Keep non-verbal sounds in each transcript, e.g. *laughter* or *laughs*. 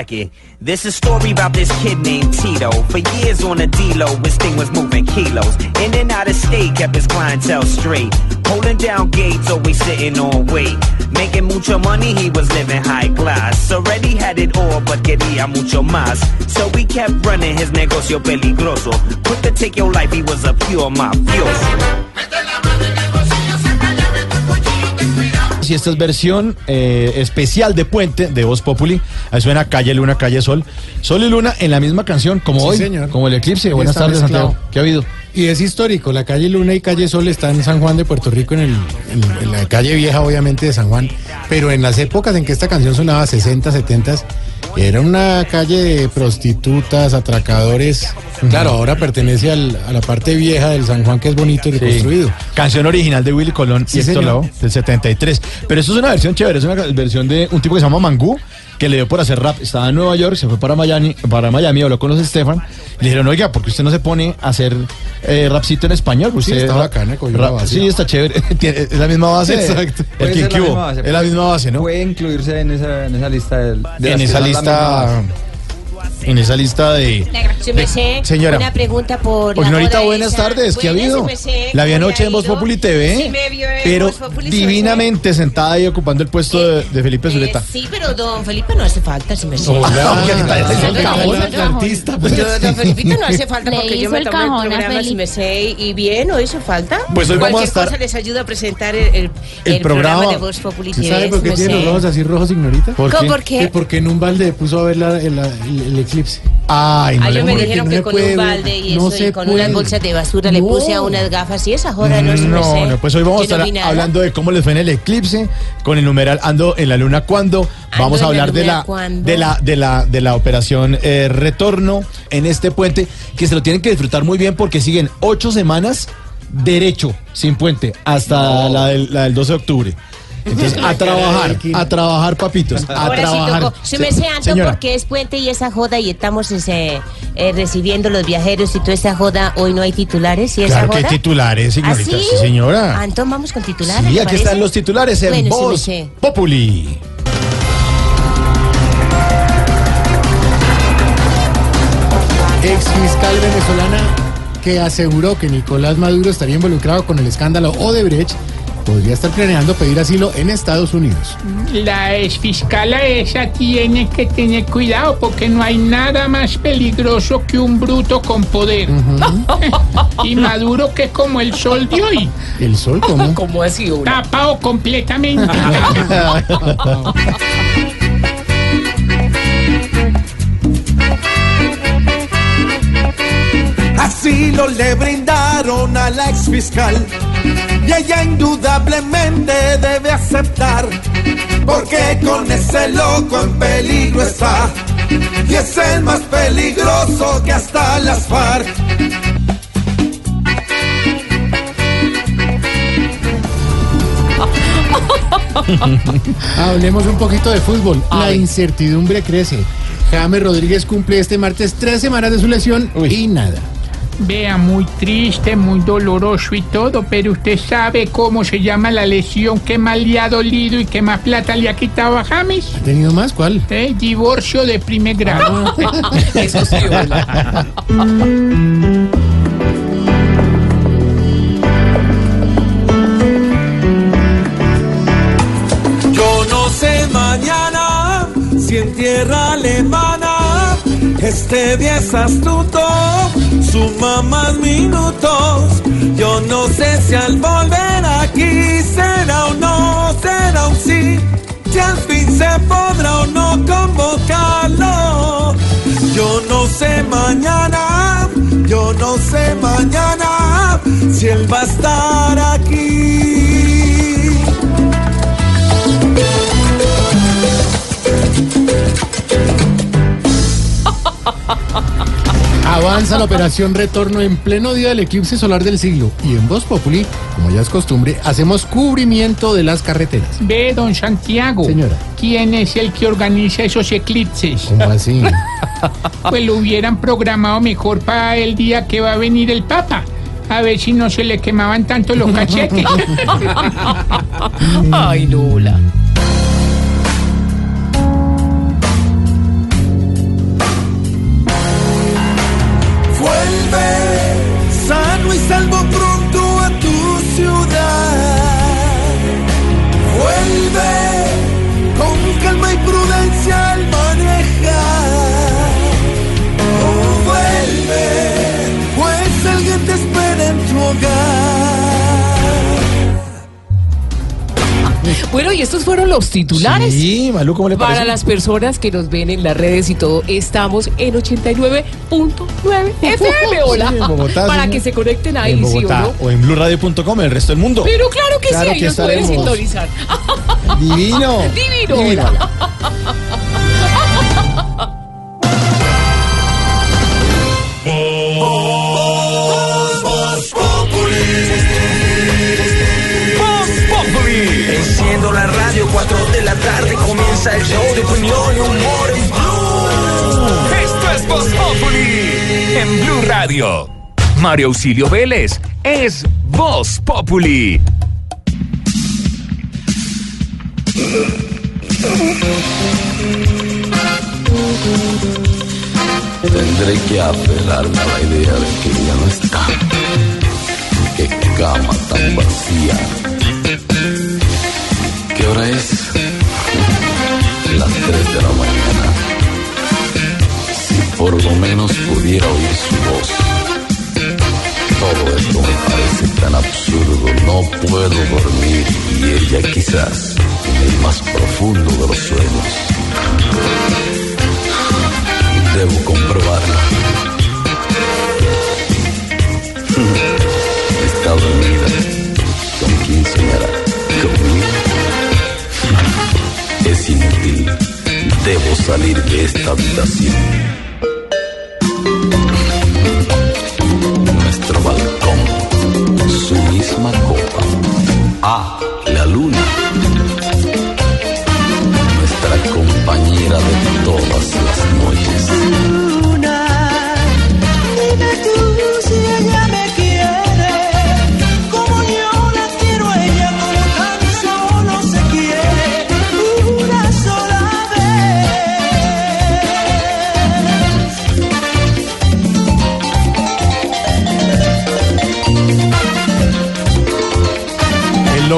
Check it. This is a story about this kid named Tito. For years on the D-Lo, his thing was moving kilos. In and out of state, kept his clientele straight. Holding down gates, always sitting on weight. Making mucho money, he was living high class. Already had it all, but quería mucho más. So we kept running his negocio peligroso. Quick to take your life, he was a pure mafioso. Si esta es versión eh, especial de Puente de Voz Populi, ahí suena Calle Luna, Calle Sol. Sol y Luna en la misma canción, como Sí, hoy, señor. como el eclipse. Y Buenas tardes, mezclado. Santiago. ¿Qué ha habido? Y es histórico, la calle Luna y calle Sol están en San Juan de Puerto Rico, en, el, en, en la calle vieja obviamente de San Juan, pero en las épocas en que esta canción sonaba, 60, 70, era una calle de prostitutas, atracadores. Claro, ahora pertenece al- a la parte vieja del San Juan que es bonito y reconstruido. Canción original de Willy Colón Sí, y Héctor. Lavoe, del 73. Pero esto es una versión chévere, es una versión de un tipo que se llama Mangú, que le dio por hacer rap. Estaba en Nueva York, se fue para Miami, para Miami habló con los Stefan. Le dijeron, oiga, ¿por qué usted no se pone a hacer eh, rapcito en español? Sí, Usted está rap- bacana, cogió la rap- base. Sí, está chévere. *laughs* Tiene- es la misma base. Exacto. El ser la Cubo. misma base, Es la misma base, ¿no? Puede incluirse en esa, en esa lista del- de, En que esa lista. En esa lista de. Sé Señora. una pregunta por Pues, la señorita, buenas tardes. ¿Qué ha habido? La vi ¿cómo anoche en Voz? Populi TV. Sí, me vio en pero Voz Populi, divinamente sentada ahí ocupando el puesto de, de Felipe Eh, Zuleta. sí, pero don Felipe no hace falta, si me artista, pues. Don Felipe no hace falta *laughs* porque yo me el tomo el programa si me sé y bien, ¿no hizo falta? Pues hoy vamos a Cualquier estar- cosa les ayuda a presentar el, programa, de Voz Populi ¿Usted TV, sabe por qué tiene los ojos así rojos, ignorita? ¿Por ¿Cómo, qué? ¿Por Que qué? porque en un balde puso a ver la- el, eclipse. Ay, no Ah, le yo me dijeron no que con puede un balde y no eso, y con puede. unas bolsas de basura le No. puse a unas gafas y esa joda no se me No, sé. no, pues hoy vamos a Yo estar hablando de cómo les fue en el eclipse con el numeral Ando en la luna cuando. Vamos a hablar de la, de la de la de la operación eh, retorno en este puente que se lo tienen que disfrutar muy bien porque siguen ocho semanas derecho sin puente hasta la, del, la del 12 de octubre. Entonces, a trabajar, a trabajar, papitos, a Ahora sí trabajar. tocó. Se me Se- sé Anto señora, porque es puente y esa joda y estamos ese, eh, recibiendo los viajeros y toda esa joda. Hoy no hay titulares y esa claro que hay titulares, señorita, ¿Ah, sí? sí, señora. Anton, vamos con titulares. Sí, ¿le aquí parece? están los titulares en Bueno, sí Voz. Populi. Ex fiscal venezolana que aseguró que Nicolás Maduro estaría involucrado con el escándalo Odebrecht podría estar planeando pedir asilo en Estados Unidos. La exfiscala esa tiene que tener cuidado porque no hay nada más peligroso que un bruto con poder. *laughs* y Maduro que como el sol de hoy, ¿El sol cómo? *laughs* ¿Cómo ha sido? tapado completamente. *laughs* Asilo le brindaron a la ex fiscal y ella indudablemente debe aceptar porque con ese loco en peligro está y es el más peligroso que hasta las FARC. Hablemos un poquito de fútbol. La incertidumbre crece. James Rodríguez cumple este martes tres semanas de su lesión y nada. Vea, muy triste, muy doloroso y todo, pero usted sabe cómo se llama la lesión que más le ha dolido y que más plata le ha quitado a James. ¿Ha tenido más? ¿Cuál? ¿Eh? Divorcio de primer grado. *laughs* Eso sí, hola. Yo no sé mañana si en tierra alemana este día es astuto, suma más minutos. Yo no sé si al volver aquí será o no, será un sí. Si al fin se podrá o no convocarlo. Yo no sé mañana, yo no sé mañana si él va a estar aquí. Avanza la operación retorno en pleno día del eclipse solar del siglo. Y en Voz Populi, como ya es costumbre, hacemos cubrimiento de las carreteras. Ve, don Santiago. Señora. ¿Quién es el que organiza esos eclipses? ¿Cómo así? *laughs* Pues lo hubieran programado mejor para el día que va a venir el Papa. A ver si no se le quemaban tanto los cachetes. *laughs* Ay, Lula. Bueno, y estos fueron los titulares. Sí, Malú, ¿cómo le Para parece? las personas que nos ven en las redes y todo, estamos en 89.9 *laughs* FM, hola. Sí, Bogotá, Para sí, que se conecten ahí, en ¿sí o Bogotá no? o en blurradio.com, el resto del mundo. Pero claro que Claro sí, ahí nos pueden sintonizar. *laughs* Divino. Divino, Divino. *laughs* hola. Enciendo la radio, 4 de la tarde comienza el show de opinión y humor en Blue. Esto es Voz Populi en Blue Radio. Mario Auxilio Vélez es Voz Populi. Tendré que aferrarme a la idea de que ya no está. Qué cama tan vacía. ¿Qué hora es? Las 3 de la mañana. Si por lo menos pudiera oír su voz. Todo esto me parece tan absurdo. No puedo dormir y ella quizás en el más profundo de los sueños. Debo comprobarlo. Está dormida. Salir de esta habitación. Nuestro balcón. Su misma copa. Ah,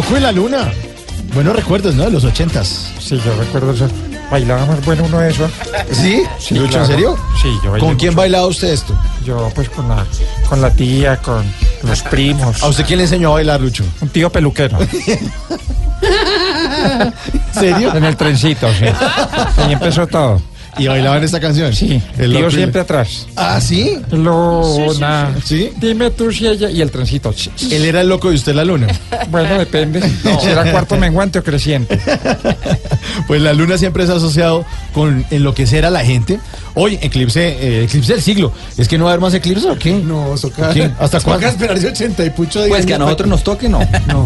Loco y la luna. Buenos recuerdos, ¿no? De los ochentas. Sí, yo recuerdo eso. Bailábamos bueno uno de esos. ¿Sí? Sí, Lucho, claro. ¿en serio? Sí, yo bailé ¿Con quién mucho. bailaba usted esto? Yo pues con la, con la tía, con los primos. ¿A usted quién le enseñó a bailar, Lucho? Un tío peluquero. *laughs* ¿En serio? En el trencito, sí. Ahí empezó todo. ¿Y bailaban esta canción? Sí, El siempre atrás. Ah, ¿sí? Luna. ¿Sí? Dime tú si ella. Y el trencito. Él era el loco y usted la luna. Bueno, depende. *laughs* Si era cuarto menguante o creciente. *laughs* Pues la luna siempre se ha asociado con enloquecer a la gente. Hoy, eclipse, eh, eclipse del siglo. ¿Es que no va a haber más eclipse o qué? No, Soca. ¿Qué? ¿Hasta cuándo? esperarse 80 y pucho Pues que a nosotros nos toque, *laughs* no.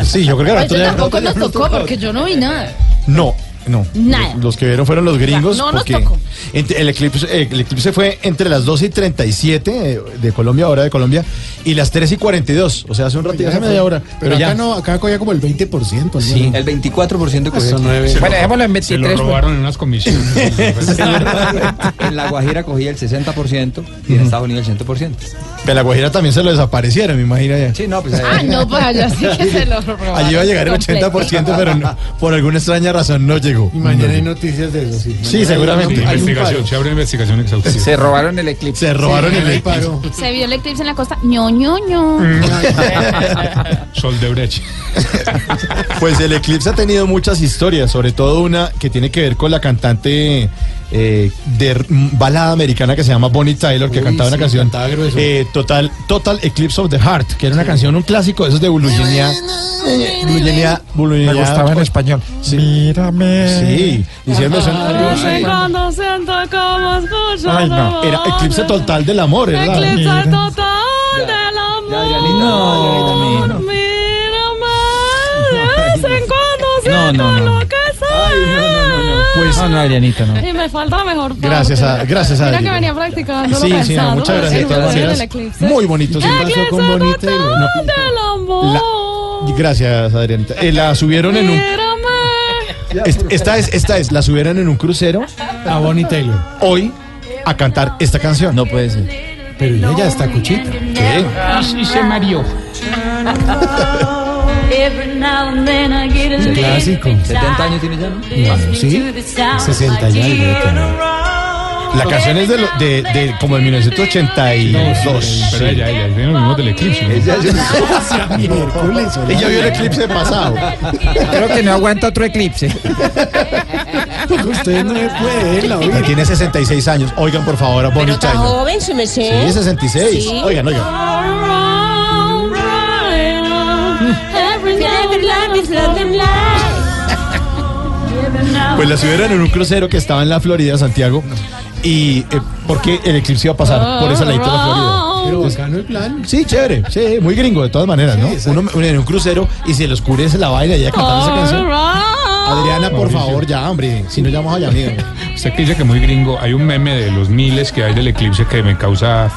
Sí, yo creo que a nosotros ya- tampoco nos tocó porque yo no vi nada. No, No. Nada. Los, que vieron fueron los gringos. No nos porque tocó. entre- el, eclipse, el eclipse fue entre las 2 y 37 eh, de Colombia, hora de Colombia, y las 3 y 42. O sea, hace un ratito, hace media hora. Pero, Pero, acá ya. no, acá cogía como el 20%. Sí, el 24% cogió. Eso nueve. Se Bueno, lo- dejémoslo en Se lo 23. robaron en unas comisiones. *laughs* *laughs* En La Guajira cogía el 60% y en Estados Unidos el 100%. Que la Guajira también se lo desaparecieron, me imagino ya. Sí, no, pues Ah, no, pues allá sí que se lo robaron. *laughs* Allí iba a llegar el 80%, pero no, por alguna extraña razón no llegó. Y mañana hay noticias de eso, sí. Sí, seguramente. hay investigación, se abre una investigación exhaustiva. Se robaron el eclipse. Se robaron Sí, el eclipse. paro. Se vio el eclipse en la costa. ño, ño, ño. Sol de Brecht. Pues el eclipse ha tenido muchas historias, sobre todo una que tiene que ver con la cantante eh, de balada americana que se llama Bonnie Tyler, que Uy, cantaba una canción cantaba grueso. eh, total, total Eclipse of the Heart, que era una canción, un clásico de esos de Genia. Blue Genia- Blue Me gustaba en español. Sí. Mírame. Sí, diciendo eso. cuando siento como escucho Ay, no. Era. Eclipse total del amor, ¿verdad? Eclipse total del amor. Ya, Adrianita, no, no. Mírame, de vez en cuando No, siento no, no. lo que sé. Pues No, no, Adrianita, no. Y me falta la mejor parte. Gracias a- gracias a Mira que venía practicando. Sí, sí, no, muchas gracias. Todas eclipse. Muy bonito. sí. Eclipse con. La- gracias, Adrianita. Eh, la subieron en un. Esta es, esta es, la subieron en un crucero A Bonnie Taylor. hoy a cantar esta canción. No puede ser. Pero ella ya está cuchita. ¿Qué? Y se mareó. *laughs* Es clásico. 70 años tiene ya, ¿no? No, sí. 60 y algo. debe tener. La canción es de, lo- de, de como de 1982. Pero ella, ella, tiene los mismos del eclipse. ¿no? Ella *laughs* hola. Ella vio el eclipse pasado. Creo que no aguanta otro eclipse. Usted no me puede verla, Ella oiga. tiene 66 años. Oigan, por favor, a Bonnie Tyler. joven, su merced. Sí, 66. Sí. Oigan, oigan. Pues la subieron en un crucero que estaba en la Florida, Santiago. Y eh, porque el eclipse iba a pasar por esa ladita de la Florida. Pero bacano el plan. Sí, chévere, sí, muy gringo de todas maneras, ¿no? exacto. Uno, en un crucero y se le oscurece la vaina y ella cantando esa canción. Adriana, por Mauricio. favor, ya, hombre, si no llamamos allá, amiga. Usted que dice que muy gringo, hay un meme de los miles que hay del eclipse que me causa,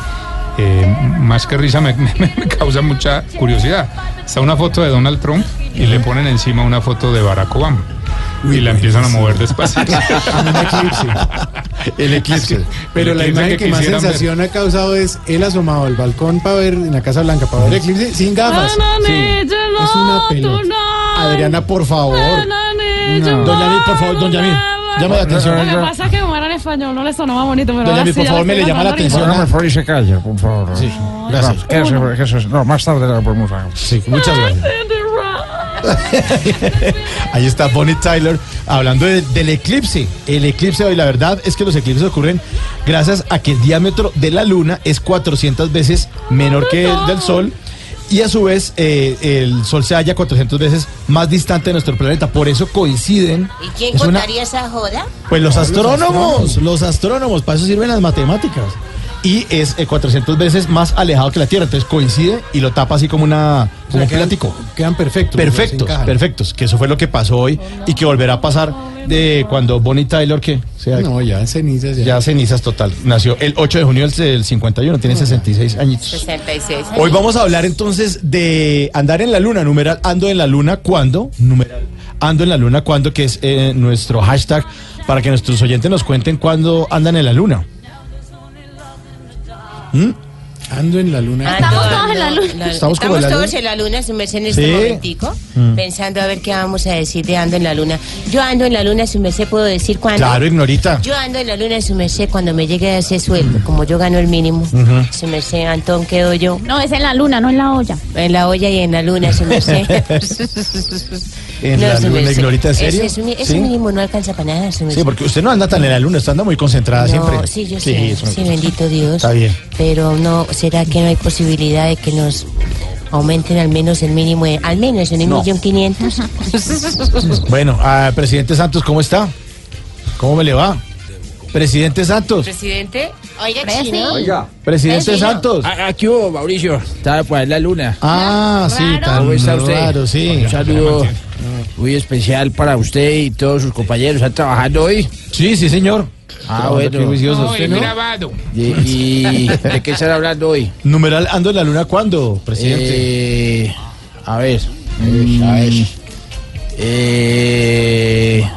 eh, más que risa, me, *laughs* me- me causa mucha curiosidad. Está una foto de Donald Trump y le ponen encima una foto de Barack Obama. y la empiezan a mover despacito. *laughs* El eclipse. Pero la El eclipse imagen que, más ver. sensación ha causado es él asomado al balcón para ver en la Casa Blanca, para ver el eclipse sin gafas. Sí. Es una pelota. Adriana, por favor. No. Doña Yamil, por favor, doña Yamil, llama la atención. Lo que pasa es que como era en español no le sonaba bonito, pero Doña ahora Yamil, sí, por ya favor, me le llama la atención. Por favor, y se calla, por favor. Sí, gracias. No, que eso- que eso- no, más tarde la podemos hacer. Sí, muchas gracias. Ahí está Bonnie Tyler hablando de- del eclipse. El eclipse hoy, la verdad es que los eclipses ocurren gracias a que el diámetro de la luna es 400 veces menor que el del sol. Y a su vez, eh, el sol se halla 400 veces más distante de nuestro planeta. Por eso coinciden. ¿Y quién Es una- contaría esa joda? Pues los Los astrónomos, astrónomos. los astrónomos, para eso sirven las matemáticas. Y es eh, 400 veces más alejado que la Tierra, entonces coincide y lo tapa así como una O como sea, un quedan- plático. Quedan perfectos. Perfectos, perfectos. Que eso fue lo que pasó hoy y que volverá a pasar de cuando Bonnie Tyler, que sea No, ya cenizas. Ya. ya cenizas total. Nació el 8 de junio del, del 51, tiene 66 añitos. 66 años. Hoy vamos a hablar entonces de andar en la luna, numeral ando en la luna cuando, numeral ando en la luna cuando, que es eh, nuestro hashtag para que nuestros oyentes nos cuenten cuándo andan en la luna. ¿Mm? Ando en la luna. Estamos todos en la luna. Estamos como la todos luna. en la luna, su merced en este Sí. momentico, Mm. pensando a ver qué vamos a decir de ando en la luna. Yo ando en la luna, su merced, ¿puedo decir cuándo? Claro, ignorita. Yo ando en la luna, su merced, cuando me llegue ese sueldo, como yo gano el mínimo. Ujú. Su merced, Antón, quedo yo. No, es en la luna, no en la olla. En la olla y en la luna, su merced. *laughs* En la luna, merced. ignorita, ¿en serio? Ese, ese ¿Sí? mínimo no alcanza para nada. Sí, porque usted no anda tan en la luna, usted anda muy concentrada No, siempre. sí, yo sé, sí, gusta. bendito Dios. Está bien. Pero no, ¿será que no hay posibilidad de que nos aumenten al menos el mínimo, de- al menos en un No. millón quinientos? *laughs* Bueno, ah, presidente Santos, ¿cómo está? ¿Cómo me le va? Presidente Santos. Presidente. Oiga, chino. Oiga. Presidente. Santos. Aquí hubo, Mauricio. Estaba por ahí la luna. Ah, sí, ¿Cómo está usted? raro, sí. Un saludo muy especial para usted y todos sus compañeros. ¿Están trabajando hoy? Sí, sí, señor. Ah, bueno. juicioso. No, ¿Usted es no? grabado. ¿Y, y de qué están hablando hoy? Numeral ando en la luna cuándo, presidente. Eh, a ver. mm, eh,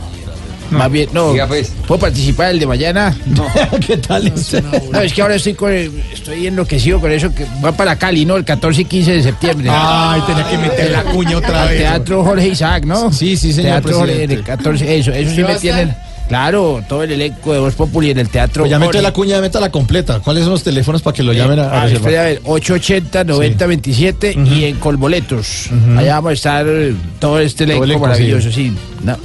más bien, no. Diga, pues. ¿Puedo participar el de mañana? No. *laughs* ¿Qué tal este? No, es que ahora estoy con el- estoy enloquecido con eso que va para Cali, ¿no? El 14 y 15 de septiembre. Ay, tenía que meter la cuña otra Al vez. Teatro Jorge Isaac, ¿no? Sí, sí, señor Teatro Jorge, el 14, eso, eso sí me tienen. Claro, todo el elenco de Voz Populi en el Teatro Pues ya mete la cuña, meta la completa. ¿Cuáles son los teléfonos para que lo llamen a, a Ah, reservar? espera, a ver, 880-9027 y en Colboletos. Allá vamos a estar eh, todo este elenco elenco, maravilloso, sí. No, eh,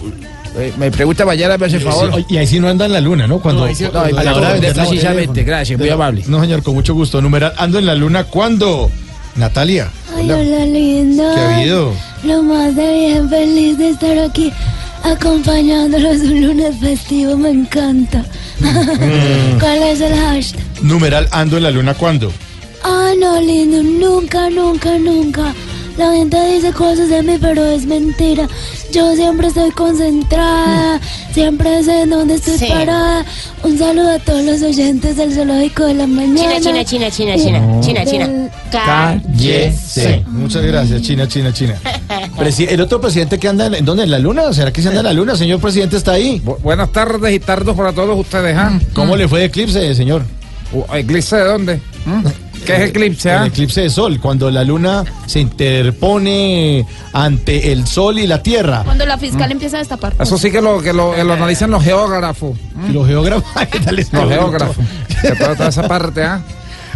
me pregunta mañana, me hace favor. Sí, y ahí sí no anda en la luna, ¿no? Cuando, No, ahí sí- no, ahí a la hora de vender precisamente, gracias, muy amable. No, señor, con mucho gusto. Numeral ando en la luna ¿cuándo? Natalia. Ay, hola, linda. ¿Qué ha habido? Lo más de bien feliz de estar aquí acompañándolos un lunes festivo, me encanta. Mm. *laughs* ¿Cuál es el hashtag? Numeral ando en la luna ¿cuándo? Ah, no, lindo, nunca, nunca, nunca. La gente dice cosas de mí, pero es mentira. Yo siempre estoy concentrada, siempre sé en dónde estoy Sí. parada. Un saludo a todos los oyentes del zoológico de la mañana. China, China, China, China, China, China, China. Del- Cállese. Muchas gracias, China, China, China. Presi- ¿El otro presidente que anda en, en dónde? ¿En la luna? ¿Será que se anda en la luna? Señor presidente, ¿está ahí? buenas tardes y tardos para todos ustedes, ¿ah? ¿Cómo le fue de eclipse, señor? ¿Eclipse de dónde? *laughs* ¿Qué es eclipse, El ah? eclipse de sol, cuando la luna se interpone ante el sol y la tierra. Cuando la fiscal empieza a destapar. Eso sí que lo, que lo, que lo analizan los geógrafos. Los geógrafos, *laughs* ¿qué tal Los bruto? geógrafos. Que toda, toda esa parte, ¿ah?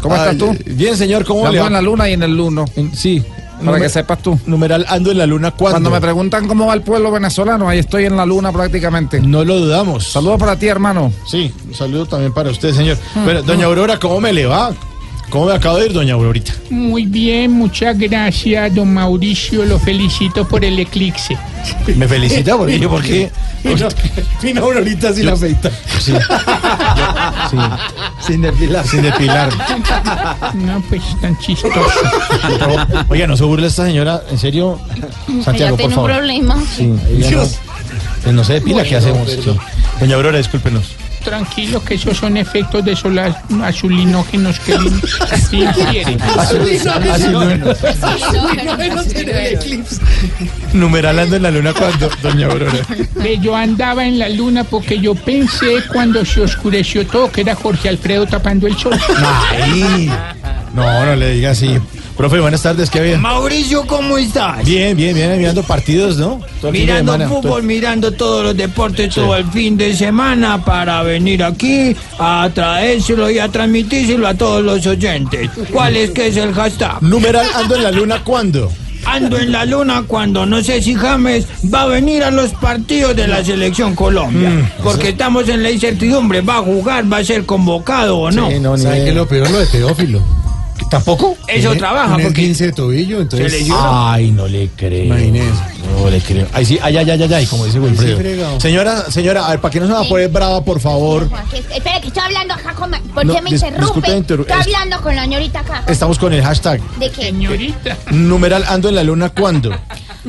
¿Cómo estás Ay, tú? Bien, señor, ¿cómo Ando le va? en la luna y en el luno. Sí. Para Numer- que sepas tú. Numeral ando en la luna, ¿cuándo? Cuando me preguntan cómo va el pueblo venezolano, ahí estoy en la luna prácticamente. No lo dudamos. Saludos para ti, hermano. Sí, un saludo también para usted, señor. Pero, doña Aurora, ¿cómo me le va? ¿Cómo me acabo de ir, doña Aurorita? Muy bien, muchas gracias, don Mauricio. Lo felicito por el eclipse. ¿Me felicita? ¿Por qué? ¿Por qué? Vino Aurorita sin la feita. Sí. Sí. Sin depilar. Sin depilar. No, pues tan chistoso. Oiga, no se burle esta señora, en serio. Santiago, por favor. problema. Sí, ella no, pues no se depila, ¿qué hacemos? Sí. Doña Aurora, discúlpenos. Tranquilo, que esos son efectos de esos la- azulinógenos que se *laughs* ingieren. Numeral ando en la luna cuando, doña Aurora. Yo andaba en la luna porque yo pensé cuando se oscureció todo que era Jorge Alfredo tapando el sol. Ay. No, no le diga así. Profe, buenas tardes, ¿qué bien? Mauricio, ¿cómo estás? Bien, bien, bien, mirando partidos, ¿no? Todo Mirando semana. fútbol, mirando todos los deportes todo el fin de semana para venir aquí a traérselo y a transmitírselo a todos los oyentes. ¿Cuál es que es el hashtag? Numeral ando en la luna cuando. Ando en la luna cuando no sé si James va a venir a los partidos de la selección Colombia. Mm, porque estamos en la incertidumbre, va a jugar, va a ser convocado o no. Sí, no, ni ¿Sabe qué es lo peor? Lo de Teófilo. ¿Tampoco? Eso Tiene trabaja un porque esguince de tobillo, entonces... Se leyó. Ay, no le creo. Imagínese. No le creo. Ay, sí, ay, ay, ay, ay, ay, como dice Wilfredo. señora, señora, a ver, para que no se va a poner brava, por favor. Espera, que estoy hablando acá con... ¿Por No, qué me dis- interrumpe? Estoy es- hablando con la señorita acá. Estamos con el hashtag. ¿De qué? Señorita. Numeral ando en la luna cuando.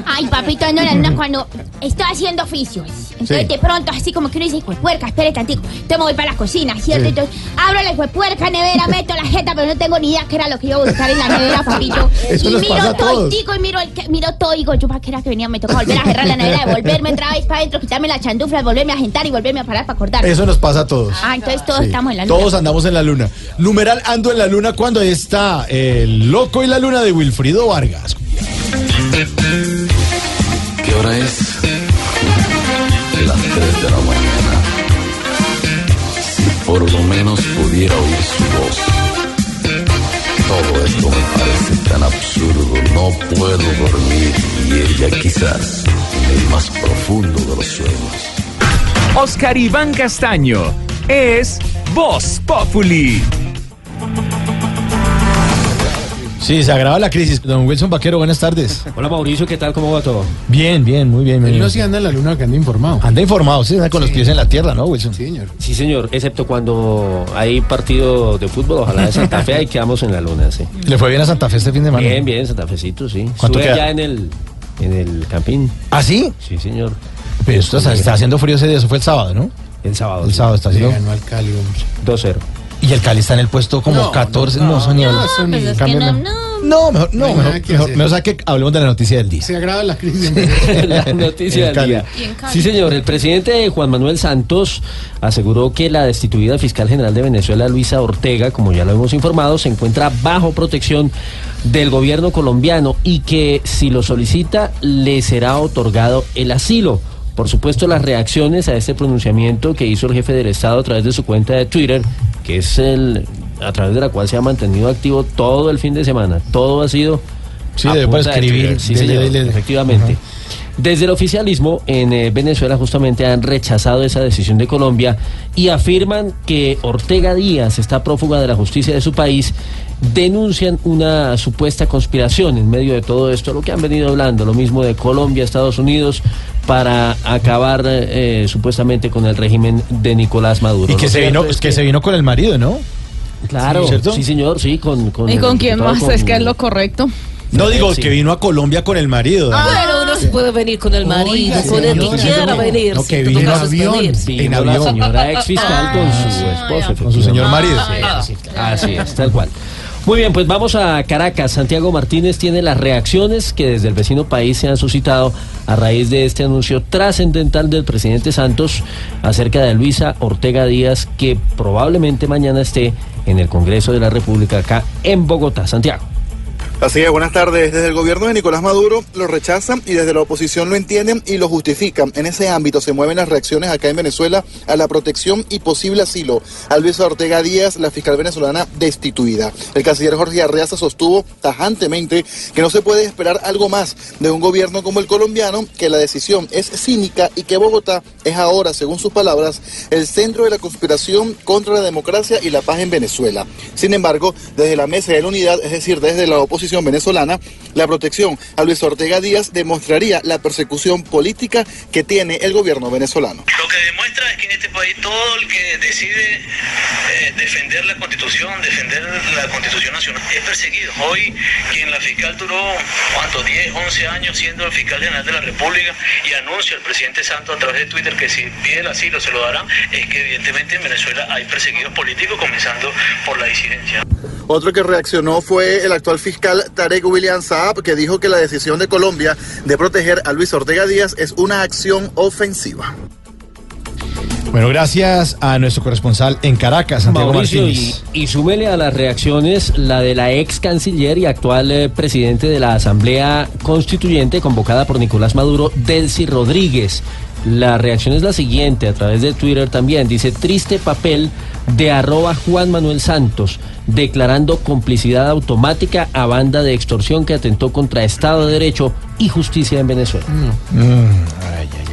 Ay, papito, ando en la luna cuando estoy haciendo oficios. Entonces, Sí. de pronto, así como que uno dice, puerca, espere tantico. Me voy para la cocina, ¿cierto? Sí. Entonces, abro la puerca nevera, meto la jeta, pero no tengo ni idea qué era lo que iba a buscar en la nevera, papito. Eso y nos miro a todos. todo y miro, el, que- miro todo y digo, yo para qué era que venía, me toca volver a cerrar la nevera, devolverme otra vez para adentro, quitarme la chandufla, volverme a sentar y volverme a parar para acordar. Eso nos pasa a todos. Ah, entonces todos Sí. estamos en la luna. Todos andamos en la luna. Numeral ando en la luna cuando está el loco y la luna de Wilfrido Vargas. ¿Qué hora es? Las 3 de la mañana. Si por lo menos pudiera oír su voz. Todo esto me parece tan absurdo, no puedo dormir y ella quizás en el más profundo de los sueños. Oscar Iván Castaño es Voz Populi. Sí, se agrava la crisis. Don Wilson Vaquero, buenas tardes. Hola Mauricio, ¿qué tal? ¿Cómo va todo? Bien, bien, muy bien. Él no se anda en la luna que anda informado. Anda informado, sí, anda con los pies en la tierra, ¿no, Wilson? Sí, señor. Sí, señor, excepto cuando hay partido de fútbol, ojalá de Santa Fe, ahí quedamos en la luna, sí. ¿Le fue bien a Santa Fe este fin de semana? Bien, bien, Santa Fecito, sí. ¿Cuánto Estuve queda? allá en el, en el campín. ¿Ah, sí? Sí, señor. Pero esto está, está haciendo frío ese día, eso fue el sábado, ¿no? El sábado. El sí. sábado está haciendo. ganó al Cali, hombre. 2-0. Y el Cali está en el puesto como No, 14, no, no, son ni no, ni- Pues no, no. No, mejor, No no, mejor, que mejor, mejor sea que hablemos de la noticia del día. Se agrava la crisis. *laughs* la noticia del día. Sí, señor. El presidente Juan Manuel Santos aseguró que la destituida fiscal general de Venezuela, Luisa Ortega, como ya lo hemos informado, se encuentra bajo protección del gobierno colombiano y que si lo solicita le será otorgado el asilo. Por supuesto, las reacciones a este pronunciamiento que hizo el jefe del Estado a través de su cuenta de Twitter, que es el a través de la cual se ha mantenido activo todo el fin de semana. Todo ha sido Sí, a punta de escribir. Sí, dele, señor, dele. efectivamente. Desde el oficialismo en eh, Venezuela justamente han rechazado esa decisión de Colombia y afirman que Ortega Díaz está prófuga de la justicia de su país. Denuncian una supuesta conspiración en medio de todo esto, lo que han venido hablando, lo mismo de Colombia, Estados Unidos, para acabar eh, supuestamente con el régimen de Nicolás Maduro. Y que se vino, es que se vino con el marido, ¿no? Claro, ¿cierto? sí señor, sí, con... con ¿Y con quién más? Es que es lo correcto. No digo Sí. que vino a Colombia con el marido. ¿no? Pero uno se puede venir con el marido, Oiga, con el que quiera venir. no, que vino en avión. venir. Vino en la avión. señora ex fiscal con su esposo. Con su señor marido. Sí, Así es, tal cual. Muy bien, pues vamos a Caracas. Santiago Martínez tiene las reacciones que desde el vecino país se han suscitado a raíz de este anuncio trascendental del presidente Santos acerca de Luisa Ortega Díaz, que probablemente mañana esté en el Congreso de la República acá en Bogotá. Santiago. Así es, buenas tardes. Desde el gobierno de Nicolás Maduro lo rechazan y desde la oposición lo entienden y lo justifican. En ese ámbito se mueven las reacciones acá en Venezuela a la protección y posible asilo a Luisa Ortega Díaz, la fiscal venezolana destituida. El canciller Jorge Arreaza sostuvo tajantemente que no se puede esperar algo más de un gobierno como el colombiano, que la decisión es cínica y que Bogotá es ahora, según sus palabras, el centro de la conspiración contra la democracia y la paz en Venezuela. Sin embargo, desde la mesa de la unidad, es decir, desde la oposición venezolana, la protección a Luis Ortega Díaz demostraría la persecución política que tiene el gobierno venezolano. Lo que demuestra es que en este país todo el que decide eh, defender la constitución, defender la constitución nacional, es perseguido. Hoy, quien la fiscal duró, ¿cuánto? 10, 11 años siendo el fiscal general de la República y anuncia al presidente Santos a través de Twitter que si pide el asilo se lo darán, es que evidentemente en Venezuela hay perseguidos políticos, comenzando por la disidencia. Otro que reaccionó fue el actual fiscal Tarek William Saab, que dijo que la decisión de Colombia de proteger a Luis Ortega Díaz es una acción ofensiva. Bueno, gracias a nuestro corresponsal en Caracas, Santiago Mauricio, y, Martínez. y súmele a las reacciones la de la ex canciller y actual eh, presidente de la Asamblea Constituyente convocada por Nicolás Maduro, Delcy Rodríguez. La reacción es la siguiente, a través de Twitter también. Dice, triste papel de arroba Juan Manuel Santos, declarando complicidad automática a banda de extorsión que atentó contra Estado de Derecho y justicia en Venezuela.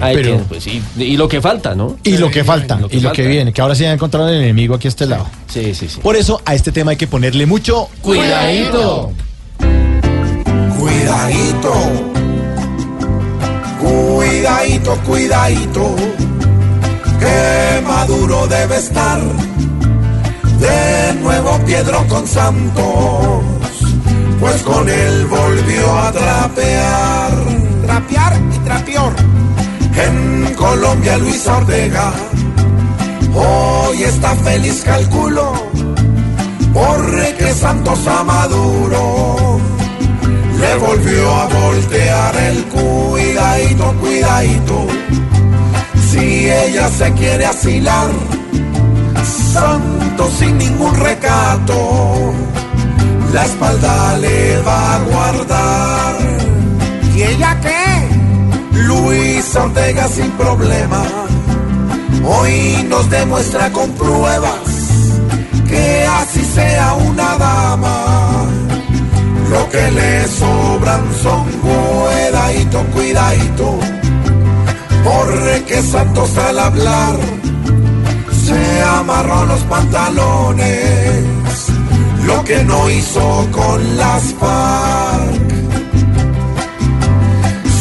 Ahí Pero- tiene, pues, y, y lo que falta, ¿no? Y lo que falta, Lo que y lo que viene, que ahora sí han encontrado el enemigo aquí a este lado. Sí, sí, sí. Por eso a este tema hay que ponerle mucho Cuidadito. Cuidadito. Cuidadito, cuidadito. Que maduro debe estar. De nuevo Piedro con Santos. Pues con él volvió a trapear. Trapear y trapeor. En Colombia Luis Ortega. Hoy está feliz, calculo. Porque Santos a Maduro le volvió a voltear el cuidadito, cuidadito. Si ella se quiere asilar, Santos sin ningún recato, la espalda le va a guardar. ¿Y ella qué? Luis Ortega sin problema, hoy nos demuestra con pruebas que así sea una dama. Lo que le sobran son cuidadito, cuidadito. Porque Santos al hablar se amarró los pantalones. lo que no hizo con las FARC.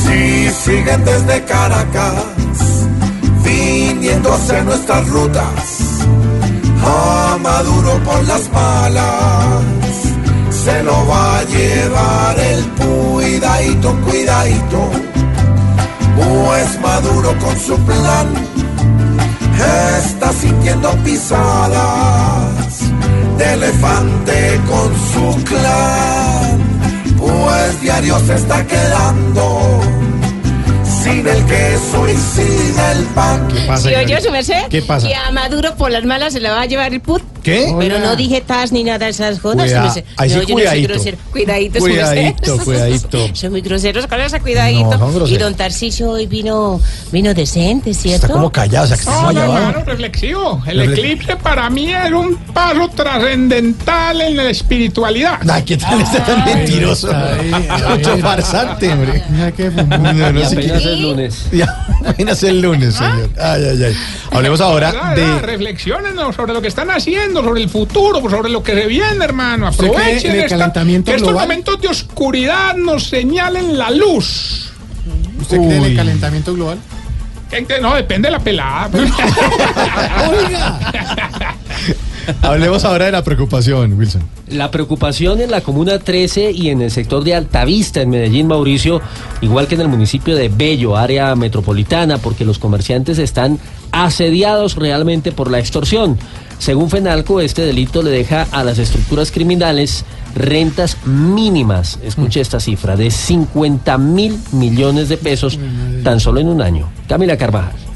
Si siguen desde Caracas, viniéndose nuestras rutas, a Maduro por las malas, se lo va a llevar el cuidadito, cuidadito, pues Maduro con su plan está sintiendo pisadas de elefante con su clan, pues diario se está quedando sin el queso y sin el pan. ¿Qué ¿Sí oyó su merced? ¿Qué pasa? Que a Maduro por las malas se le va a llevar el put. ¿Qué? Pero Hola. no dije tas ni nada de esas jodas. Cuida- ahí sí, no, yo no soy cuidadito. grosero. Cuidadito, su merced. Cuidadito, *laughs* cuidadito. Son muy groseros con ese cuidadito. No, son groseros. y don Tarcisio hoy vino, vino decente, ¿cierto? Está como callado, o sea, que está como No, no, claro, reflexivo. El Refle- eclipse para mí era un paso trascendental en la espiritualidad. Ay, ¿qué tal está tan mentiroso? Mucho farsante, hombre. No, no Y sé qué- es lunes. *laughs* Ya, apenas el lunes, señor. Ay, ay, ay. Hablemos ahora ¿Verdad, de... Reflexionen sobre lo que están haciendo, sobre el futuro, sobre lo que se viene, hermano. ¿Usted cree Aprovechen en el esta- calentamiento que estos global? momentos de oscuridad nos señalen la luz. ¿Usted cree en el calentamiento global? No, depende de la pelada. *laughs* *laughs* Hablemos ahora de la preocupación, Wilson. La preocupación en la Comuna 13 y en el sector de Altavista, en Medellín, Mauricio, igual que en el municipio de Bello, área metropolitana, porque los comerciantes están asediados realmente por la extorsión. Según Fenalco, este delito le deja a las estructuras criminales rentas mínimas, escuche esta cifra, de 50 mil millones de pesos tan solo en un año. Camila Carvajal.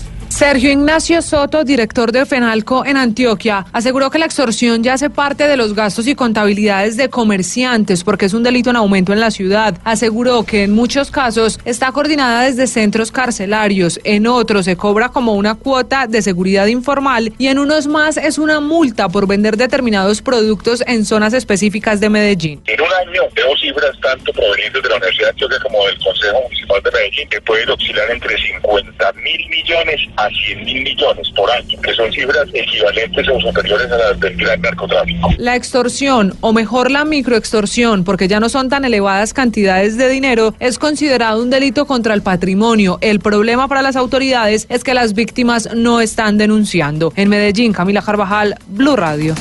Sergio Ignacio Soto, director de FENALCO en Antioquia, aseguró que la extorsión ya hace parte de los gastos y contabilidades de comerciantes porque es un delito en aumento en la ciudad. Aseguró que en muchos casos está coordinada desde centros carcelarios, en otros se cobra como una cuota de seguridad informal y en unos más es una multa por vender determinados productos en zonas específicas de Medellín. En un año veo cifras tanto provenientes de la Universidad de Antioquia como del Consejo Municipal de Medellín que pueden oscilar entre 50 mil millones a 100 mil millones por año, que son cifras equivalentes o superiores a las del gran narcotráfico. La extorsión, o mejor la microextorsión, porque ya no son tan elevadas cantidades de dinero, es considerado un delito contra el patrimonio. El problema para las autoridades es que las víctimas no están denunciando. En Medellín, Camila Carvajal, Blue Radio.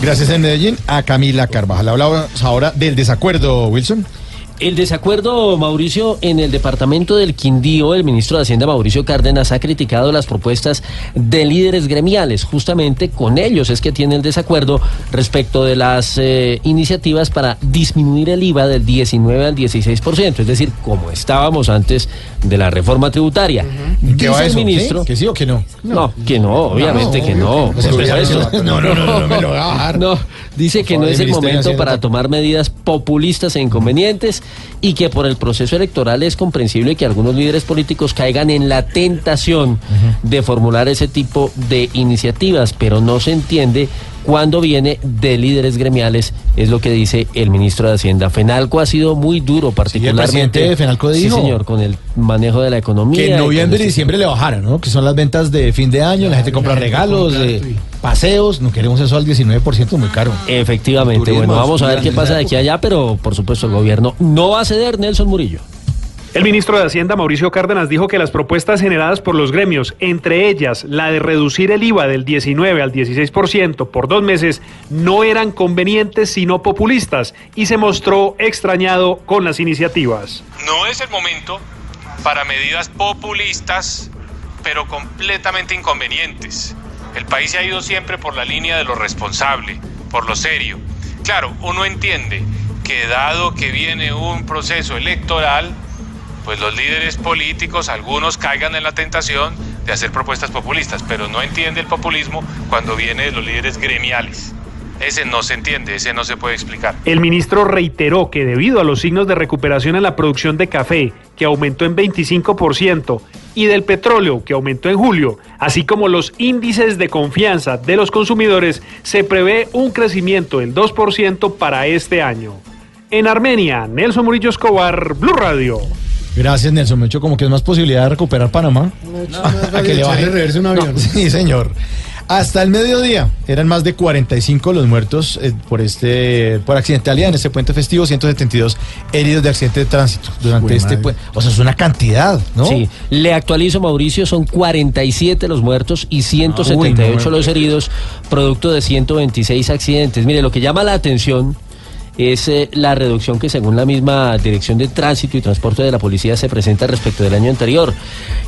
Gracias en Medellín a Camila Carvajal. Hablamos ahora del desacuerdo, Wilson. El desacuerdo, Mauricio, en el departamento del Quindío, el ministro de Hacienda, Mauricio Cárdenas, ha criticado las propuestas de líderes gremiales. Justamente con ellos es que tiene el desacuerdo respecto de las eh, iniciativas para disminuir el IVA del 19 al 16%, es decir, como estábamos antes de la reforma tributaria. ¿Y qué Dice va el eso? ministro. ¿Sí? ¿Que sí o que no? No, que no, obviamente No, que no. que no. No, no, no, no me lo a bajar. No, dice que no es el momento para tomar medidas populistas e inconvenientes y que por el proceso electoral es comprensible que algunos líderes políticos caigan en la tentación de formular ese tipo de iniciativas, pero no se entiende cuándo viene de líderes gremiales, es lo que dice el ministro de Hacienda. Fenalco ha sido muy duro, particularmente. presidente de Fenalco dijo. Sí, señor, con el manejo de la economía. Que en noviembre y diciembre le bajaran, ¿no? Que son las ventas de fin de año, la gente compra regalos, eh, paseos, no queremos eso al 19%, muy caro. Efectivamente, Turismo bueno, vamos a ver qué pasa de aquí a allá, pero por supuesto el gobierno no va a ceder, Nelson Murillo. El ministro de Hacienda, Mauricio Cárdenas, dijo que las propuestas generadas por los gremios, entre ellas la de reducir el IVA del 19 al 16% por dos meses, no eran convenientes sino populistas y se mostró extrañado con las iniciativas. No es el momento para medidas populistas, pero completamente inconvenientes. El país se ha ido siempre por la línea de lo responsable, por lo serio. Claro, uno entiende que dado que viene un proceso electoral, pues los líderes políticos, algunos caigan en la tentación de hacer propuestas populistas, pero no entiende el populismo cuando viene de los líderes gremiales. Ese no se entiende, ese no se puede explicar. El ministro reiteró que debido a los signos de recuperación en la producción de café, que aumentó en 25%, y del petróleo, que aumentó en julio, así como los índices de confianza de los consumidores, se prevé un crecimiento del 2% para este año. En Armenia, Nelson Murillo Escobar, Blue Radio. Gracias, Nelson. Me hecho como que es más posibilidad de recuperar Panamá. A que le baje. un avión. No, *laughs* sí, señor. Hasta el mediodía eran más de 45 los muertos eh, por este por accidentalidad en este puente festivo, 172 heridos de accidente de tránsito durante este puente. O sea, es una cantidad, ¿no? Sí, le actualizo, Mauricio, son 47 los muertos y 178 Ah, uy, no, los heridos, producto de 126 accidentes. Mire, lo que llama la atención es eh, la reducción que según la misma Dirección de Tránsito y Transporte de la Policía se presenta respecto del año anterior.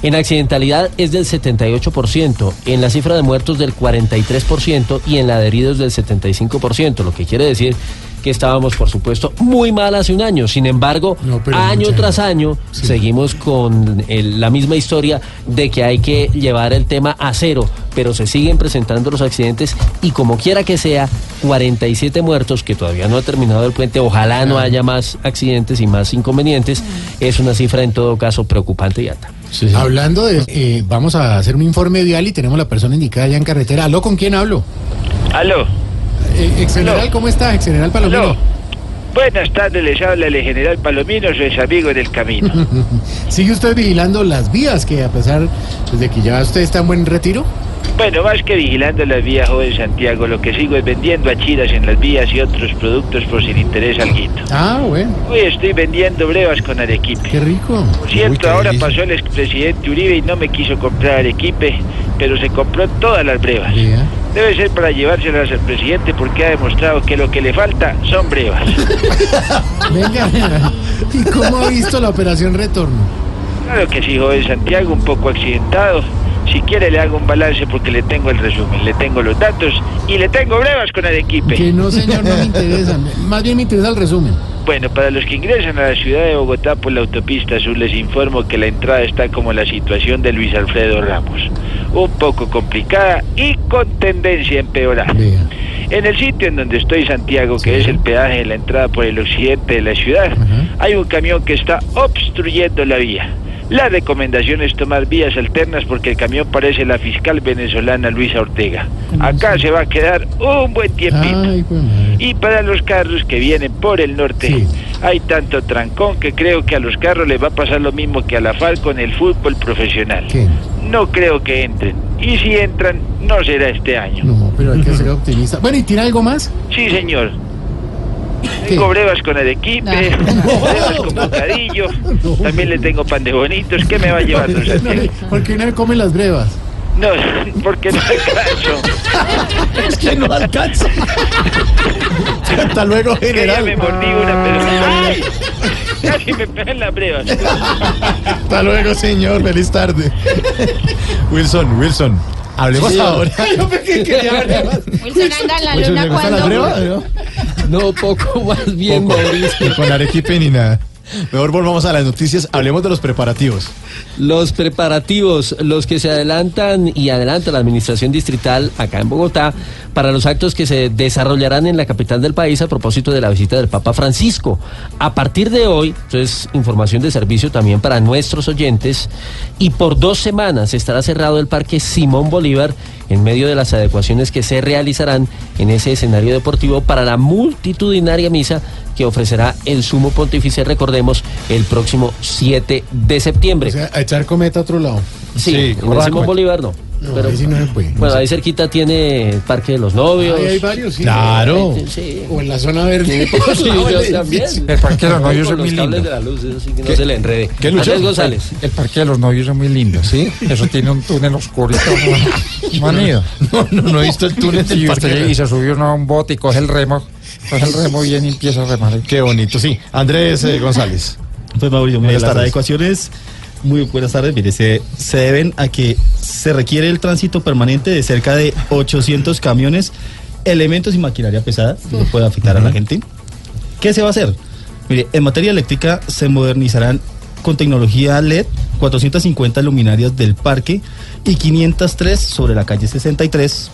En accidentalidad es del 78%, en la cifra de muertos del 43% y en la de heridos del 75%, lo que quiere decir que estábamos, por supuesto, muy mal hace un año. Sin embargo, año mucha- tras año seguimos con el- la misma historia de que hay que llevar el tema a cero, pero se siguen presentando los accidentes y como quiera que sea, 47 muertos, que todavía no ha terminado el puente, ojalá no haya más accidentes y más inconvenientes, es una cifra en todo caso preocupante y alta. Hablando de, eh, vamos a hacer un informe vial y tenemos la persona indicada ya en carretera. ¿Aló, con quién hablo? Aló. Eh, ex general, ¿cómo está? Ex general Palomino. Buenas tardes, les habla el general Palomino, soy amigo del camino. *laughs* ¿Sigue usted vigilando las vías que a pesar de que ya usted está en buen retiro? Bueno, más que vigilando las vías, joven Santiago, lo que sigo es vendiendo achiras en las vías y otros productos por si le interesa algo. Ah, bueno. Uy, estoy vendiendo brevas con Arequipe. Qué rico. Por cierto, ahora pasó el expresidente Uribe y no me quiso comprar Arequipe, pero se compró todas las brevas. Debe ser para llevárselas al presidente porque ha demostrado que lo que le falta son brevas. *laughs* Venga, ¿y cómo ha visto la operación retorno? Claro que sí, joven Santiago, un poco accidentado. Si quiere le hago un balance porque le tengo el resumen, le tengo los datos y le tengo brevas con Arequipe. Que no, señor, no me interesa. *laughs* Más bien me interesa el resumen. Bueno, para los que ingresan a la ciudad de Bogotá por la autopista sur les informo que la entrada está como la situación de Luis Alfredo Ramos. Un poco complicada y con tendencia a empeorar. En el sitio en donde estoy, Santiago, que es el peaje de la entrada por el occidente de la ciudad, hay un camión que está obstruyendo la vía. La recomendación es tomar vías alternas porque el camión parece la fiscal venezolana Luisa Ortega. Acá se va a quedar un buen tiempito. Ay. Y para los carros que vienen por el norte, hay tanto trancón que creo que a los carros les va a pasar lo mismo que a la FARC con el fútbol profesional. No creo que entren. Y si entran, no será este año. No, pero hay que ser optimista. Bueno, ¿y tiene algo más? Sí, señor. Tengo brevas con Arequipe, *laughs* brevas con *laughs* bocadillo, *laughs* también le tengo pan de bonitos. ¿Qué me va a llevar, don Santiago? ¿Por qué no come las brevas? No, porque no alcanzo. Es que no alcanza. Hasta luego, Que ya general. me mordí una, pero... ¡Ay! Casi me pegan las brevas. Hasta luego, señor. Feliz tarde. Wilson, Wilson. Hablemos Sí, ahora. *laughs* Yo pensé que quería brevas. Wilson anda en la luna ¿le gustan las cuando... brevas? *laughs* ¿no? No, poco más bien, Poco. Mauricio. Ni con Arequipe ni nada. Mejor volvamos a las noticias. Hablemos de los preparativos. Los preparativos, los que se adelantan y adelanta la administración distrital acá en Bogotá para los actos que se desarrollarán en la capital del país a propósito de la visita del Papa Francisco. A partir de hoy, entonces información de servicio también para nuestros oyentes, y por dos semanas estará cerrado el Parque Simón Bolívar en medio de las adecuaciones que se realizarán en ese escenario deportivo para la multitudinaria misa que ofrecerá el sumo pontífice, recordemos, el próximo 7 de septiembre. O sea, a echar cometa a otro lado. Sí, en el correcto. Simón Bolívar no. No, pero, ahí sí no se puede. bueno, ahí cerquita tiene el Parque de los Novios. Ahí hay varios, sí. Claro. Sí. O en la zona verde. Sí, yo también. El Parque de los Novios es muy los cables lindo. de la luz, eso sí que no se le enrede. El Parque de los Novios es muy lindo. ¿Sí? Eso tiene un túnel oscuro y todo. *laughs* ¿No han ido? No, no, no he visto el túnel del Sí, Parque. usted y se subió uno a un bote y coge el remo. Coge el remo bien y empieza a remar. Qué bonito, sí. Andrés eh, González. Pues Mauricio, Buenas mire, las tardes. adecuaciones, muy buenas tardes, mire, se, se deben a que se requiere el tránsito permanente de cerca de 800 camiones, elementos y maquinaria pesada, que no puede afectar a la gente. ¿Qué se va a hacer? Mire, en materia eléctrica se modernizarán con tecnología LED 450 luminarias del parque y 503 sobre la calle 63,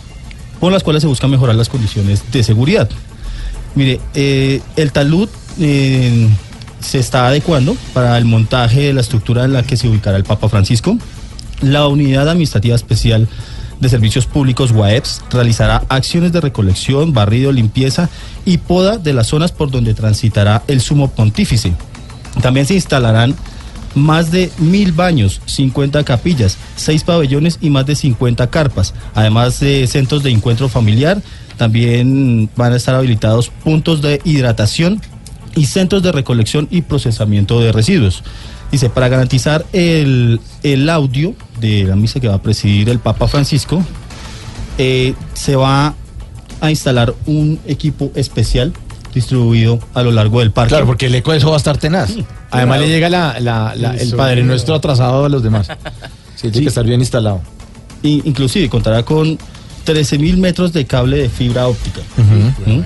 con las cuales se busca mejorar las condiciones de seguridad. Mire, eh, el talud eh, se está adecuando para el montaje de la estructura en la que se ubicará el Papa Francisco. La Unidad Administrativa Especial de Servicios Públicos UAEPS realizará acciones de recolección, barrido, limpieza y poda de las zonas por donde transitará el sumo pontífice. También se instalarán más de mil baños, 50 capillas, 6 pabellones y más de 50 carpas, además de centros de encuentro familiar. También van a estar habilitados puntos de hidratación y centros de recolección y procesamiento de residuos. Dice, para garantizar el, el audio de la misa que va a presidir el Papa Francisco, eh, se va a instalar un equipo especial distribuido a lo largo del parque. Claro, porque el eco de eso va a estar tenaz. Además claro. le llega la, la- la- el Padre. Nuestro atrasado de los demás. Sí, tiene que estar bien instalado. Y, inclusive contará con 13 mil metros de cable de fibra óptica. ¿Mm?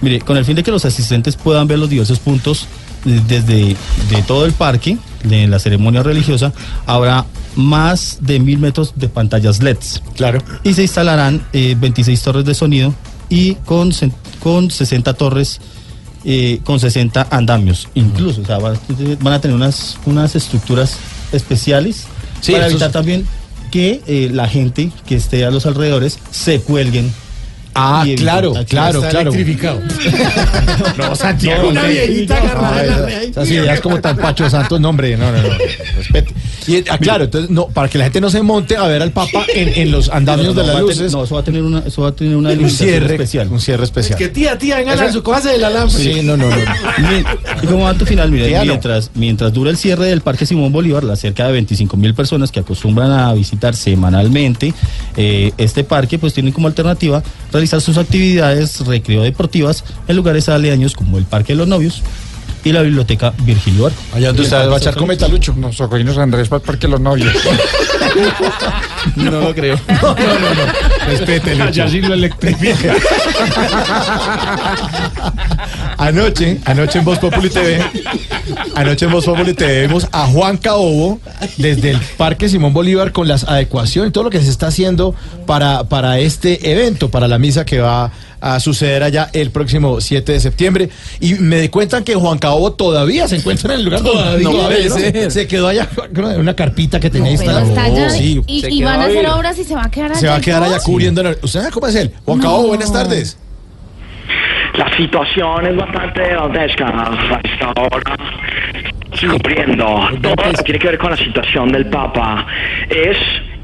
Mire, con el fin de que los asistentes puedan ver los diversos puntos eh, desde de todo el parque, de la ceremonia religiosa, habrá más de mil metros de pantallas LEDs. Claro. Y se instalarán eh, 26 torres de sonido y con, con 60 torres, eh, con 60 andamios, incluso. O sea, van, van a tener unas, unas estructuras especiales Sí, para evitar es- también que eh, la gente que esté a los alrededores se cuelguen. Ah, y claro, claro, está claro. electrificado. *laughs* No, Santiago. Una viejita agarrada en la reja. Esas ideas como tan Pacho Santos, no, hombre, no, no, no. Respete. Y ah, claro, entonces, no, para que la gente no se monte a ver al Papa en, en los andamios No, de las va tener- luces. no, eso va a tener una, eso va a tener una un cierre especial. Un cierre especial. Que tía, tía, vengan a su casa del alambre. Sí, no, no, no. *laughs* Y como dato final, mire, Dígalo. mientras, mientras dura el cierre del Parque Simón Bolívar, las cerca de 25 mil personas que acostumbran a visitar semanalmente eh, este parque, pues tienen como alternativa realizar sus actividades recreo-deportivas en lugares aledaños como el Parque de los Novios y la Biblioteca Virgilio Barco. Allá donde usted va a echar con metalucho. Nos socorrinos Andrés para el parque Los Novios. *laughs* No lo creo. No, no, no, no. Respete, Lucho. Allá sí lo electrifica. Anoche, anoche en Voz Populi TV, anoche en Voz Populi TV vimos a Juan Caobo desde el Parque Simón Bolívar con las adecuaciones y todo lo que se está haciendo para, para este evento, para la misa que va a suceder allá el próximo 7 de septiembre. Y me di cuenta que Juan Caobo todavía se encuentra en el lugar donde Todavía, no ¿no? Se quedó allá en una carpita que tenía instalada. está allá Sí, y, van a hacer obras y se va a quedar allá. Se va a quedar allá cubriendo. la- ¿Usted sabe cómo es él? Juan Caobo, buenas tardes. La situación es bastante dantesca a esta hora. Cubriendo todo lo que tiene que ver con la situación del Papa. Es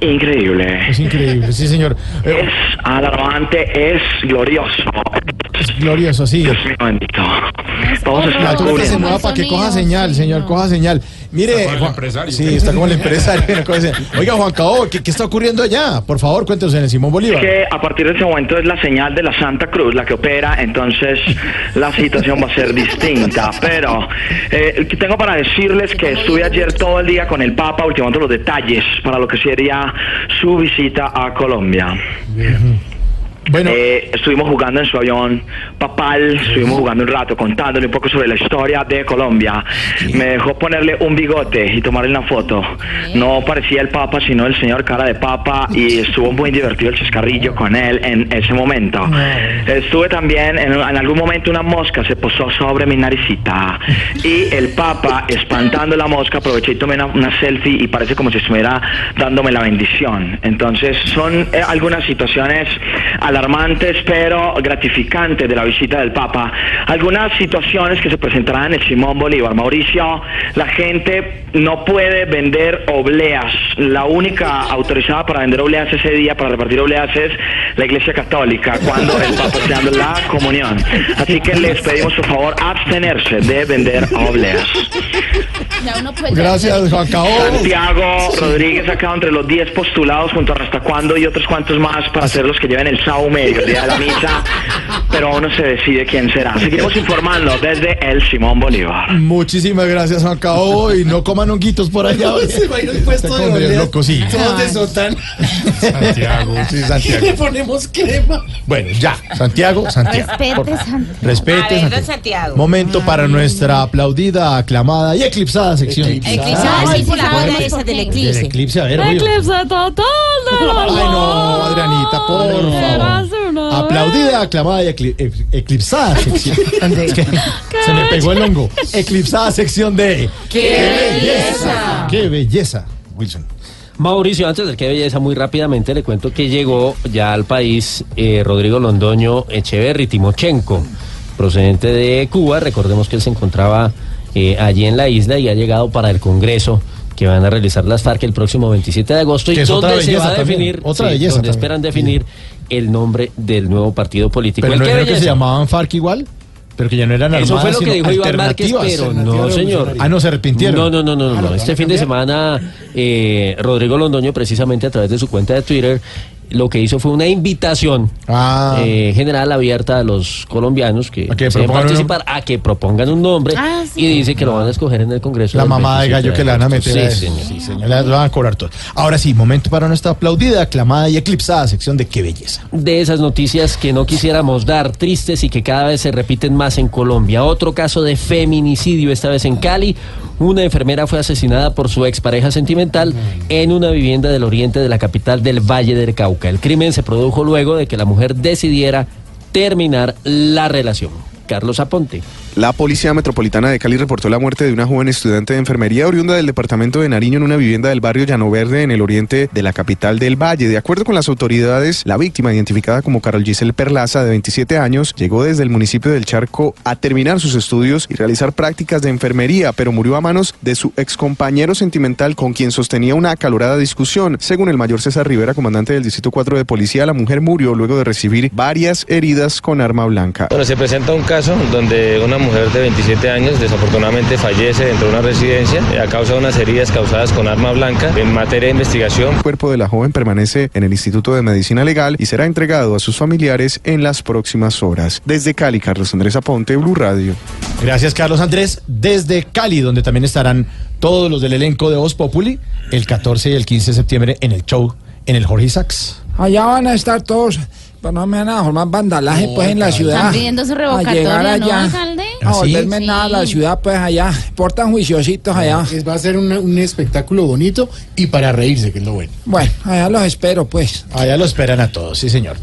increíble. Es increíble, sí, señor. Es alarmante, es glorioso. Es glorioso, sí. Dios mío bendito. Todos La están torta se mueva para que coja señal, señor, coja señal. Mire, Está como el Juan- empresario. Sí, está como el empresario. Oiga, Juan Cao, ¿qué, qué está ocurriendo allá? Por favor, cuéntenos en el Simón Bolívar. que a partir de ese momento es la señal de la Santa Cruz la que opera, entonces la situación va a ser distinta. Pero eh, que tengo para decirles que estuve ayer todo el día con el Papa ultimando los detalles para lo que sería su visita a Colombia. Bueno. Eh, estuvimos jugando en su avión papal, estuvimos jugando un rato, contándole un poco sobre la historia de Colombia. Me dejó ponerle un bigote y tomarle una foto. No parecía el Papa, sino el señor cara de Papa y estuvo muy divertido el chascarrillo con él en ese momento. Estuve también, en, en algún momento una mosca se posó sobre mi naricita y el Papa, espantando la mosca, aproveché y tomé una, una selfie y parece como si estuviera dándome la bendición. Entonces son eh, algunas situaciones alarmantes pero gratificantes de la visita del Papa. Algunas situaciones que se presentarán en el Simón Bolívar. Mauricio, la gente no puede vender obleas. La única autorizada para vender obleas ese día, para repartir obleas, es la Iglesia Católica, cuando el Papa esté dando la comunión. Así que les pedimos, por favor, abstenerse de vender obleas. Gracias, Juan. Santiago Rodríguez ha quedado entre los 10 postulados junto a Rastacuando y otros cuantos más para ser los que lleven el Sao Medio el día de la misa, pero aún no se decide quién será. Seguiremos informando desde el Simón Bolívar. Muchísimas gracias, Juan Cao. Y no coman honguitos por allá. Se va a ir al puesto de loco, sí. Todos de sotán. Santiago, sí, *laughs* Santiago. Le ponemos crema. Bueno, ya. Santiago, Santiago. Respete, por- Santiago. Respete, A ver, don Santiago. Santiago. Momento para nuestra aplaudida, aclamada y eclipsada sección. Eclipsada, sí, por la joda esa del Del eclipse. eclipse, a ver. Eclipse total de Ay, no, Adrianita, por favor. Aplaudida, aclamada y ecli- ec- eclipsada *laughs* sección. *laughs* Se me pegó el hongo. Eclipsada sección de. ¡Qué belleza! ¡Qué belleza! Wilson. Mauricio, antes del que belleza, muy rápidamente le cuento que llegó ya al país eh, Rodrigo Londoño Echeverry Timochenko, procedente de Cuba. Recordemos que él se encontraba eh, allí en la isla y ha llegado para el Congreso que van a realizar las FARC el próximo 27 de agosto y Que es otra donde se belleza va a también, definir, otra sí, belleza donde también. esperan definir el nombre del nuevo partido político. Pero ¿El no era que se llamaban FARC igual, pero que ya no eran Eso armadas, fue lo que dijo Iván Márquez, alternativas. pero no, señor. Ah, no, se arrepintieron. No, no, no, no, no. Ah, no. ¿lo Este fin de semana, eh, Rodrigo Londoño, precisamente a través de su cuenta de Twitter, lo que hizo fue una invitación eh, general abierta a los colombianos que, propongan participar a que propongan un nombre Ah, sí. y dice que lo van a escoger en el Congreso. La mamá de 27 gallo que le van a meter a Sí, señor. Sí, señor. Le van a cobrar todo. Ahora sí, momento para nuestra aplaudida, aclamada y eclipsada sección de qué belleza. de esas noticias que no quisiéramos dar, tristes y que cada vez se repiten más en Colombia. Otro caso de feminicidio, esta vez en Cali. Una enfermera fue asesinada por su expareja sentimental en una vivienda del oriente de la capital del Valle del Cauca. El crimen se produjo luego de que la mujer decidiera terminar la relación. Carlos Aponte. La Policía Metropolitana de Cali reportó la muerte de una joven estudiante de enfermería oriunda del departamento de Nariño en una vivienda del barrio Llano Verde en el oriente de la capital del Valle. De acuerdo con las autoridades, la víctima, identificada como Carol Giselle Perlaza, de 27 años, llegó desde el municipio del Charco a terminar sus estudios y realizar prácticas de enfermería, pero murió a manos de su excompañero sentimental con quien sostenía una acalorada discusión. Según el mayor César Rivera, comandante del Distrito 4 de Policía, la mujer murió luego de recibir varias heridas con arma blanca. Bueno, se presenta un caso donde una mujer de 27 años desafortunadamente fallece dentro de una residencia eh, a causa de unas heridas causadas con arma blanca. En materia de investigación, El cuerpo de la joven permanece en el Instituto de Medicina Legal y será entregado a sus familiares en las próximas horas. Desde Cali, Carlos Andrés Aponte, Blue Radio. Gracias, Carlos Andrés. Desde Cali, donde también estarán todos los del elenco de Voz Populi, el 14 y el 15 de septiembre en el show en el Jorge Isaacs. Allá van a estar todos, no me van a formar vandalaje pues en la ciudad. Están pidiendo su a llegar revocatoria, ¿no, allá. alcalde? A volverme nada a la ciudad pues allá. Portan juiciositos allá. Es- va a ser un, un espectáculo bonito y para reírse, que es lo bueno. Bueno, allá los espero pues. Allá lo esperan a todos, sí, señor.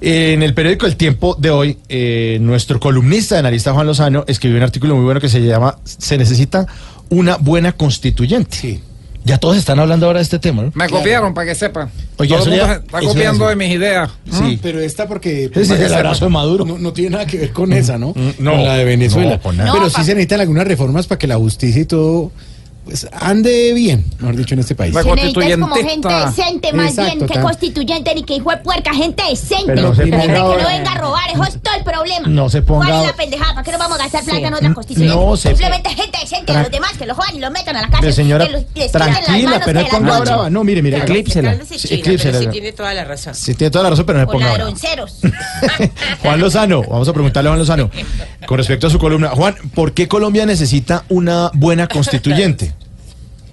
En el periódico El Tiempo de hoy, eh, nuestro columnista de analista Juan Lozano escribió un artículo muy bueno que se llama Se necesita una buena constituyente. Ya todos están hablando ahora de este tema, ¿no? Me copiaron para que sepan. Oye, Todo eso el mundo ya- se está copiando de mis ideas. Sí. Pero esta porque... Es el abrazo de Maduro. No, no tiene nada que ver con esa, ¿no? no, con la de Venezuela. no, con nada. Pero sí se necesitan algunas reformas para que la justicia y todo pues ande bien, mejor dicho, en este país. Se necesita es como gente decente, más Exacto, bien que tan- constituyente ni que hijo de puerca, gente decente. Pero no se gente ponga que ahora- no venga a robar, eso es todo el problema. No se ponga ¿Cuál es ahora- la pendejada? ¿Para qué nos vamos a gastar plata Sí. en otra constituyente? No se- Simplemente gente decente, a Tra- los demás que los jodan y los metan a la cárcel. Pero señora, que los- les quiten las tranquila, manos pero no las ponga noches. brava. No, mire, mire, Claro, eclípsela. explicarle Sí, China, eclípsela. pero sí Tiene toda la razón. Sí, tiene toda la razón, pero no me O ponga brava. ladronceros. *laughs* Juan Lozano, vamos a preguntarle a Juan Lozano, con respecto a su columna. Juan, ¿por qué Colombia necesita una buena constituyente?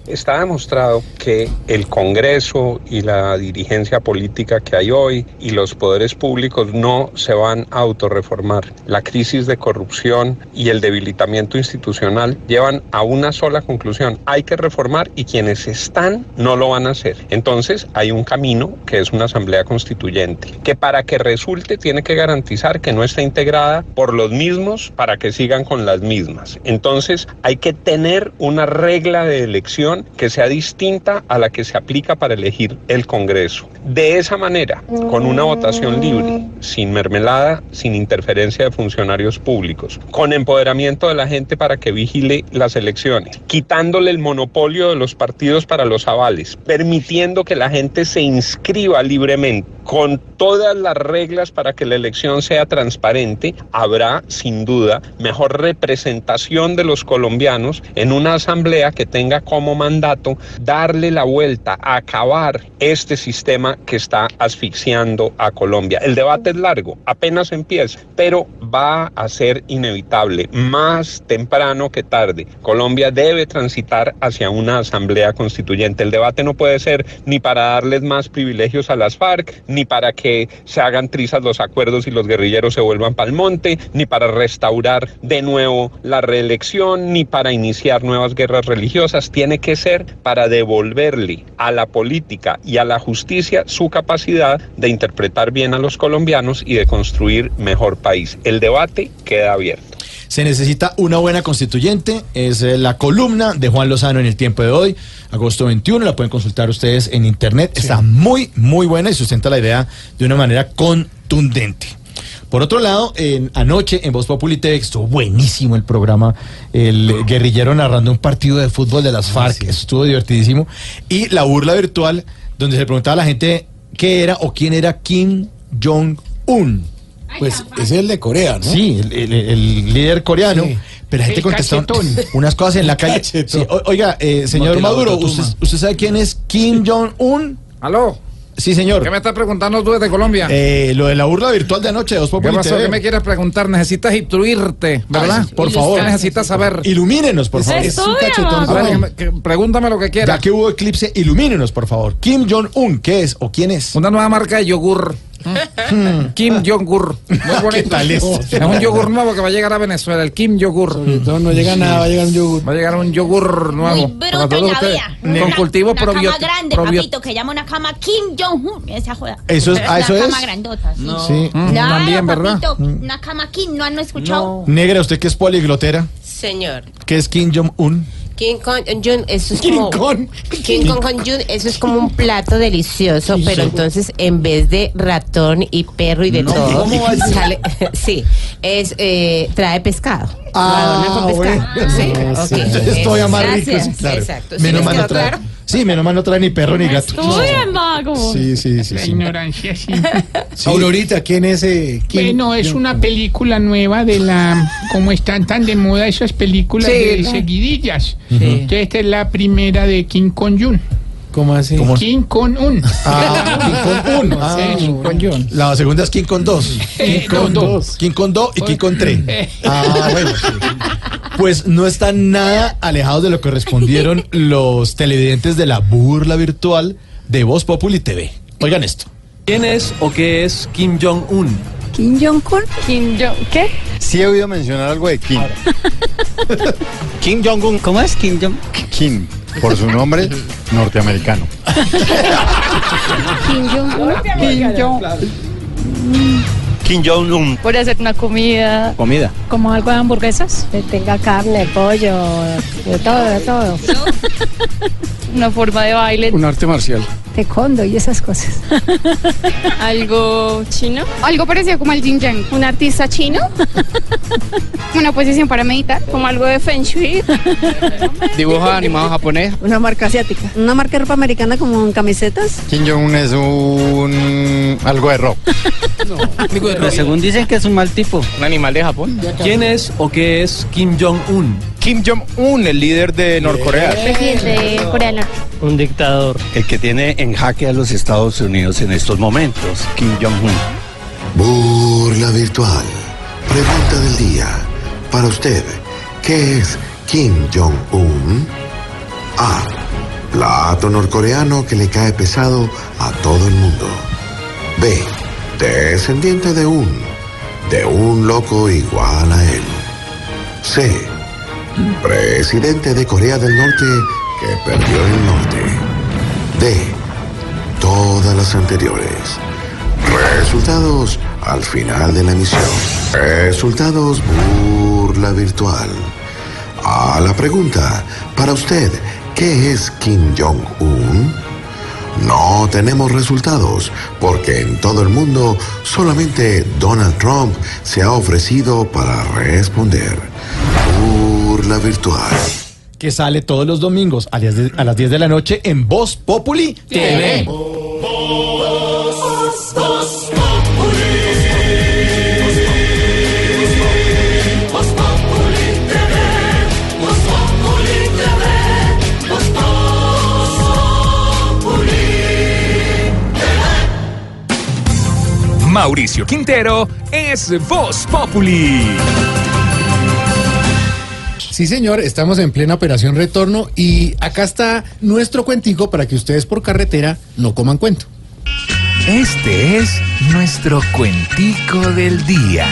Está demostrado que el Congreso y la dirigencia política que hay hoy y los poderes públicos no se van a autorreformar. La crisis de corrupción y el debilitamiento institucional llevan a una sola conclusión. Hay que reformar y quienes están no lo van a hacer. Entonces hay un camino que es una asamblea constituyente, que para que resulte tiene que garantizar que no esté integrada por los mismos para que sigan con las mismas. Entonces hay que tener una regla de elección que sea distinta a la que se aplica para elegir el Congreso. De esa manera, con una votación libre, sin mermelada, sin interferencia de funcionarios públicos, con empoderamiento de la gente para que vigile las elecciones, quitándole el monopolio de los partidos para los avales, permitiendo que la gente se inscriba libremente, con todas las reglas para que la elección sea transparente, habrá sin duda mejor representación de los colombianos en una asamblea que tenga como mandato darle la vuelta, a acabar este sistema que está asfixiando a Colombia. El debate es largo, apenas empieza, pero va a ser inevitable, más temprano que tarde. Colombia debe transitar hacia una asamblea constituyente. El debate no puede ser ni para darles más privilegios a las FARC, ni para que se hagan trizas los acuerdos y los guerrilleros se vuelvan pa'l monte, ni para restaurar de nuevo la reelección, ni para iniciar nuevas guerras religiosas. Tiene que ser para devolverle a la política y a la justicia su capacidad de interpretar bien a los colombianos y de construir mejor país. El debate queda abierto. Se necesita una buena constituyente. Es eh, la columna de Juan Lozano en el tiempo de hoy, agosto 21. La pueden consultar ustedes en internet. Está muy, muy buena y sustenta la idea de una manera contundente. Por otro lado, en, anoche en Voz Populi TV estuvo buenísimo el programa, el guerrillero narrando un partido de fútbol de las FARC, estuvo divertidísimo, y la burla virtual, donde se preguntaba a la gente qué era o quién era Kim Jong-un. Pues es el de Corea, ¿no? Sí, el, el- el líder coreano. Sí. Pero la gente contestó *laughs* unas cosas en la calle. Cachetón. Sí, o- oiga, eh, señor No, Maduro. ¿usted, usted sabe quién es Kim Jong-un? ¿Aló? Sí, señor. ¿Qué me estás preguntando tú desde Colombia? Eh, lo de la burla virtual de anoche de ¿Qué Populi pasó? TV. ¿Qué me quieres preguntar? Necesitas instruirte, ¿verdad? Ay, por favor. ¿Qué necesitas saber? Ilumínenos, por favor. Es un cachetón. A ver, que- pregúntame lo que quieras. Ya que hubo eclipse, ilumínenos, por favor. Kim Jong-un, ¿qué es o quién es? Una nueva marca de yogur. Kim Jong-ur. Muy bonito. *laughs* Es un yogur nuevo que va a llegar a Venezuela, el Kim Yogur. No, no llega nada, va a llegar un yogur. Va a llegar un yogur nuevo. Muy Para la ustedes. vida. Con cultivo Una cama probiótico. grande, papito, que llama una cama Kim Jong-un. Esa joda. Eso es- ah, eso Una es. cama grandota, sí. Sí. Mm, Claro, también, ¿verdad? papito, una cama Kim, ¿no han escuchado? Negra, usted que es poliglotera, Señor. ¿qué es Kim Jong-un? King Kong Jun, eso es King como Kong. King Kong Jun, eso es como un plato delicioso, pero entonces en vez de ratón y perro y de No, todo, ¿cómo va a ser? sale, *laughs* sí, es eh, trae pescado. Ah, Lo adornan con bueno. pescado. Sí, No, ok. sí. Entonces todavía más rico, Gracias. sí, claro. Exacto. ¿Sí Menos les mal quedó no trae. claro? Sí, menos mal no trae ni perro ni gato. Mago. Sí, sí, sí. La sí. ignorancia, sí. Aurorita, ¿quién es eh, quién? Bueno, es una película nueva de la. Como están tan de moda esas películas Sí, de la- seguidillas. Sí. Entonces, esta es la primera de King Kong Jun. ¿Cómo así? King Kong Un. Ah, King Kong un. *laughs* Ah, Sí, King Kong Jun. La segunda es King con dos. Eh, King con no, dos. King con dos y King con tres. Eh. Ah, bueno. sí. Pues no están nada alejados de lo que respondieron *laughs* los televidentes de la burla virtual de Voz Populi TV. Oigan esto. ¿Quién es o qué es Kim Jong-un? Kim Jong-un. Kim Jong, ¿qué? Sí he oído mencionar algo de Kim. *laughs* Kim Jong-un. ¿Cómo es Kim Jong? Kim, por su nombre norteamericano. Kim Jong-un. Kim Jong. Kim Jong-un. Puede hacer una comida Comida. como algo de hamburguesas. Que tenga carne, pollo, de todo, de todo. *laughs* una forma de baile. Un arte marcial. Taekwondo y esas cosas. *laughs* ¿Algo chino? Algo parecido como el Jin Yang. ¿Un artista chino? *laughs* ¿Una posición para meditar? Como algo de Feng Shui. Dibujo animado japonés. Una marca asiática. Una marca de ropa americana como en camisetas. Kim Jong-un es un... algo de rock. Pero según dicen que es un mal tipo. Un animal de Japón. ¿Quién es o qué es Kim Jong-un? Kim Jong-un, el líder de Norcorea. Presidente de Corea del Norte. Un dictador. El que tiene en jaque a los Estados Unidos en estos momentos. Kim Jong-un. Burla virtual. Pregunta del día. Para usted, ¿qué es Kim Jong-un? A. Plato norcoreano que le cae pesado a todo el mundo. B. Descendiente de un. De un loco igual a él. C. Presidente de Corea del Norte que perdió el norte. D. Todas las anteriores. Resultados al final de la emisión. Resultados burla virtual. A la pregunta, para usted, ¿qué es Kim Jong-un? No tenemos resultados porque en todo el mundo solamente Donald Trump se ha ofrecido para responder. Burla virtual. Que sale todos los domingos a las 10 de, a las 10 de la noche en Voz Populi TV. Mauricio Quintero es Voz Populi. Sí, señor, estamos en plena operación retorno y acá está nuestro cuentico para que ustedes por carretera no coman cuento. Este es nuestro cuentico del día.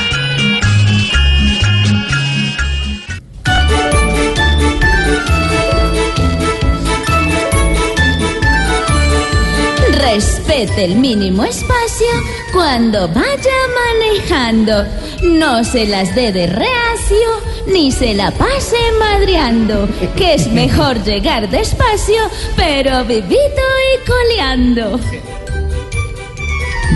Respete el mínimo espacio cuando vaya manejando. No se las dé de reacio ni se la pase madreando. Que es mejor llegar despacio, pero vivito y coleando.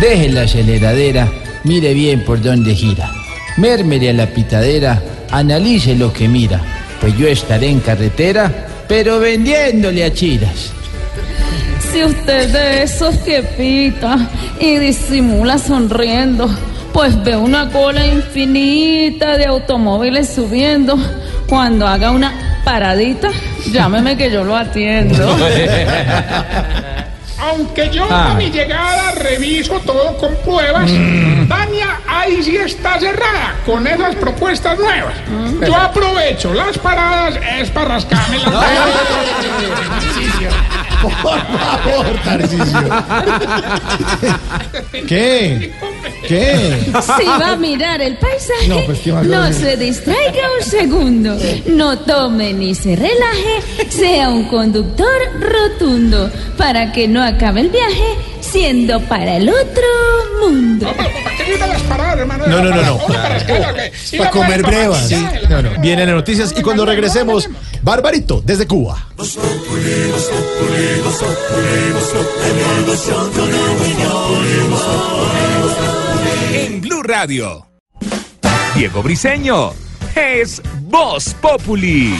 Deje la aceleradera, mire bien por dónde gira. Mérmere a la pitadera, analice lo que mira. Pues yo estaré en carretera, pero vendiéndole a chiras. Si usted de esos que pita y disimula sonriendo, pues ve una cola infinita de automóviles subiendo. Cuando haga una paradita, llámeme que yo lo atiendo. *laughs* Aunque yo Ah. a mi llegada reviso todo con pruebas, Dania ahí sí está cerrada con esas propuestas nuevas. Yo aprovecho las paradas es para rascarme la Por favor, Tarcisio. *laughs* ¿Qué? ¿Qué? Si va a mirar el paisaje, No, pues, se distraiga un segundo. No tome ni se relaje, sea un conductor rotundo para que no acabe el viaje siendo para el otro mundo. No, no, no, no. Para comer brevas. maquillar. No, no. Vienen las noticias y cuando regresemos, Barbarito, desde Cuba. Radio. Diego Briseño es Voz Populi.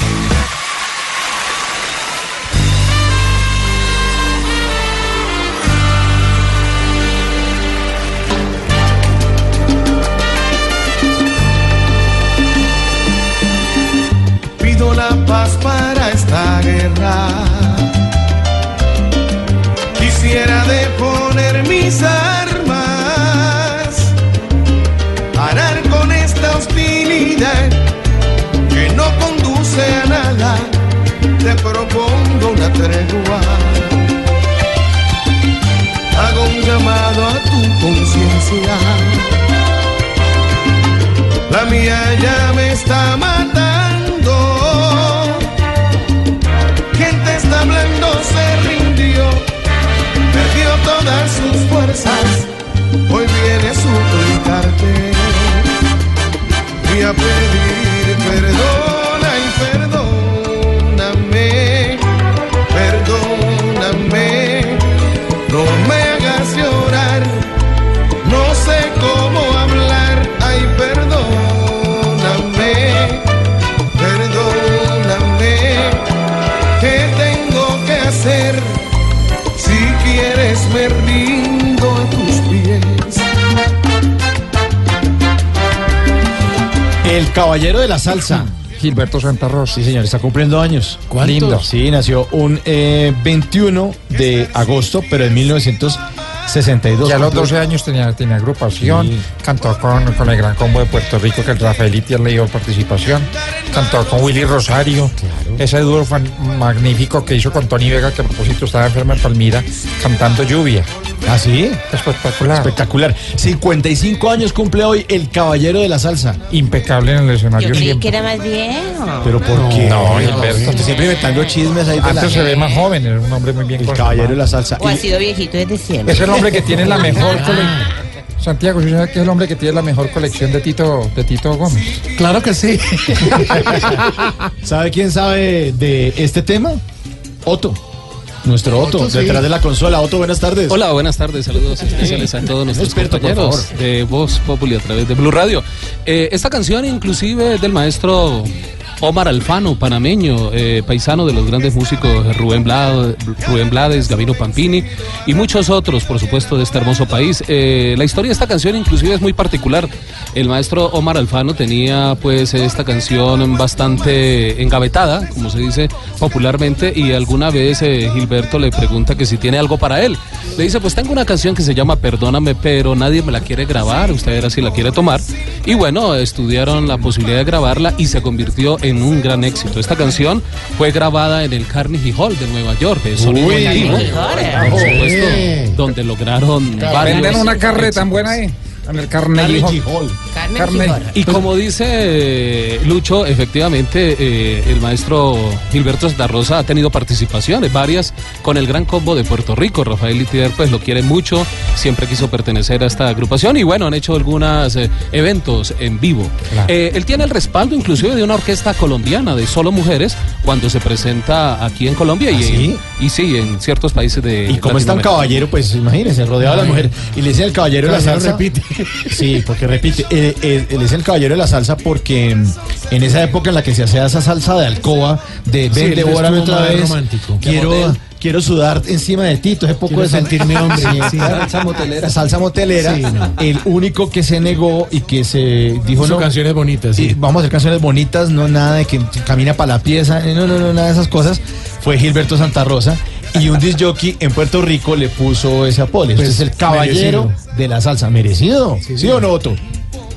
Pido la paz para esta guerra. Quisiera deponer mis armas, que no conduce a nada. Te propongo una tregua. Hago un llamado a tu conciencia. La mía ya me está matando. Quien te está hablando se rindió, perdió todas sus fuerzas. A pedir perdona caballero de la salsa. Gilberto Santa Rosa. Sí, señor, está cumpliendo años. ¿Cuántos? Lindo. Sí, nació un eh, 21 de agosto, pero en 1962. Ya a los Cumplió- 12 años tenía, tenía agrupación, Sí. cantó con, con el Gran Combo de Puerto Rico, que el Rafaelito le dio participación, cantó con Willy Rosario, ese dúo magnífico que hizo con Tony Vega, que a propósito estaba enferma en Palmira, cantando Lluvia. ¿Ah, sí? Espectacular. Espectacular. 55 años cumple hoy el caballero de la salsa. Impecable en el Yo escenario creí siempre. que era más viejo. Pero ¿por qué? No, Gilberto. Usted siempre inventando chismes ahí de la- Antes se ve más joven, era un hombre muy bien El caballero de la salsa. O ha sido viejito desde siempre. Es el hombre que tiene la mejor colección. Santiago, ¿sí que es el hombre que tiene la mejor colección de Tito, de Tito Gómez? Claro que sí. *laughs* ¿Sabe quién sabe de este tema? Otto. Nuestro Otto, Otto, sí. detrás de la consola. Otto, buenas tardes. Hola, buenas tardes, saludos especiales a todos nuestros experto, compañeros de Voz Populi a través de Blue Radio. Eh, esta canción inclusive es del maestro Omar Alfano, panameño, eh, paisano de los grandes músicos Rubén, Bla- Rubén Blades, Gavino Pampini y muchos otros, por supuesto, de este hermoso país. Eh, la historia de esta canción inclusive es muy particular. El maestro Omar Alfano tenía pues esta canción bastante engavetada, como se dice popularmente, y alguna vez eh, Gilberto le pregunta que si tiene algo para él. Le dice, pues tengo una canción que se llama Perdóname, pero nadie me la quiere grabar, usted verá si la quiere tomar. Y bueno, estudiaron la posibilidad de grabarla y se convirtió en un gran éxito. Esta canción fue grabada en el Carnegie Hall de Nueva York, de sonido Uy, antiguo, Carnegie por supuesto, donde lograron varios Venden una carreta tan buena ahí, en el Carnegie Hall. Carmen, Carmen. Y como dice eh, Lucho, efectivamente eh, el maestro Gilberto Santa Rosa ha tenido participaciones, varias, con el Gran Combo de Puerto Rico. Rafael Itier pues lo quiere mucho, siempre quiso pertenecer a esta agrupación y bueno, han hecho algunos eventos en vivo. Eh, él tiene el respaldo inclusive de una orquesta colombiana de solo mujeres cuando se presenta aquí en Colombia y, en- y sí, en ciertos países de ¿Ah, Y como es tan caballero, pues imagínense, rodeado de las mujeres. Y le dicen el caballero de la salsa. repite. Sí, porque repite. *laughs* Eh, eh, le dicen el caballero de la salsa porque en esa época en la que se hacía esa salsa de alcoba, de Sí, ven, él devórame otra vez. romántico. Quiero, quiero sudar encima de ti. Entonces, poco Quiero de sal- sentirme hombre. Sí, Salsa motelera. Salsa motelera. Sí, no. El único que se negó y que se dijo Hizo no. canciones bonitas, sí. y vamos a hacer canciones bonitas, no nada de que camina para la pieza, eh, no, no, no, nada de esas cosas. Fue Gilberto Santa Rosa. Y un disc jockey en Puerto Rico le puso ese apodo. Este Pues, es el caballero de la salsa. ¿Merecido? ¿Sí, o no, Otto?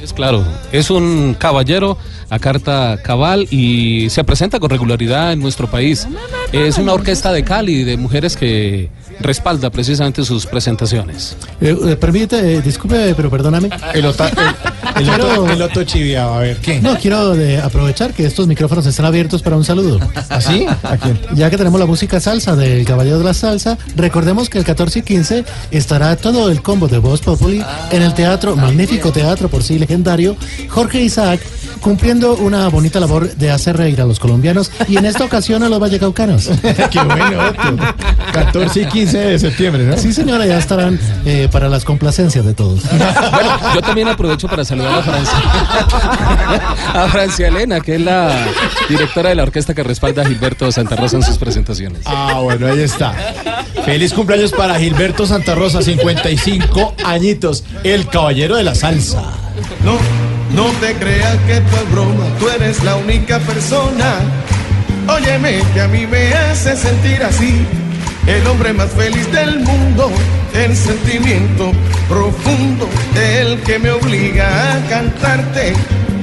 Es claro, es un caballero a carta cabal y se presenta con regularidad en nuestro país. Es una orquesta de Cali de mujeres que respalda precisamente sus presentaciones. Eh, eh, permite, eh, disculpe, pero perdóname. El, ota- el, el, *laughs* Quiero- chiviado, a ver, ¿qué? No, quiero eh, aprovechar que estos micrófonos están abiertos para un saludo. ¿Así? ¿A quién? Ya que tenemos la música salsa del Caballero de la Salsa, recordemos que el 14 y 15 estará todo el combo de Voz Populi en el teatro, magnífico teatro por sí legendario, Jorge Isaac, cumpliendo una bonita labor de hacer reír a los colombianos y en esta ocasión a los vallecaucanos. *laughs* Qué bueno, Otto. 14 y 15 de septiembre, ¿no? Sí, señora, ya estarán eh, para las complacencias de todos. *laughs* Bueno, yo también aprovecho para saludar a Francia, *laughs* a Francia Elena, que es la directora de la orquesta que respalda a Gilberto Santa Rosa en sus presentaciones. Ah, bueno, ahí está. Feliz cumpleaños para Gilberto Santa Rosa, 55 añitos, el caballero de la salsa. No, no te creas que es broma, tú eres la única persona. Óyeme, que a mí me hace sentir así, el hombre más feliz del mundo, el sentimiento profundo del que me obliga a cantarte,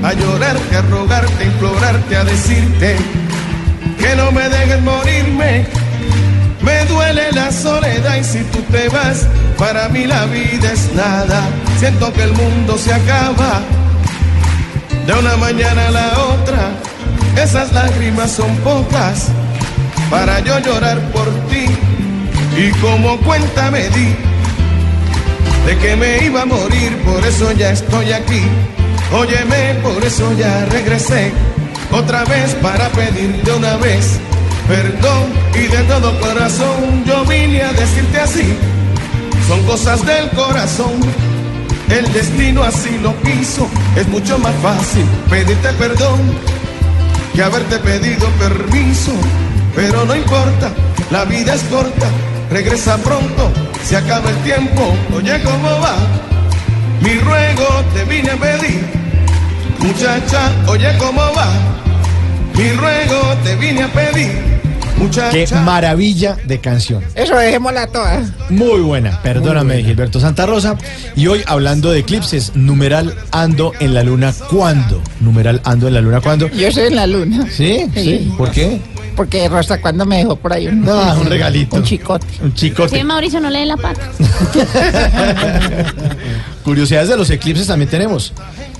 a llorarte, a rogarte, a implorarte, a decirte que no me dejes morirme. Me duele la soledad y si tú te vas, para mí la vida es nada. Siento que el mundo se acaba de una mañana a la otra. Esas lágrimas son pocas para yo llorar por ti. Y como cuenta me di de que me iba a morir, por eso ya estoy aquí. Óyeme, por eso ya regresé otra vez para pedirte una vez perdón y de todo corazón yo vine a decirte así. Son cosas del corazón, el destino así lo quiso. Es mucho más fácil pedirte perdón que haberte pedido permiso. Pero no importa, la vida es corta, regresa pronto, se acaba el tiempo. Oye, ¿cómo va? Mi ruego te vine a pedir, muchacha, oye, ¿cómo va? Mi ruego te vine a pedir, Qué maravilla de canción. Eso dejémosla todas. Muy buena, perdóname, Gilberto Santa Rosa. Y hoy hablando de eclipses, numeral ando en la luna cuándo. Numeral ando en la luna cuándo. Yo soy en la luna. ¿Sí? Sí. ¿Por qué? Porque Rosa cuando me dejó por ahí un, No, un regalito. un chicote. Un chicote. Sí, Mauricio, no le dé la pata. *laughs* Curiosidades de los eclipses también tenemos.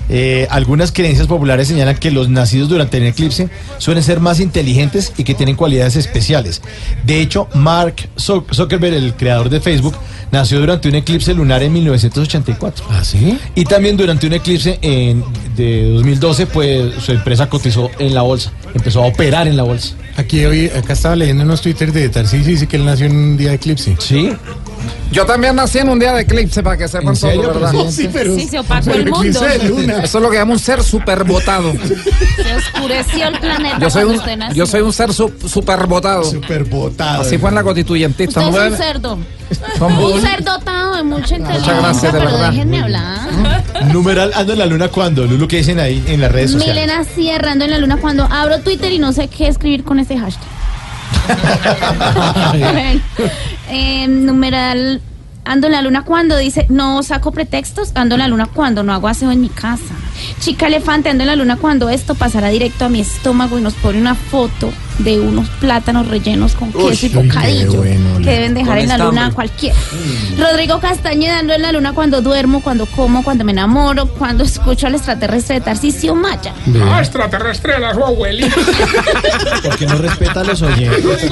Eh, algunas creencias populares señalan que los nacidos durante el eclipse suelen ser más inteligentes y que tienen cualidades especiales. De hecho, Mark Zuck- Zuckerberg, el creador de Facebook, nació durante un eclipse lunar en 1984. ¿Ah, sí? Y también durante un eclipse en, de 2012, pues su empresa cotizó en la bolsa, empezó a operar en la bolsa. Aquí hoy, acá estaba leyendo unos Twitter de Tarcísio y dice que él nació en un día de eclipse. Sí. Yo también nací en un día de eclipse para que sepan ¿En serio, todo, ¿verdad? Sí, pero. Sí, se opacó pero el mundo. eclipse de luna. Eso es lo que llama un ser superbotado. Se oscureció el planeta Yo soy cuando un, usted nació. yo soy un ser su, superbotado. Superbotado. Así fue en la constituyentista. Usted es un cerdo. Son Un ser dotado de mucha inteligencia. gracias, de pero verdad. déjenme hablar. Numeral ando en la luna cuando, Lulu, ¿qué dicen ahí en las redes sociales? Milena Sierra ando en la luna cuando abro Twitter y no sé qué escribir con ese hashtag. *laughs* Eh, numeral ando en la luna cuando dice no saco pretextos, ando en la luna cuando no hago aseo en mi casa. Chica elefante ando en la luna cuando esto pasará directo a mi estómago y nos pone una foto de unos plátanos rellenos con Uy, queso y bocadillo bueno, que deben dejar en la luna a cualquiera. Rodrigo Castañeda ando en la luna cuando duermo, cuando como, cuando me enamoro, cuando escucho al extraterrestre de Tarcisio Maya. Ah, extraterrestre era su abuelita. *laughs* Porque no respeta a los oyentes.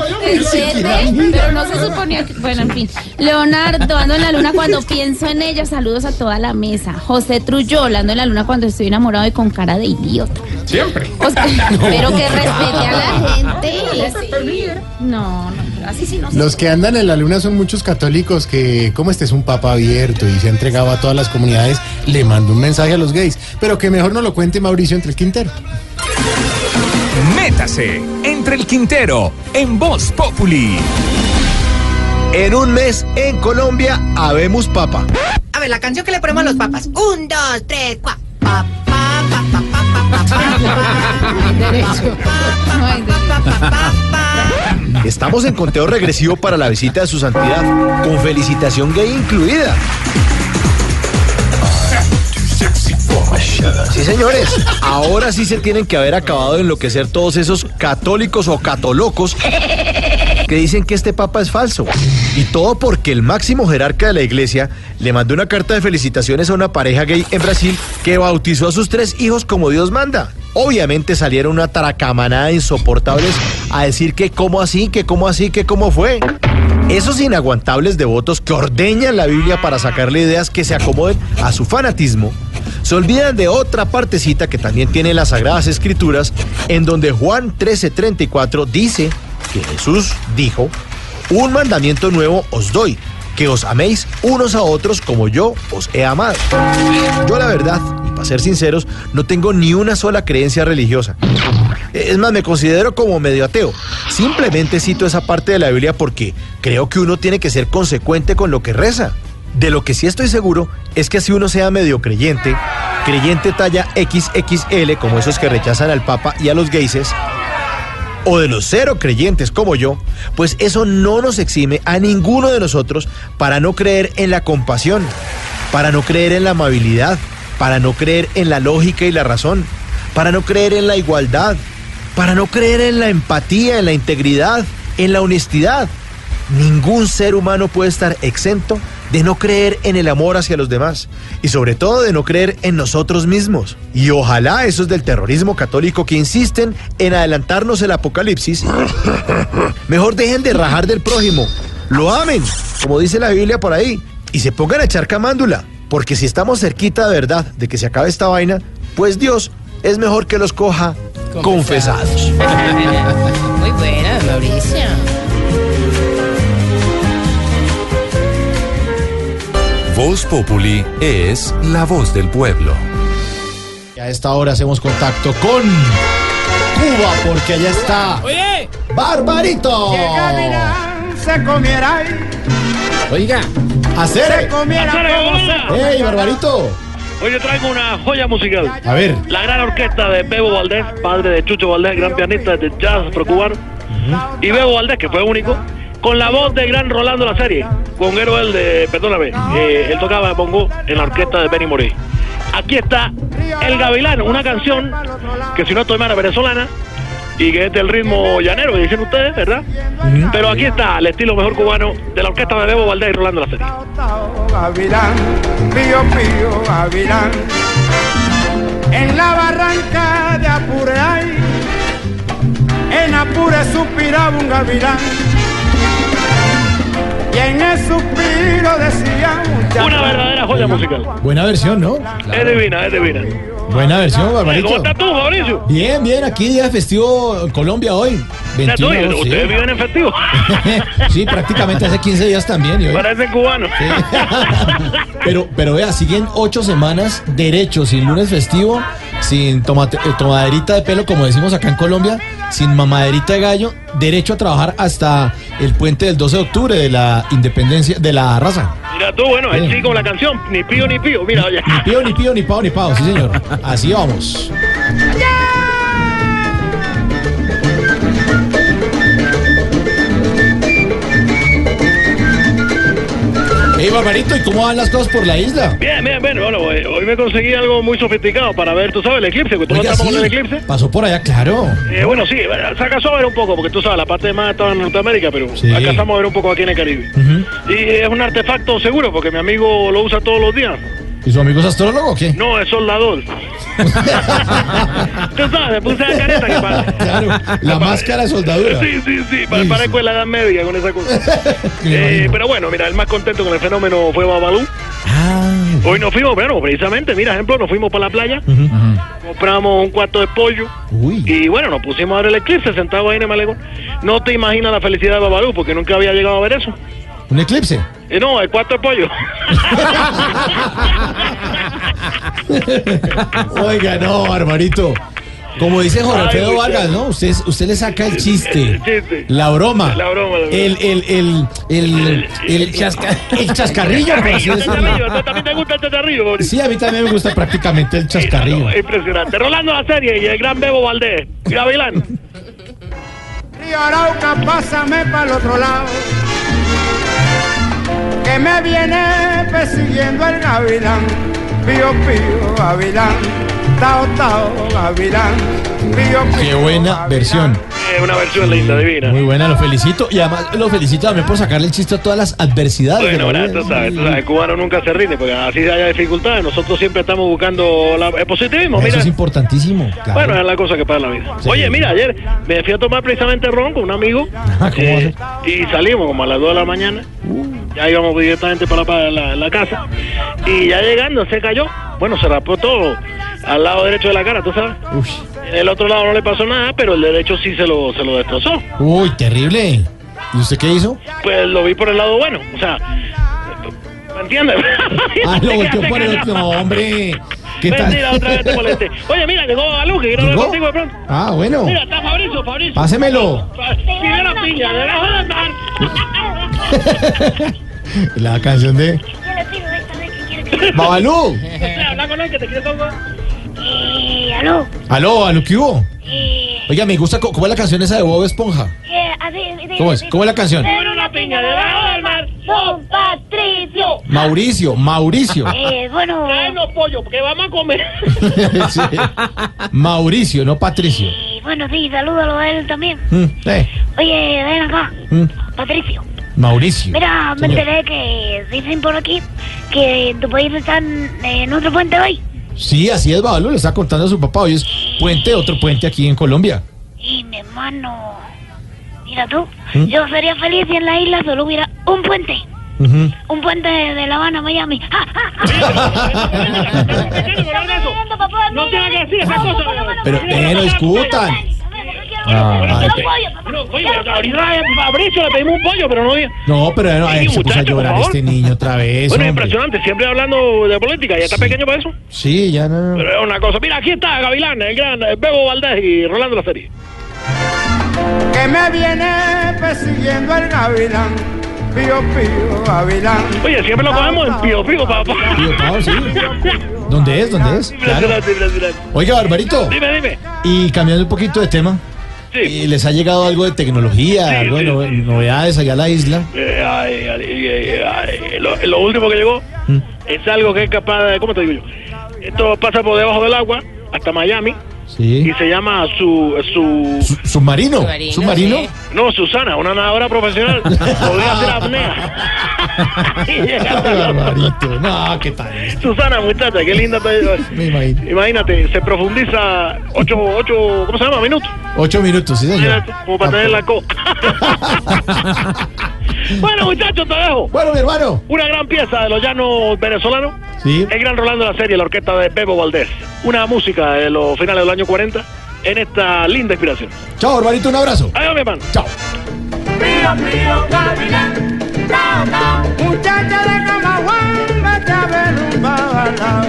Pero no se suponía que. Bueno, en fin. Leonardo, ando en la luna cuando pienso en ella. Saludos a toda la mesa. José Trullola, ando en la luna cuando estoy enamorado y con cara de idiota. Siempre. O sea, *laughs* pero que respete a la gente. No, no, pero así sí no se Los que andan en la luna son muchos católicos que, como este es un papa abierto y se ha entregado a todas las comunidades, le mando un mensaje a los gays. Pero que mejor no lo cuente Mauricio entre el Quintero. Métase entre el Quintero en Voz Populi. En un mes en Colombia habemos papa. A ver, la canción que le ponemos a los papas. Un, dos, tres, cuatro. Estamos en conteo regresivo para la visita de su santidad, con felicitación gay incluida. Sí, señores, ahora sí se tienen que haber acabado de enloquecer todos esos católicos o catolocos que dicen que este papa es falso. Y todo porque el máximo jerarca de la iglesia le mandó una carta de felicitaciones a una pareja gay en Brasil que bautizó a sus tres hijos como Dios manda. Obviamente salieron una taracamanada insoportables a decir que cómo así, que cómo así, que cómo fue. Esos inaguantables devotos que ordeñan la Biblia para sacarle ideas que se acomoden a su fanatismo, se olvidan de otra partecita que también tiene las Sagradas Escrituras, en donde Juan 13:34 dice que Jesús dijo, un mandamiento nuevo os doy, que os améis unos a otros como yo os he amado. Yo la verdad, y para ser sinceros, no tengo ni una sola creencia religiosa. Es más, me considero como medio ateo. Simplemente cito esa parte de la Biblia porque creo que uno tiene que ser consecuente con lo que reza. De lo que sí estoy seguro es que si uno sea medio creyente, creyente talla XXL como esos que rechazan al Papa y a los gayses, o de los cero creyentes como yo, pues eso no nos exime a ninguno de nosotros para no creer en la compasión, para no creer en la amabilidad, para no creer en la lógica y la razón, para no creer en la igualdad, para no creer en la empatía, en la integridad, en la honestidad. Ningún ser humano puede estar exento de no creer en el amor hacia los demás y sobre todo de no creer en nosotros mismos. Y ojalá esos del terrorismo católico que insisten en adelantarnos el apocalipsis, *laughs* mejor dejen de rajar del prójimo, lo amen, como dice la Biblia por ahí, y se pongan a echar camándula, porque si estamos cerquita de verdad de que se acabe esta vaina, pues Dios es mejor que los coja confesados. *laughs* Muy buena, Mauricio. Voz Populi es la voz del pueblo. Y a esta hora hacemos contacto con Cuba, porque allá está Oye, Barbarito. se comiera Oiga, hacer. ¡Ey, Barbarito! Hoy yo traigo una joya musical. A ver. La gran orquesta de Bebo Valdés, padre de Chucho Valdés, gran pianista de jazz afrocubano. Y Bebo Valdés, que fue único, con la voz de gran Rolando La Serie, conguero el de, perdóname, eh, él tocaba bongo en la orquesta de Benny Moré. Aquí está El Gavilán, una canción que si no estoy mal es venezolana y que es del ritmo llanero, dicen ustedes, ¿verdad? Pero aquí está el estilo mejor cubano de la orquesta de Bebo Valdés y Rolando La Serie. Gavilán, pío pío Gavilán. En la barranca de Apure hay, en Apure suspiraba un gavilán. Y en el suspiro decía. Una verdadera joya musical. Buena versión, ¿no? Es divina, es divina. Buena versión, Barbarito. ¿Cómo estás tú, Mauricio? Bien, bien, aquí día festivo en Colombia hoy. 21 tú, de agosto, ustedes sí. viven en festivo. *laughs* Sí, prácticamente hace 15 días también. y hoy- Parecen cubanos. *laughs* Pero, pero vea, siguen ocho semanas derecho, sin lunes festivo, sin tomate- eh, tomaderita de pelo, como decimos acá en Colombia, sin mamaderita de gallo, derecho a trabajar hasta el puente del 12 de octubre de la independencia, de la raza. Mira tú, bueno, él sí con la canción, ni pío ni pío, mira, oye. Ni pío, ni pío, ni pao, ni pao, sí señor. Así vamos. Ey, Barbarito, ¿y cómo van las cosas por la isla? Bien, bien, bien. Bueno, hoy, me conseguí algo muy sofisticado para ver, tú sabes, el eclipse. ¿Tú no Oiga, sí, el eclipse? Pasó por allá, claro. Eh, bueno, sí, bueno, se alcanzó a ver un poco, porque tú sabes, la parte más estaba en Norteamérica, pero Sí. alcanzamos a ver un poco aquí en el Caribe. Y es un artefacto seguro, porque mi amigo lo usa todos los días. ¿Y su amigo es astrólogo o qué? No, es soldador. tú sabes, puse la careta que para. Claro, la máscara de soldadura. Sí, sí, sí, pa- parezco en la edad media con esa cosa. *laughs* Eh, pero bueno, mira, el más contento con el fenómeno fue Babalú. Ah. Hoy nos fuimos, bueno, precisamente, mira, ejemplo, nos fuimos para la playa, compramos un cuarto de pollo y bueno, nos pusimos a ver el eclipse sentados ahí en el malecón. No te imaginas la felicidad de Babalú porque nunca había llegado a ver eso. ¿Un eclipse? Eh, no, el cuarto de pollo. *laughs* Oiga, no, Barbarito. Como dice Jorge Ay, Alfredo. Vargas, ¿no? Usted, usted le saca el chiste, El chiste. la broma, La broma, la broma. el, el, el, el, el, chasca- el chascarrillo, por así decirlo. Chascarrillo, ¿tú también te gusta el chascarrillo? Sí, a mí también me gusta prácticamente el chascarrillo. Impresionante. Rolando la serie y el gran Bebo Valdés. Gavilán. Río Arauca, pásame para el otro lado. Que me viene persiguiendo el gavilán. Pío, pío, gavilán. Tao, tao, gavilán. Pío, pío. Qué buena versión. Eh, una versión linda, divina. Muy buena, lo felicito. Y además lo felicito también por sacarle el chiste a todas las adversidades. de Bueno, ahora tú sabes, tú sabes, el cubano nunca se rinde, porque así haya dificultades, nosotros siempre estamos buscando la- el positivismo. Eso Mira, es importantísimo. claro. bueno, es la cosa que pasa en la vida. Oye, mira, ayer me fui a tomar precisamente ron con un amigo *laughs* ¿cómo eh, y salimos como a las 2 de la mañana. Ya íbamos directamente para, para la, la casa y ya llegando se cayó. Bueno, se rapó todo al lado derecho de la cara, tú sabes. En el otro lado no le pasó nada, pero el derecho sí se lo, se lo destrozó. Uy, terrible. ¿Y usted qué hizo? Pues lo vi por el lado bueno, o sea, ¿me entiendes? *laughs* Ah, lo Te volteó por el otro, hombre. ¿Qué Mentira, tal? otra vez te molesté. Oye, mira, llegó Balú, que quiero hablar contigo de pronto. Ah, bueno. Mira, está Fabricio, Fabricio. Pásemelo. Primera piña, debajo del mar. *laughs* La canción de Babalú. Habla con que te quiere tomar. Eh, aló. Aló, aló, ¿qué hubo? Eh, Oiga, me gusta, ¿cómo es la canción esa de Bob Esponja? eh, así, ¿Cómo es? ¿Cómo es la canción? Era una piña debajo del mar. Don Patricio. Mauricio, Mauricio. Eh, bueno. Tráenos pollo, porque vamos a comer. *laughs* Sí. Mauricio, no Patricio. eh, bueno, sí, salúdalo a él también. Mm, eh, Oye, ven acá. mm, Patricio. Mauricio. Mira, me Señor. enteré que dicen por aquí que en tu país están en otro puente hoy. Sí, así es, Babalú, le está contando a su papá. Hoy es puente, otro puente aquí en Colombia. Y mi hermano. Mira tú, ¿Mm? yo sería feliz si en la isla solo hubiera un puente. Ujú. Un puente de, de La Habana Miami. No tiene que decir esa cosa. Pero, eh, no discutan. Ah, No, Oye, ahorita a Fabricio le pedimos un pollo, pero no no, pero se puso a llorar este niño otra vez. Bueno, impresionante, siempre hablando de política, ya está pequeño para eso. Sí, ya no. Pero es una cosa. Mira, aquí está Gavilán, el gran Bebo Valdés y Rolando la serie. Que me viene persiguiendo el gavilán. Pío, pío, gavilán. Oye, siempre lo cogemos en pío pío, papá. Pío Pao, sí. ¿Dónde es? ¿Dónde es? Claro. Oiga, Barbarito. Dime, dime. Y cambiando un poquito de tema. ¿Y ¿Les ha llegado algo de tecnología, algo de no- novedades allá a la isla? Eh, ay, ay, ay, ay, Lo, lo último que llegó Mm. es algo que es capaz de. ¿Cómo te digo yo? Esto pasa por debajo del agua hasta Miami Sí. y se llama su. su ¿Submarino? ¿Submarino? No, Susana, una nadadora profesional. Podría hacer apnea. *laughs* *laughs* Y llega hasta la- Barbarito. No, ¿qué tal? Susana, muchacha, qué linda te Me imagino. Imagínate, se profundiza 8, ocho, ¿cómo se llama? Minutos. Ocho minutos, sí, señor. Como para tener la co. *laughs* bueno, muchachos, te dejo. Bueno, mi hermano. Una gran pieza de los llanos venezolanos. Sí. El gran Rolando de la serie, la orquesta de Bebo Valdés. Una música de los finales del año 40 en esta linda inspiración. Chao, hermanito, un abrazo. Adiós, mi hermano. Chao. Pío, gavilán. Tao, tao. Muchacha de Camaguán, vete a ver un babalao.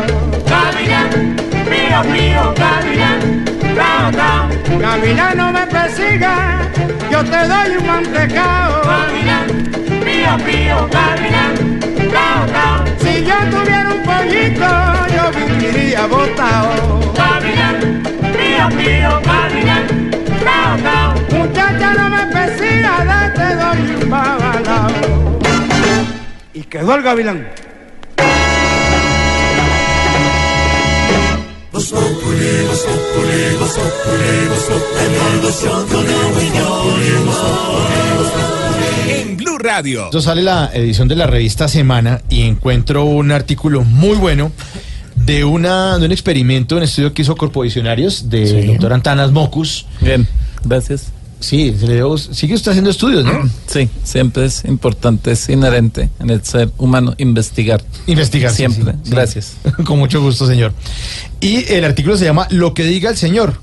Pío, pío, gavilán. Tao, tao. Gavilán, no me persiga, yo te doy un mantecao. Gavilán, pío, pío, gavilán. Tao, tao. Si yo tuviera un pollito, yo viviría botao. Gavilán, pío, pío, gavilán. Tao, tao. Muchacha, no me persiga, te doy un babalao. y quedó el gavilán. En Blue Radio. Esto sale la edición de la revista Semana y encuentro un artículo muy bueno de, una, de un experimento, un estudio que hizo Corpovisionarios del doctor Antanas Mocus. Bien, gracias. Sí, se le dio- sigue usted haciendo estudios, ¿no? Sí, siempre es importante, es inherente en el ser humano investigar. Investigar. sí, Siempre, sí, sí. gracias. *laughs* Con mucho gusto, señor. Y el artículo se llama Lo que diga el señor.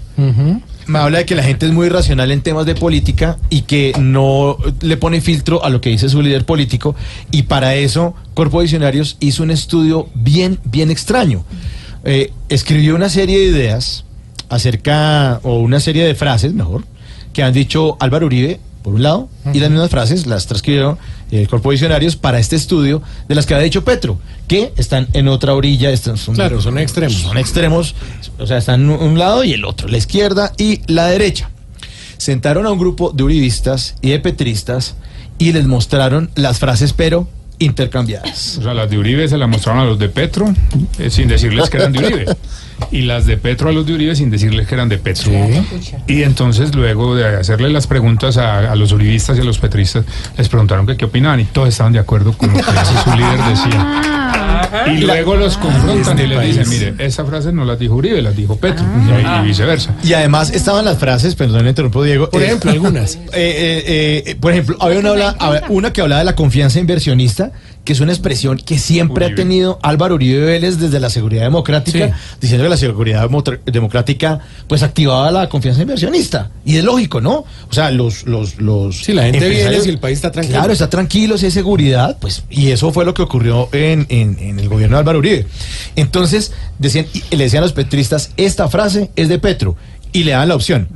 Me habla de que la gente es muy racional en temas de política y que no le pone filtro a lo que dice su líder político. Y para eso, Corpo Visionarios hizo un estudio bien, bien extraño. Eh, escribió una serie de ideas acerca, o una serie de frases, mejor, que han dicho Álvaro Uribe, por un lado, y las mismas frases las transcribió el Corpo Visionarios para este estudio de las que había dicho Petro, que están en otra orilla, están, son, Claro, son extremos. Son extremos, o sea, están un lado y el otro, la izquierda y la derecha. Sentaron a un grupo de uribistas y de petristas y les mostraron las frases, pero intercambiadas. O sea, las de Uribe se las mostraron a los de Petro eh, sin decirles que eran de Uribe. Y las de Petro a los de Uribe sin decirles que eran de Petro. Y entonces luego de hacerle las preguntas a, a los uribistas y a los petristas, les preguntaron que qué opinaban y todos estaban de acuerdo con lo que su líder decía. Y luego los confrontan y les dicen, mire, esa frase no las dijo Uribe, las dijo Petro. Y, y viceversa. Y además estaban las frases, perdón, interrumpo Diego. Por eh, ejemplo, algunas. *laughs* eh, eh, eh, por ejemplo, había una, habla- una que hablaba de la confianza inversionista, que es una expresión que siempre ha tenido Álvaro Uribe Vélez desde la seguridad democrática, Sí. diciendo que la seguridad democrática pues activaba la confianza inversionista. Y es lógico, ¿no? O sea, los... los, los Sí, la gente viene si el país está tranquilo. Claro, está tranquilo, si hay seguridad, pues, y eso fue lo que ocurrió en, en- en el gobierno de Álvaro Uribe. Entonces, decían, y le decían a los petristas, esta frase es de Petro, y le dan la opción.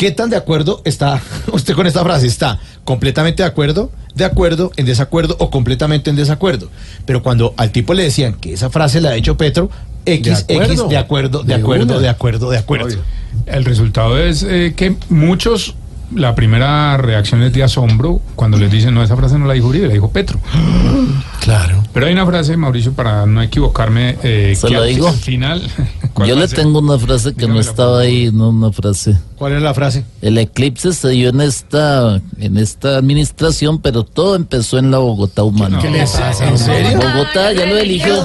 ¿Qué tan de acuerdo está *laughs* usted con esta frase? ¿Está completamente de acuerdo, de acuerdo, en desacuerdo o completamente en desacuerdo? Pero cuando al tipo le decían que esa frase la ha hecho Petro, X, De acuerdo. X, de acuerdo, de, De acuerdo, una. de acuerdo, de acuerdo. El resultado es eh, que muchos, la primera reacción es de asombro cuando les dicen, no, esa frase no la dijo Uribe, la dijo Petro. *gasps* Claro. Pero hay una frase, Mauricio, para no equivocarme, eh, ¿Se que la al, digo? al final... *laughs* ¿cuál Yo le tengo una frase que no estaba ahí, no una frase. ¿Cuál es la frase? El eclipse se dio en esta, en esta administración, pero todo empezó en la Bogotá humana. ¿Qué le pasa? ¿En serio? Bogotá ya lo eligió.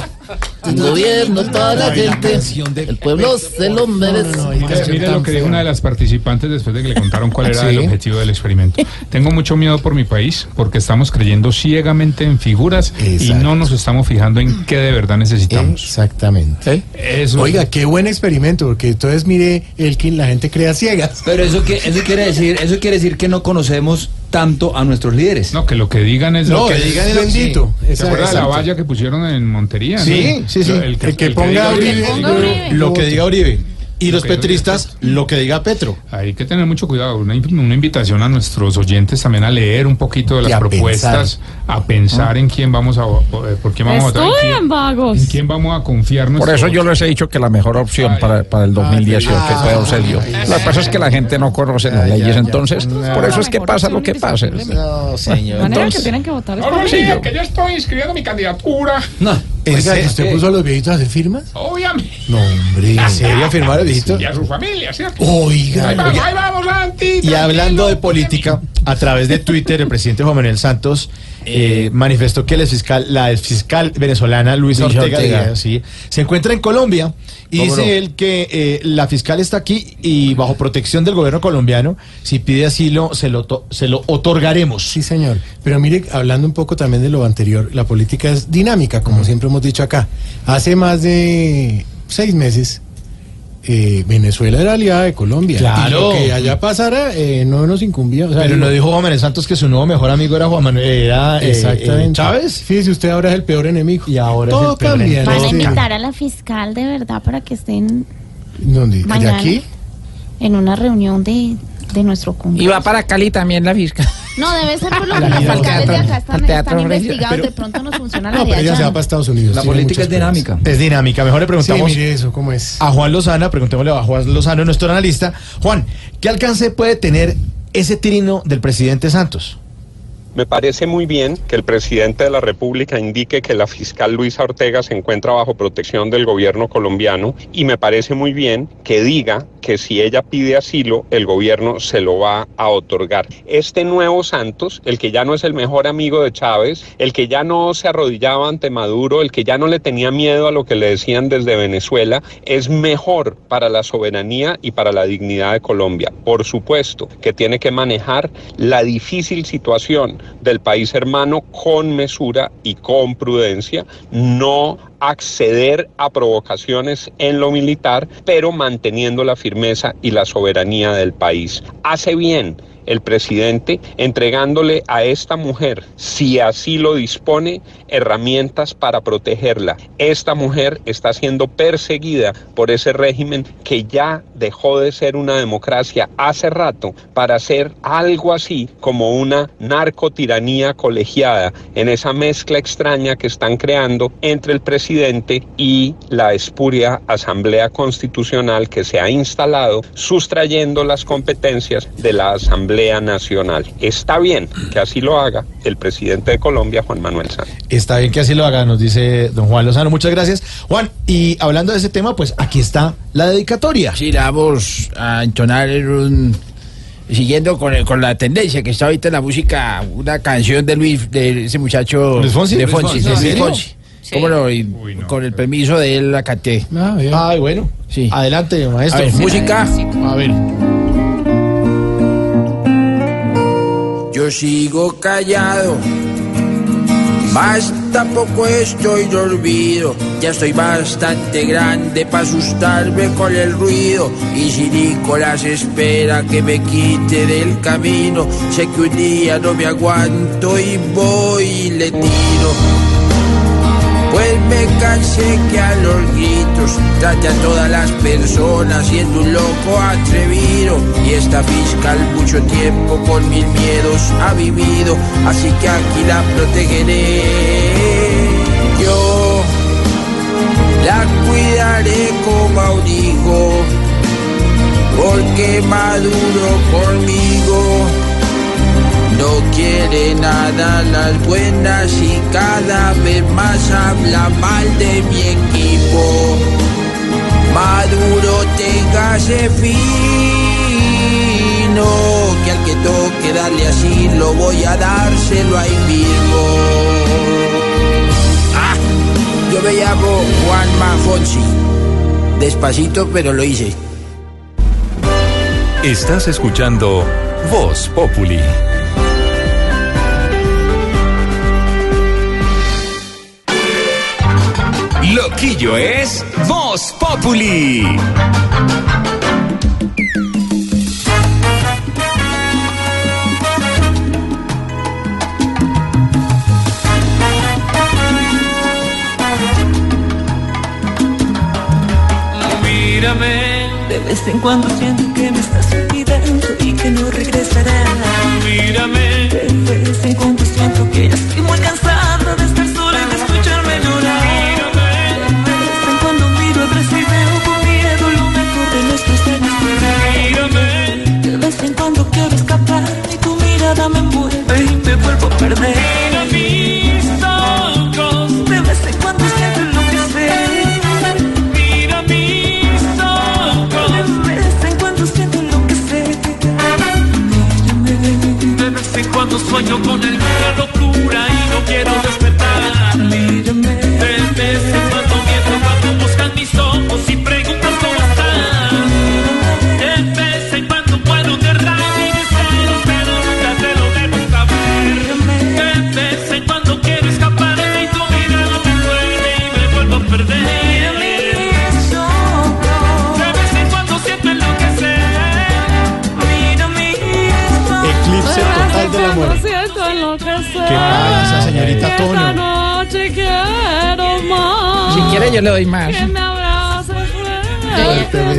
El gobierno, toda la gente. El pueblo se lo merece. Mire, mire lo que dijo una de las participantes después de que le contaron cuál era Sí. el objetivo del experimento. Tengo mucho miedo por mi país porque estamos creyendo ciegamente en figuras y no nos estamos fijando en qué de verdad necesitamos. Exactamente. Eso Oiga, qué buen experimento, porque entonces mire, Elkin, la gente crea ciegas. Pero eso que eso quiere decir, eso quiere decir que no conocemos tanto a nuestros líderes. No, que lo que digan es No, lo que es digan es bendito. ¿Se Esa- acuerda de la valla que pusieron en Montería? Sí, no? sí, sí. Lo- El que el ponga diga Uribe. Uribe. Lo que diga Uribe. Y los Lo petristas, lo que diga Petro. Hay que tener mucho cuidado. Una, in- una invitación a nuestros oyentes también a leer un poquito de las a propuestas, a pensar en quién vamos a, eh, por quién vamos a votar, en quién, vagos. en quién vamos a confiar. Por eso yo les he dicho que la mejor opción para, para el 2018 que pueda ser yo. Lo que pasa es que la gente no conoce las leyes, entonces por eso es que pasa lo que pasa. No, señor. manera que tienen que votar es No, no, que yo estoy inscribiendo mi candidatura. No. Oiga, ¿y ¿usted puso a los viejitos a hacer firmas? Obviamente. No, hombre. ¿En serio firmar el viejito? Y a su familia, ¿cierto? Oiga, Ahí vamos, oiga. ahí vamos, Santi. Y hablando de política, a través de Twitter, el presidente Juan Manuel Santos eh, manifestó que el fiscal, la fiscal venezolana Luisa Ortega, sí, se encuentra en Colombia y ¿Cómo dice no? él que eh, la fiscal está aquí y bajo protección del gobierno colombiano, si pide asilo se lo, to- se lo otorgaremos. Sí, señor. Pero mire, hablando un poco también de lo anterior, la política es dinámica, como siempre hemos dicho acá. Hace más de seis meses, eh, Venezuela era aliada de Colombia. Claro. Y lo que allá pasara eh, no nos incumbía. o sea, Pero no dijo Juan Manuel Santos que su nuevo mejor amigo era Juan Manuel, era eh, Exactamente. eh, Chávez. Fíjese, usted ahora es el peor enemigo. Y ahora Todo es el peor enemigo. Van a invitar a la fiscal de verdad para que estén ¿Dónde? ¿De mañana aquí? en una reunión de, de nuestro congreso. Y va para Cali también la fiscal. No, debe ser por lo A que la los alcaldes de acá están, investigados. Pero- de pronto nos funciona la No, pero ella se va para Estados Unidos. La política es dinámica. Es dinámica. Mejor le. Sí, preguntamos mire eso, ¿cómo es? a Juan Lozana, preguntémosle a Juan Lozano, nuestro analista. Juan, ¿qué alcance puede tener ese trino del presidente Santos? Me parece muy bien que el presidente de la República indique que la fiscal Luisa Ortega se encuentra bajo protección del gobierno colombiano y me parece muy bien que diga que si ella pide asilo, el gobierno se lo va a otorgar. Este nuevo Santos, el que ya no es el mejor amigo de Chávez, el que ya no se arrodillaba ante Maduro, el que ya no le tenía miedo a lo que le decían desde Venezuela, es mejor para la soberanía y para la dignidad de Colombia. Por supuesto que tiene que manejar la difícil situación del país hermano con mesura y con prudencia, no acceder a provocaciones en lo militar, pero manteniendo la firmeza y la soberanía del país. Hace bien el presidente entregándole a esta mujer, si así lo dispone, herramientas para protegerla. Esta mujer está siendo perseguida por ese régimen que ya dejó de ser una democracia hace rato para ser algo así como una narcotiranía colegiada en esa mezcla extraña que están creando entre el presidente y la espuria Asamblea Constitucional que se ha instalado sustrayendo las competencias de la Asamblea Nacional. Está bien que así lo haga el presidente de Colombia, Juan Manuel Santos. Está bien que así lo haga, nos dice don Juan Lozano. Muchas gracias. Juan, y hablando de ese tema, pues aquí está la dedicatoria. Sí, la vamos a entonar en un- Siguiendo con, el- con la tendencia que está ahorita en la música, una canción de Luis, de ese muchacho. ¿Luis Fonsi? De ¿Luis Fonsi, Fonsi? de. Fonsi. ¿Cómo no? Y con el permiso de él la canté. Ay, bueno. Sí. Adelante, maestro. A ver, música. A ver. Yo sigo callado, más tampoco estoy dormido. Ya estoy bastante grande para asustarme con el ruido. Y si Nicolás espera que me quite del camino, sé que un día no me aguanto y voy y le tiro. Cansé que a los gritos trate a todas las personas siendo un loco atrevido. Y esta fiscal mucho tiempo con mil miedos ha vivido, así que aquí la protegeré. Yo la cuidaré como a un hijo, porque maduro conmigo. No quiere nada las buenas y cada vez más habla mal de mi equipo. Maduro, téngase fino, que al que toque darle así lo voy a dárselo ahí mismo. Ah, yo me llamo Juan Fonsi. Despacito, pero lo hice. Estás escuchando Voz Populi. Loquillo es Voz Populi. Mírame, de vez en cuando siento que me estás olvidando y que no regresarás. Mírame, de vez en cuando siento que ya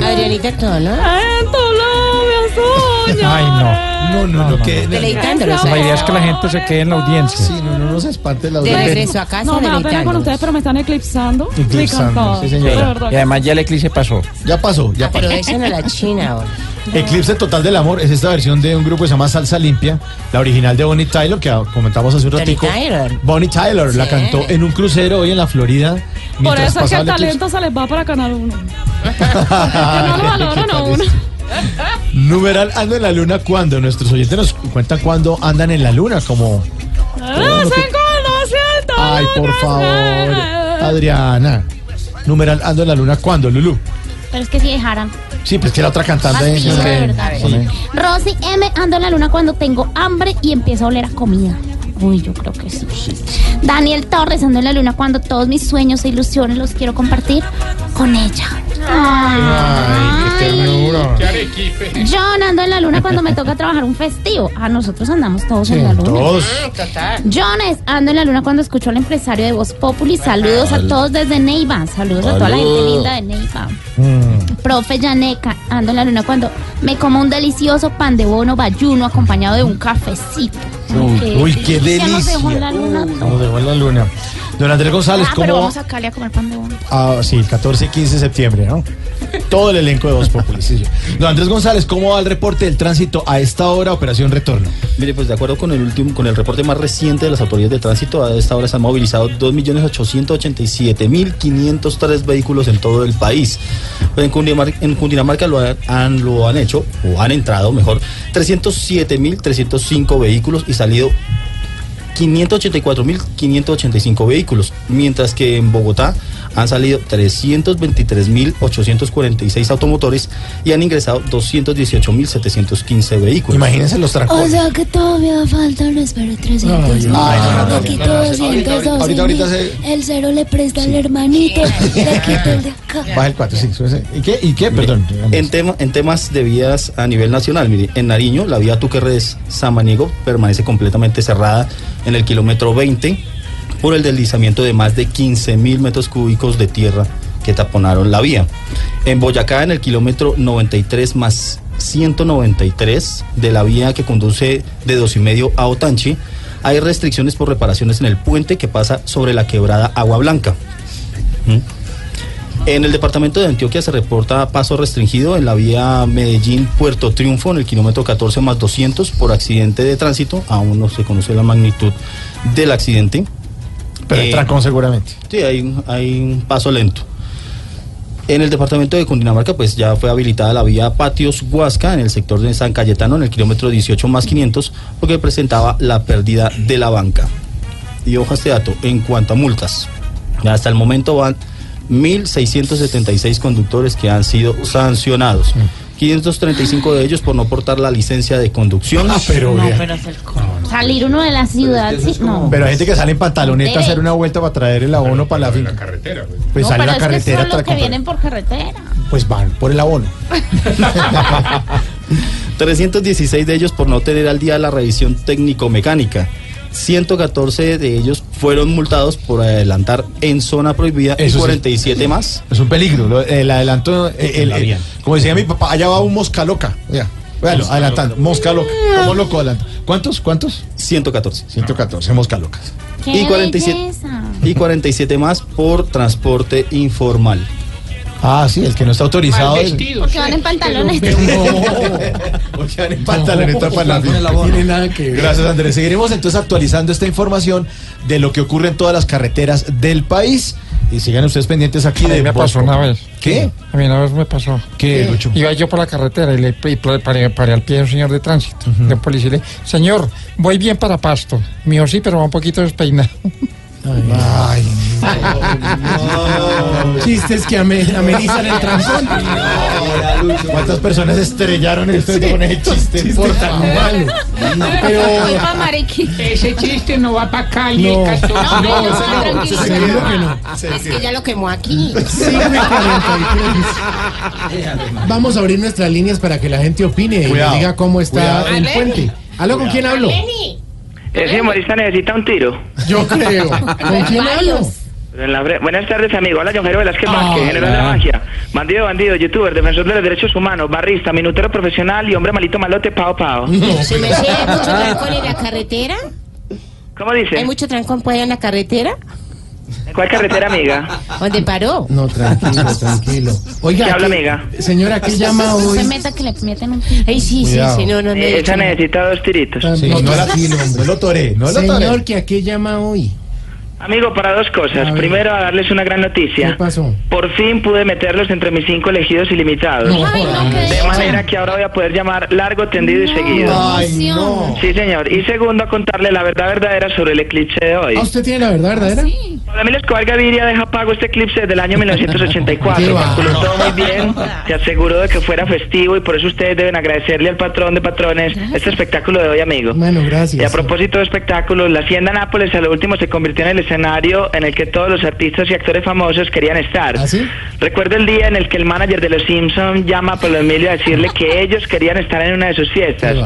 Adrianita Tono. Ay, no. No, no, no, que Deleitándolos. La idea es que la gente se quede en la audiencia. Sí, no, no, no se espante la De audiencia. regreso a casa, No, me da pena con deleitándolos. ustedes, pero me están eclipsando. Eclipsando, sí, señora. De verdad. Y además ya el eclipse pasó. Ya pasó, ya Ah, pasó. pero eso no la China *laughs* ahora. Eclipse Total del Amor es esta versión de un grupo que se llama Salsa Limpia, la original de Bonnie Tyler, que comentamos hace un Bonnie ratico. Tyler. Bonnie Tyler la Sí. cantó en un crucero hoy en la Florida. Por mientras eso es que pasaba el el talento se les va para Canal 1. No lo valoran a uno. Numeral ando en la luna cuando nuestros oyentes nos cuentan cuando andan en la luna, como Ah, se ay por favor. Adriana. Numeral ando en la luna cuando, Lulu. Pero es que si dejaran. Sí, pues que la otra cantante es que- sí. Rosy M ando en la luna cuando tengo hambre y empiezo a oler a comida. Uy, yo creo que sí. Daniel Torres ando en la luna cuando todos mis sueños e ilusiones los quiero compartir con ella. Ay, qué ternura. John ando en la luna cuando me toca trabajar un festivo. Ah, nosotros andamos todos en la luna. Todos. Jones, ando en la luna cuando escucho al empresario de Voz Populi. Saludos a todos desde Neiva. Saludos a toda la gente linda de Neiva. Mm. Profe Yaneca, ando en la luna cuando me como un delicioso pan de bono bayuno acompañado de un cafecito. Uy, uy, qué Ya nos dejó en delicia. la luna. Nos dejó en la luna. Don Andrés González, Ah, pero ¿cómo? vamos a Cali a comer pan de bono. Ah, sí, 14 y 15 de septiembre, ¿no? Todo el elenco de Voz Populi. sí, sí. Don Andrés González, ¿cómo va el reporte del tránsito a esta hora, Operación Retorno? Mire, pues de acuerdo con el último, con el reporte más reciente de las autoridades de tránsito, a esta hora se han movilizado 2.887.503 vehículos en todo el país. Pues en, Cundinamarca, en Cundinamarca lo han, lo han hecho, o han entrado mejor, 307.305 vehículos y salido 584.585 vehículos, mientras que en Bogotá han salido 323.846 automotores y han ingresado 218.715 vehículos. Imagínense los O sea que todavía faltan, espera, 300 Ay, mil. no, no, no, Le quito no, no, 212 ahorita- ahorita- se- El cero le presta al hermanito, le quito el de acá. Baja el 4, sí. ¿Y qué? ¿Y qué? Perdón. En, tema, en temas de vías a nivel nacional, mire, en Nariño, la vía Tuquerres Samaniego permanece completamente cerrada en el kilómetro 20 por el deslizamiento de más de 15 mil metros cúbicos de tierra que taponaron la vía. En Boyacá, en el kilómetro 93 más 193 de la vía que conduce de dos y medio a Otanchi, hay restricciones por reparaciones en el puente que pasa sobre la quebrada Agua Blanca. ¿Mm? En el departamento de Antioquia se reporta paso restringido en la vía Medellín-Puerto Triunfo en el kilómetro 14 más 200 por accidente de tránsito. Aún no se conoce la magnitud del accidente. Pero Eh, trancón seguramente. Sí, hay, un- hay un paso lento. En el departamento de Cundinamarca, pues ya fue habilitada la vía Patios Huasca en el sector de San Cayetano, en el kilómetro 18 más 500, porque presentaba la pérdida de la banca. Y ojo a este dato, en cuanto a multas, hasta el momento van 1.676 conductores que han sido sancionados. 535 de ellos por no portar la licencia de conducción. Ah, pero No, pero es el. Salir uno de la ciudad, sí, no. Pero hay gente que sale en pantaloneta a hacer una vuelta para traer el abono para la finca. carretera. Pues no, sale pero a la es que carretera son los para que vienen por carretera. Pues van por el abono. *laughs* 316 de ellos por no tener al día la revisión técnico-mecánica. 114 de ellos fueron multados por adelantar en zona prohibida Eso y sí. 47 más. Es un peligro. lo- El adelanto, eh, el- como decía mi papá, allá va un mosca loca. Vea, véalo, adelantando. Mosca loca. ¿Cómo loco adelanta? ¿Cuántos? ¿Cuántos? 114. 114, mosca locas. ¡Qué Y 47, belleza! y 47 más por transporte informal. Ah, sí, el que no está autorizado. es- *laughs* Porque van en pantalones. Porque van en pantaloneta para. No tiene nada que ver. Gracias, Andrés. Seguiremos entonces actualizando esta información de lo que ocurre en todas las carreteras del país. Y sigan ustedes pendientes aquí A mí de me pasó una vez. ¿Qué? A mí una vez me pasó. ¿Qué, Lucho? Iba yo por la carretera y le y paré, paré al pie de un señor de tránsito, de un policía. y le dije, señor, voy bien para Pasto. Me dijo, sí, pero va un poquito despeinado. Ay, Chistes que ame- amenizan el trancón. ¿Cuántas personas estrellaron en esto con ese chiste? Chiste tan malo. Pero Voy pa' Mariqui. Ese chiste no va para Cali, No. el. No, no, no, seguro que no. Es que ya lo quemó aquí. 5:43. Vamos a abrir nuestras líneas para que la gente opine y Cuidado, nos diga cómo está cuidado. el puente. ¿Aló, con quién hablo? Lenny. Ese humorista necesita un tiro. Yo creo. *laughs* ¿Con quién hablo? Pero en la bre- Buenas tardes, amigo. Hola, John Jairo Velázquez Vázquez, Hola. general de la magia. Bandido, bandido, youtuber, defensor de los derechos humanos, barrista, minutero profesional y hombre malito malote, pao, pao. ¿Se me hace mucho trancón en la carretera? ¿Cómo dice? ¿Hay mucho trancón por ahí en la carretera? ¿En cuál carretera, amiga? ¿Dónde paró? No, tranquilo, *laughs* tranquilo. Oiga, ¿Qué habla, ¿qué- amiga? Señora, ¿qué llama No hoy? se meta que le meten un Ay, sí, Cuidado. sí, sí, no, no, no. Eh, esa necesita dos tiritos. Sí, no, la- No lo toré, no lo toré. Señor, ¿que ¿a qué llama hoy? Amigo, para dos cosas. Primero, a darles una gran noticia. ¿Qué pasó? Por fin pude meterlos entre mis cinco elegidos ilimitados. No, Ay, no, de manera que ahora voy a poder llamar largo, tendido y seguido. Ay, no. Sí, señor. Y segundo, a contarle la verdad verdadera sobre el eclipse de hoy. ¿Ah, usted tiene la verdad verdadera? Pablo Emilio Escobar Gaviria deja pago este eclipse desde el año *laughs* Qué 1984. va. Calculó todo muy bien, se aseguró de que fuera festivo y por eso ustedes deben agradecerle al patrón de patrones este espectáculo de hoy, amigo. Bueno, gracias. Y a propósito de espectáculos, la Hacienda Nápoles a lo último se convirtió en el escenario en el que todos los artistas y actores famosos querían estar. ¿Ah, sí? Recuerdo el día en el que el manager de los Simpsons llama a Pablo Emilio a decirle que ellos querían estar en una de sus fiestas.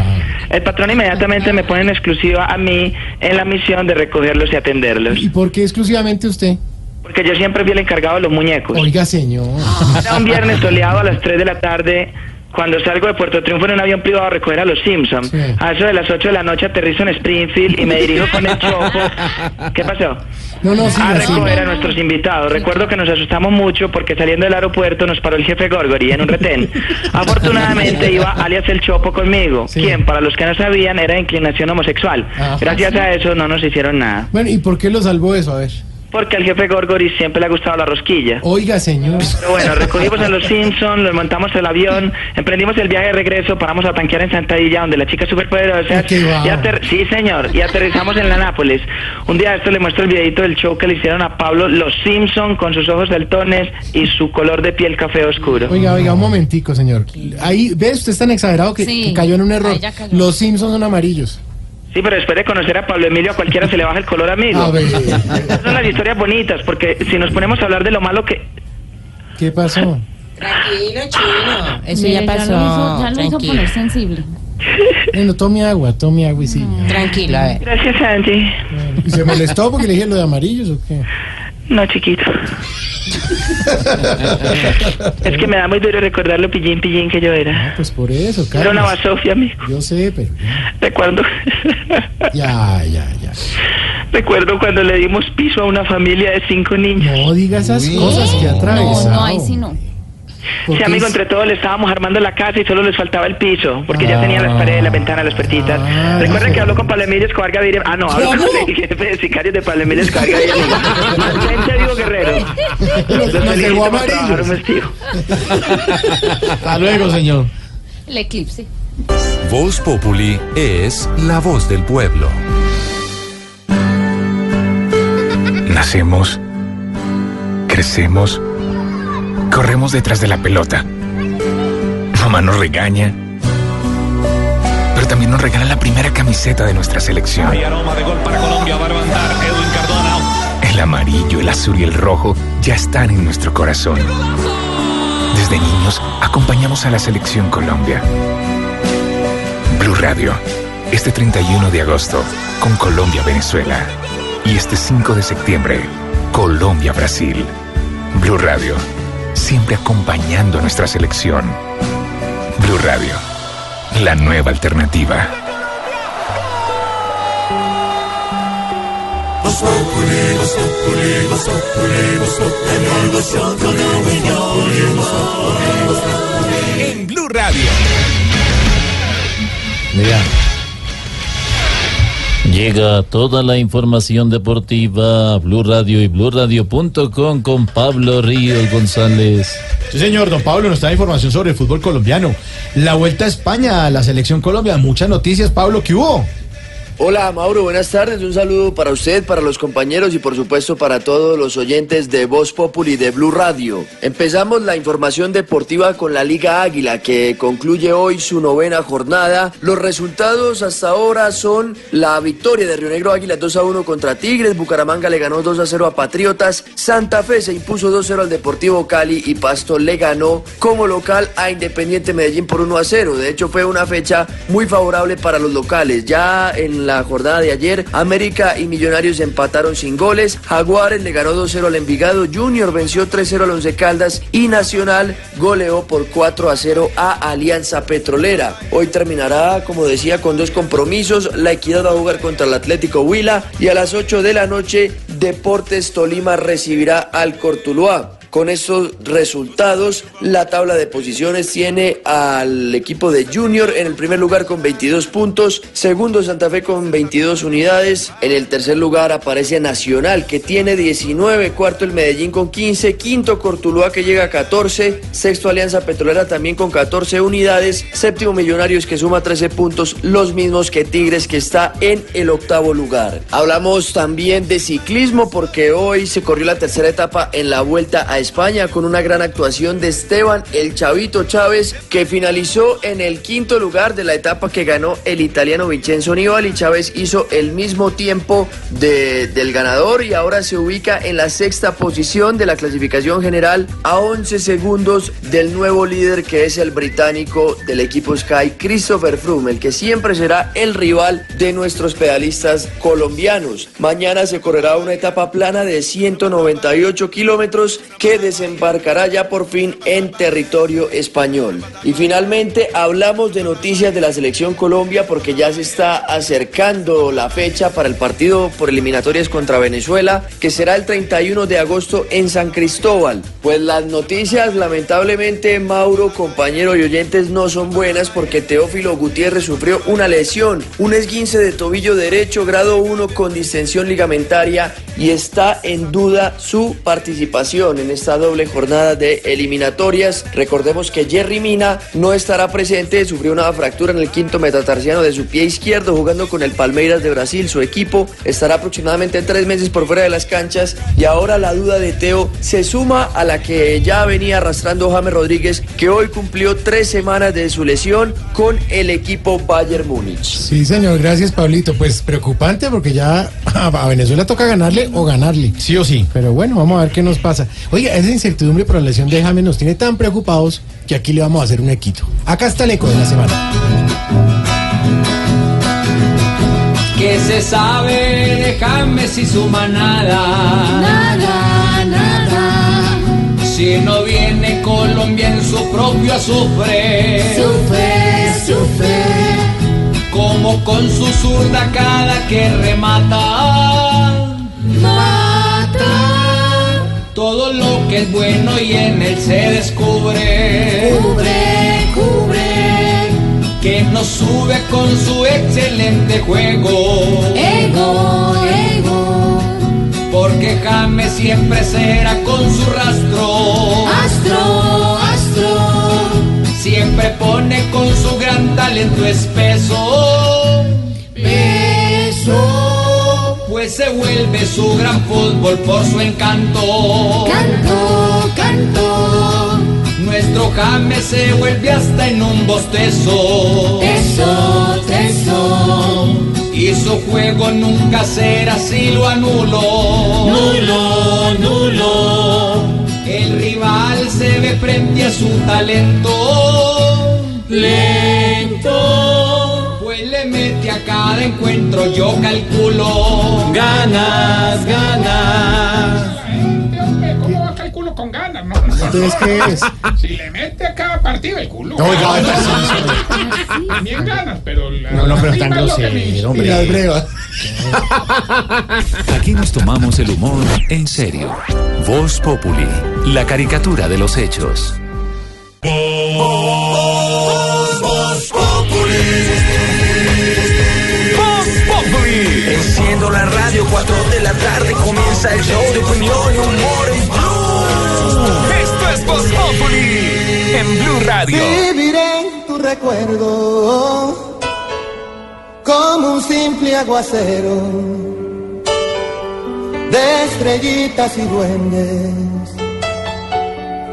El patrón inmediatamente me pone en exclusiva a mí en la misión de recogerlos y atenderlos. ¿Y por qué exclusivamente usted? Porque yo siempre fui el encargado de los muñecos. Oiga, señor. Era un viernes soleado a las 3 de la tarde. Cuando salgo de Puerto Triunfo en un avión privado a recoger a los Simpsons. A eso de las 8 de la noche aterrizo en Springfield y me dirijo con el chopo. ¿Qué pasó? No, no, a recoger a nuestros invitados. Recuerdo que nos asustamos mucho porque saliendo del aeropuerto nos paró el jefe Gorgori en un retén. Afortunadamente iba alias el Chopo conmigo, quien para los que no sabían era de inclinación homosexual. Ajá. Gracias a eso no nos hicieron nada. Bueno, ¿y por qué lo salvó eso? A ver. Porque al jefe Gorgori siempre le ha gustado la rosquilla. Oiga, señor. Pero bueno, recogimos a los Simpsons, los montamos el avión, emprendimos el viaje de regreso, paramos a tanquear en Santadilla, donde las chicas superpoderosas. Qué va. Y ater- sí, señor, y aterrizamos en la Nápoles. Un día esto le muestro el videito del show que le hicieron a Pablo, los Simpson con sus ojos saltones y su color de piel café oscuro. Oiga, oiga, un momentico, señor. Ahí, ¿ves? Usted es tan exagerado que, Sí. que cayó en un error. Los Simpsons son amarillos. Sí, pero después de conocer a Pablo Emilio, a cualquiera se le baja el color, amigo. A ver. Esas son las historias bonitas, porque si nos ponemos a hablar de lo malo que... ¿Qué pasó? Tranquilo, chino. Eso Mire, ya pasó. lo hizo, ya lo hizo poner sensible. Bueno, tome agua, tome agua y sí. Tranquilo, a ver. Gracias, Angie. ¿Y se molestó porque le dije lo de amarillos o qué? No, chiquito. es que me da muy duro recordar lo pillín pillín que yo era. Pues por eso, Era una basofia, amigo. Yo sé, pero Recuerdo, ya, ya, ya. recuerdo cuando le dimos piso a una familia de cinco niños. No diga esas cosas que No, atravesado. no, ahí sí no. Sí, amigo, entre todos le estábamos armando la casa y solo les faltaba el piso, porque ya tenían las paredes, las ventanas, las puertitas. Recuerda que habló con Pablo Emilio Escobar Gaviria. Ah, no, habló con el jefe de sicarios de Pablo Emilio Escobar Gaviria. Mantente, Diego Guerrero. Los nos dejó vestido. Hasta luego, señor. El eclipse. Voz Populi es la voz del pueblo. Nacemos, crecemos, corremos detrás de la pelota. Mamá nos regaña, pero también nos regala la primera camiseta de nuestra selección. Hay aroma de gol para Colombia, va a levantar Edwin Cardona. El amarillo, el azul y el rojo ya están en nuestro corazón. Desde niños acompañamos a la selección Colombia. Blue Radio, este 31 de agosto, con Colombia-Venezuela. Y este 5 de septiembre, Colombia-Brasil. Blue Radio, siempre acompañando a nuestra selección. Blue Radio, la nueva alternativa. En Blue Radio. Mira. Llega toda la información deportiva a Blue Radio y BlueRadio.com con Pablo Ríos González. Sí, señor, don Pablo, nos da información sobre el fútbol colombiano. La vuelta a España, a la selección Colombia. Muchas noticias, Pablo, ¿qué hubo? Hola Mauro, buenas tardes. Un saludo para usted, para los compañeros y por supuesto para todos los oyentes de Voz Populi de Blue Radio. Empezamos la información deportiva con la Liga Águila que concluye hoy su novena jornada. Los resultados hasta ahora son la victoria de Río Negro Águila 2 a 1 contra Tigres, Bucaramanga le ganó 2 a 0 a Patriotas, Santa Fe se impuso 2 a 0 al Deportivo Cali y Pasto le ganó como local a Independiente Medellín por 1 a 0. De hecho fue una fecha muy favorable para los locales. Ya en la jornada de ayer. América y Millonarios empataron sin goles. Jaguares le ganó 2-0 al Envigado. Junior venció 3-0 al Once Caldas. Y Nacional goleó por 4-0 a Alianza Petrolera. Hoy terminará, como decía, con dos compromisos. La Equidad va a jugar contra el Atlético Huila. Y a las 8 de la noche, Deportes Tolima recibirá al Cortuluá. Con estos resultados, la tabla de posiciones tiene al equipo de Junior en el primer lugar con 22 puntos, segundo Santa Fe con 22 unidades, en el tercer lugar aparece Nacional que tiene 19, cuarto el Medellín con 15, quinto Cortuluá que llega a 14, sexto Alianza Petrolera también con 14 unidades, séptimo Millonarios que suma 13 puntos, los mismos que Tigres que está en el octavo lugar. Hablamos también de ciclismo porque hoy se corrió la tercera etapa en la vuelta a España con una gran actuación de Esteban el Chavito Chávez que finalizó en el quinto lugar de la etapa que ganó el italiano Vincenzo Nibali. Chávez hizo el mismo tiempo de- del ganador y ahora se ubica en la sexta posición de la clasificación general a 11 segundos del nuevo líder que es el británico del equipo Sky, Christopher Froome, el que siempre será el rival de nuestros pedalistas colombianos. Mañana se correrá una etapa plana de 198 kilómetros que desembarcará ya por fin en territorio español. Y finalmente hablamos de noticias de la selección Colombia porque ya se está acercando la fecha para el partido por eliminatorias contra Venezuela que será el 31 de agosto en San Cristóbal. Pues las noticias lamentablemente Mauro, compañero y oyentes no son buenas porque Teófilo Gutiérrez sufrió una lesión, un esguince de tobillo derecho grado 1 con distensión ligamentaria y está en duda su participación en esta doble jornada de eliminatorias. Recordemos que Jerry Mina no estará presente, sufrió una fractura en el quinto metatarsiano de su pie izquierdo jugando con el Palmeiras de Brasil. Su equipo estará aproximadamente tres meses por fuera de las canchas y ahora la duda de Teo se suma a la que ya venía arrastrando James Rodríguez, que hoy cumplió tres semanas de su lesión con el equipo Bayern Múnich. Sí, señor, gracias, Pablito. Pues preocupante porque ya a Venezuela toca ganarle o ganarle. Sí o sí. Pero bueno, vamos a ver qué nos pasa. Oiga, esa incertidumbre por la lesión de James nos tiene tan preocupados que aquí le vamos a hacer un equito. Acá está el eco de la semana. ¿Qué se sabe de James y su manada? Nada, nada. Si no viene Colombia en su propio azufre. Sufre, sufre. Como con su zurda cada que remata. Mata. Todo lo que es bueno y en él se descubre. Cubre, cubre. Que nos sube con su excelente juego. Ego, ego. Porque James siempre será con su rastro. Astro, astro. Siempre pone con su gran talento espeso. Pues se vuelve su gran fútbol por su encanto. Canto, canto. Nuestro James se vuelve hasta en un bostezo. Teso, teso. Y su juego nunca será si lo anulo. Nulo, nulo. El rival se ve frente a su talento. Lento. A cada encuentro, yo calculo. Ganas, ganas. ¿Cómo va calculo con ganas? No, Entonces, ¿qué es? Si le mete a cada partido el culo. Oiga, oiga, También ganas, pero la No, no, pero tan grosero, inspira. hombre. Y las *laughs* brevas. Aquí nos tomamos el humor en serio. Voz Populi, la caricatura de los hechos. Enciendo la radio, 4 de la tarde comienza el show de opinión y humor en Blue. Esto es Voz Populi en Blue Radio. Viviré en tu recuerdo como un simple aguacero de estrellitas y duendes.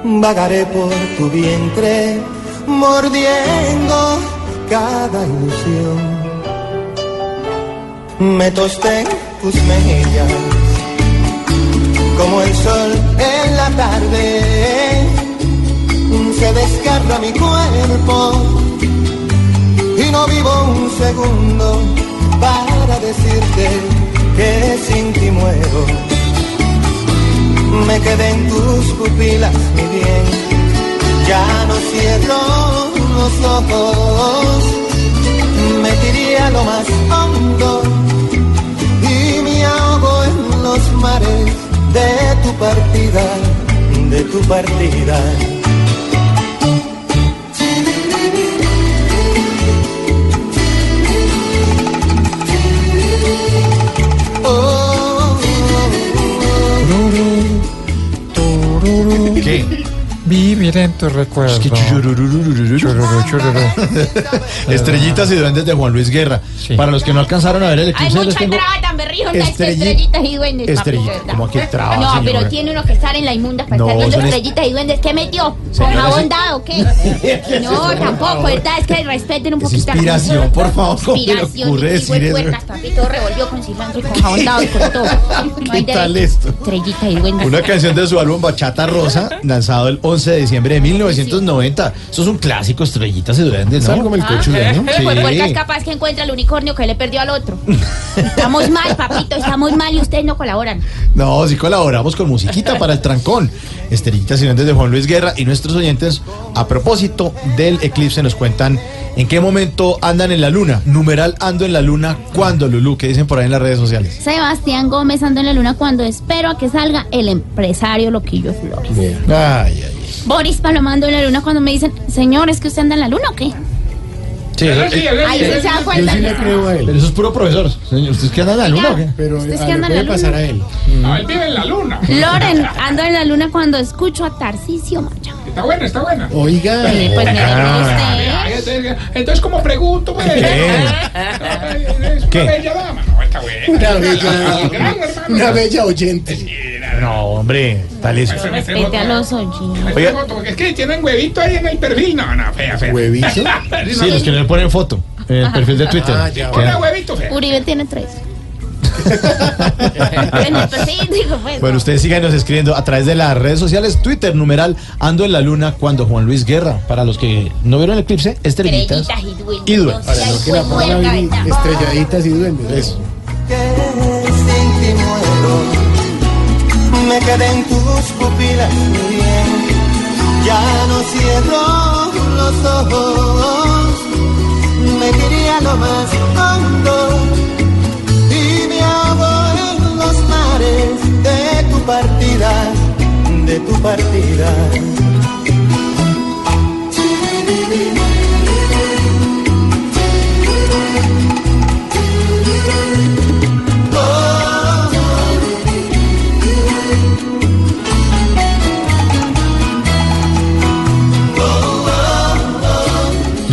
Vagaré por tu vientre mordiendo cada ilusión. Me tosté tus mejillas como el sol en la tarde se desgarra mi cuerpo y no vivo un segundo para decirte que sin ti muero. Me quedé en tus pupilas, mi bien. Ya no cierro los ojos. Me tiré a lo más hondo los mares de tu partida, de tu partida. Vivir en tu recuerdo. Es que chururururururu. Chururú, chururú. *laughs* Estrellitas y duendes de Juan Luis Guerra. Para los que no alcanzaron a ver el Hay eclipse, les mucha tengo traba tan berrijona, es que estrelli- estrellitas y duendes. papi, Estrellita, ¿verdad? ¿cómo que traba, No, señora? pero tiene uno que estar en la inmunda para No, estar viendo son es- estrellitas y duendes. ¿Qué metió? ¿Con Señora, jabón sí. dado o qué? No, tampoco, ¿verdad? Es que respeten un poquito a la inspiración, gente. por favor, ¿cómo le Inspiración, ocurre y decir fue eso? puertas, papi, todo revolvió con cilantro y con jabón dado y con todo. No hay ¿Qué tal derecho. esto? Estrellita y duendes. Una canción de su álbum Bachata Rosa, lanzado el 11 de diciembre de 1990. Eso es un clásico, Estrellitas y Duendes, ¿no? Es como el cochule, ¿no? Pero pues Sí. capaz que encuentra el unicornio que le perdió al otro. Estamos mal, papito, estamos mal y ustedes no colaboran. No, sí colaboramos con musiquita para el trancón. Estrellitas y Duendes de Juan Luis Guerra. Y nuestros oyentes, a propósito del eclipse, nos cuentan en qué momento andan en la luna. Numeral ando en la luna, ¿cuándo, Lulú? ¿Qué dicen por ahí en las redes sociales? Sebastián Gómez ando en la luna cuando espero a que salga el empresario Loquillo Flores. Ay, ay. Boris Palomando en la luna cuando me dicen, señor, ¿es que usted anda en la luna o qué? Sí, Eso sí, sí, Ahí se sí. da cuenta. Yo sí le creo a él. pero eso es puro profesor. Señor, ¿usted es que anda en la luna o qué? Pero ¿Ustedes ah, qué le andan puede en la pasar a él. No, él vive en la luna. Loren, *laughs* ando en la luna cuando escucho a Tarcisio Maya. Está buena, está buena. Oiga. Sí, pues me Ah. usted. Entonces, como pregunto, pues. Es una ¿Qué? bella dama. No, está buena. Una Gran, bella, hermano. una bella oyente. No, hombre, tal eso. Respete a los oyentes. Es que tienen huevito ahí en el perfil. No, no, fea, fea. ¿Huevito? *laughs* Sí, los que no le ponen foto en el perfil de Twitter. Ah, ya. Hola, huevito, fea. Uribe tiene tres. *laughs* digo, pues. Bueno, ustedes síganos escribiendo a través de las redes sociales, Twitter, numeral Ando en la Luna cuando Juan Luis Guerra. Para los que no vieron el eclipse, estrellitas. Estrellitas y duendes. Y duendes. No seas No que la estrelladitas y duendes. Eso. Muero. Me quedé en tus pupilas, bien. Ya no cierro los ojos. Me tiré a lo más hondo y me ahogo en los mares de tu partida, de tu partida.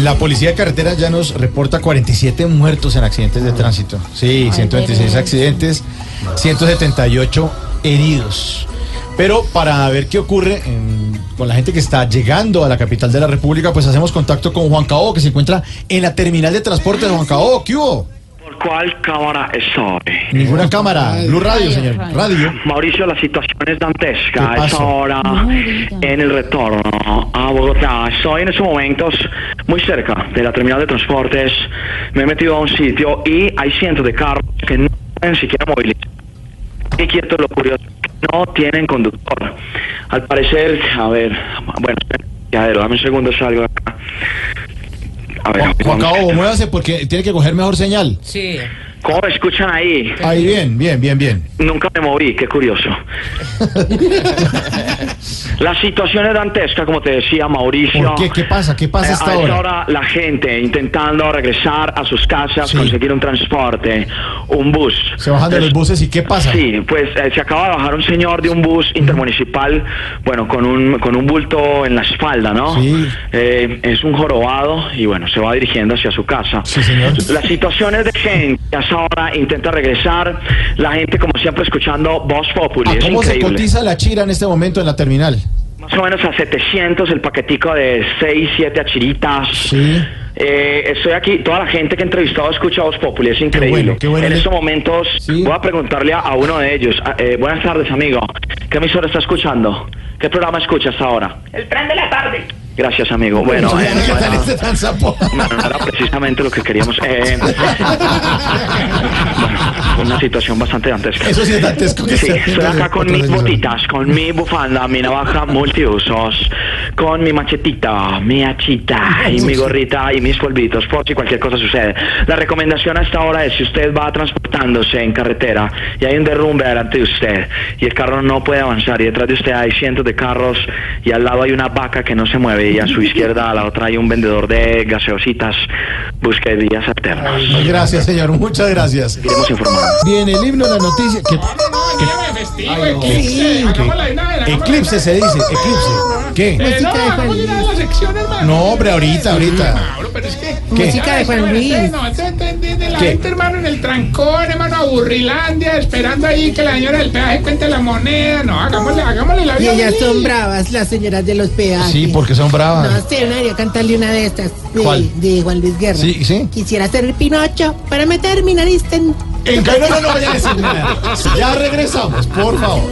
La policía de carretera ya nos reporta 47 muertos en accidentes de tránsito. Sí, 126 accidentes, 178 heridos. Pero para ver qué ocurre en- con la gente que está llegando a la capital de la República, pues hacemos contacto con Juan Cao, que se encuentra en la terminal de transporte de Juan Cao. ¿Qué hubo? ¿Por cuál cámara estoy? Ninguna cámara. Blue Radio, señor. Radio. Mauricio, la situación es dantesca. ¿Qué Es ahora en el retorno a Bogotá. Estoy en estos momentos muy cerca de la terminal de transportes. Me he metido a un sitio y hay cientos de carros que no pueden siquiera movilizar. Y quieto lo curioso, que no tienen conductor. Al parecer, a ver, bueno, ya dame un segundo, salgo de acá. Juan. Cao, muévase porque tiene que coger mejor señal. Sí. ¿Cómo me escuchan ahí? Ahí bien, bien, bien, bien. Nunca me moví, qué curioso. *laughs* La situación es dantesca, como te decía Mauricio. ¿Por qué? ¿Qué pasa? ¿Qué pasa Eh, hasta a esta ahora? hora la gente intentando regresar a sus casas, Sí. conseguir un transporte, un bus. Se bajan de los buses y ¿qué pasa? Sí, pues eh, se acaba de bajar un señor de un bus intermunicipal, bueno, con un, con un bulto en la espalda, ¿no? Sí. Eh, es un jorobado y bueno, se va dirigiendo hacia su casa. Sí, señor. Las situaciones de gente ahora intenta regresar, la gente como siempre escuchando Voz Populi, ¿A es cómo se increíble. cotiza la chira en este momento en la terminal? Más o menos a 700 el paquetico de 6, 7 achiritas. Sí. Eh, estoy aquí, toda la gente que he entrevistado escucha Voz Populi, es increíble. bueno, qué bueno. En estos momentos voy a preguntarle a, a uno de ellos. Ah, eh, buenas tardes, amigo. ¿Qué emisora está escuchando? ¿Qué programa escucha hasta ahora? El tren de la tarde. Gracias, amigo. Bueno, eh, ¿Qué no, no era precisamente lo que queríamos. Eh, *laughs* bueno, una situación bastante dantesca. Eso sí es dantesco que Sí, sea. estoy acá con mis botitas, con mi bufanda, mi navaja multiusos, con mi machetita, mi hachita y mi gorrita y mis polvitos, por si cualquier cosa sucede. La recomendación a esta hora es si usted va transportándose en carretera y hay un derrumbe delante de usted y el carro no puede avanzar y detrás de usted hay cientos de carros y al lado hay una vaca que no se mueve y a su izquierda a la otra hay un vendedor de gaseositas, busque vías alternas. Gracias, señor. Muchas gracias. Iremos informando. Bien, el himno de la noticia. que- Festivo, Ay, no. eclipse. Hagámosla Eclipse se dice, eclipse. ¿Qué? Eh, no, vez la sección, hermano. No, hombre, ahorita, ahorita. Pero es que... ¿Qué? Música de Juan Luis. No, de, de- de- de la ¿Qué? gente, hermano, en el trancón, hermano, aburrilandia, esperando ahí que la señora del peaje cuente la moneda. No, hagámosle, hagámosle la Y vida ellas feliz. son bravas, las señoras de los peajes. Sí, porque son bravas. No sé, debería cantarle una de estas. De, ¿Cuál? de Juan Luis Guerra. Sí, sí. Quisiera ser el Pinocho para meter mi nariz en... En *laughs* Cairo no, no vaya a decir nada. Ya regresamos, por favor.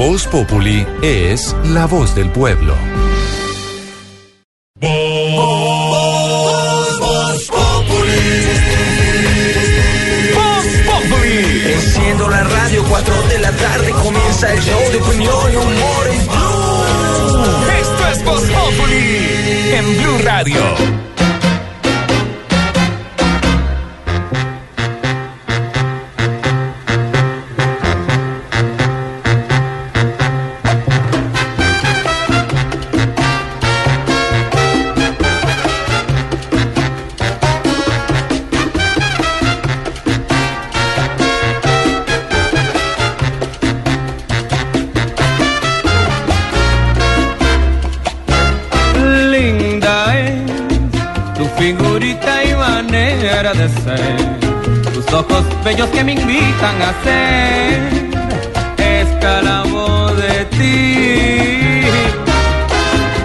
Voz Populi es la voz del pueblo. Voz Populi. Enciendo la radio, 4 de la tarde comienza el show de opinión y humor en Blue. Esto es Voz Populi en Blue Radio. Ojos bellos que me invitan a ser esclavo de ti.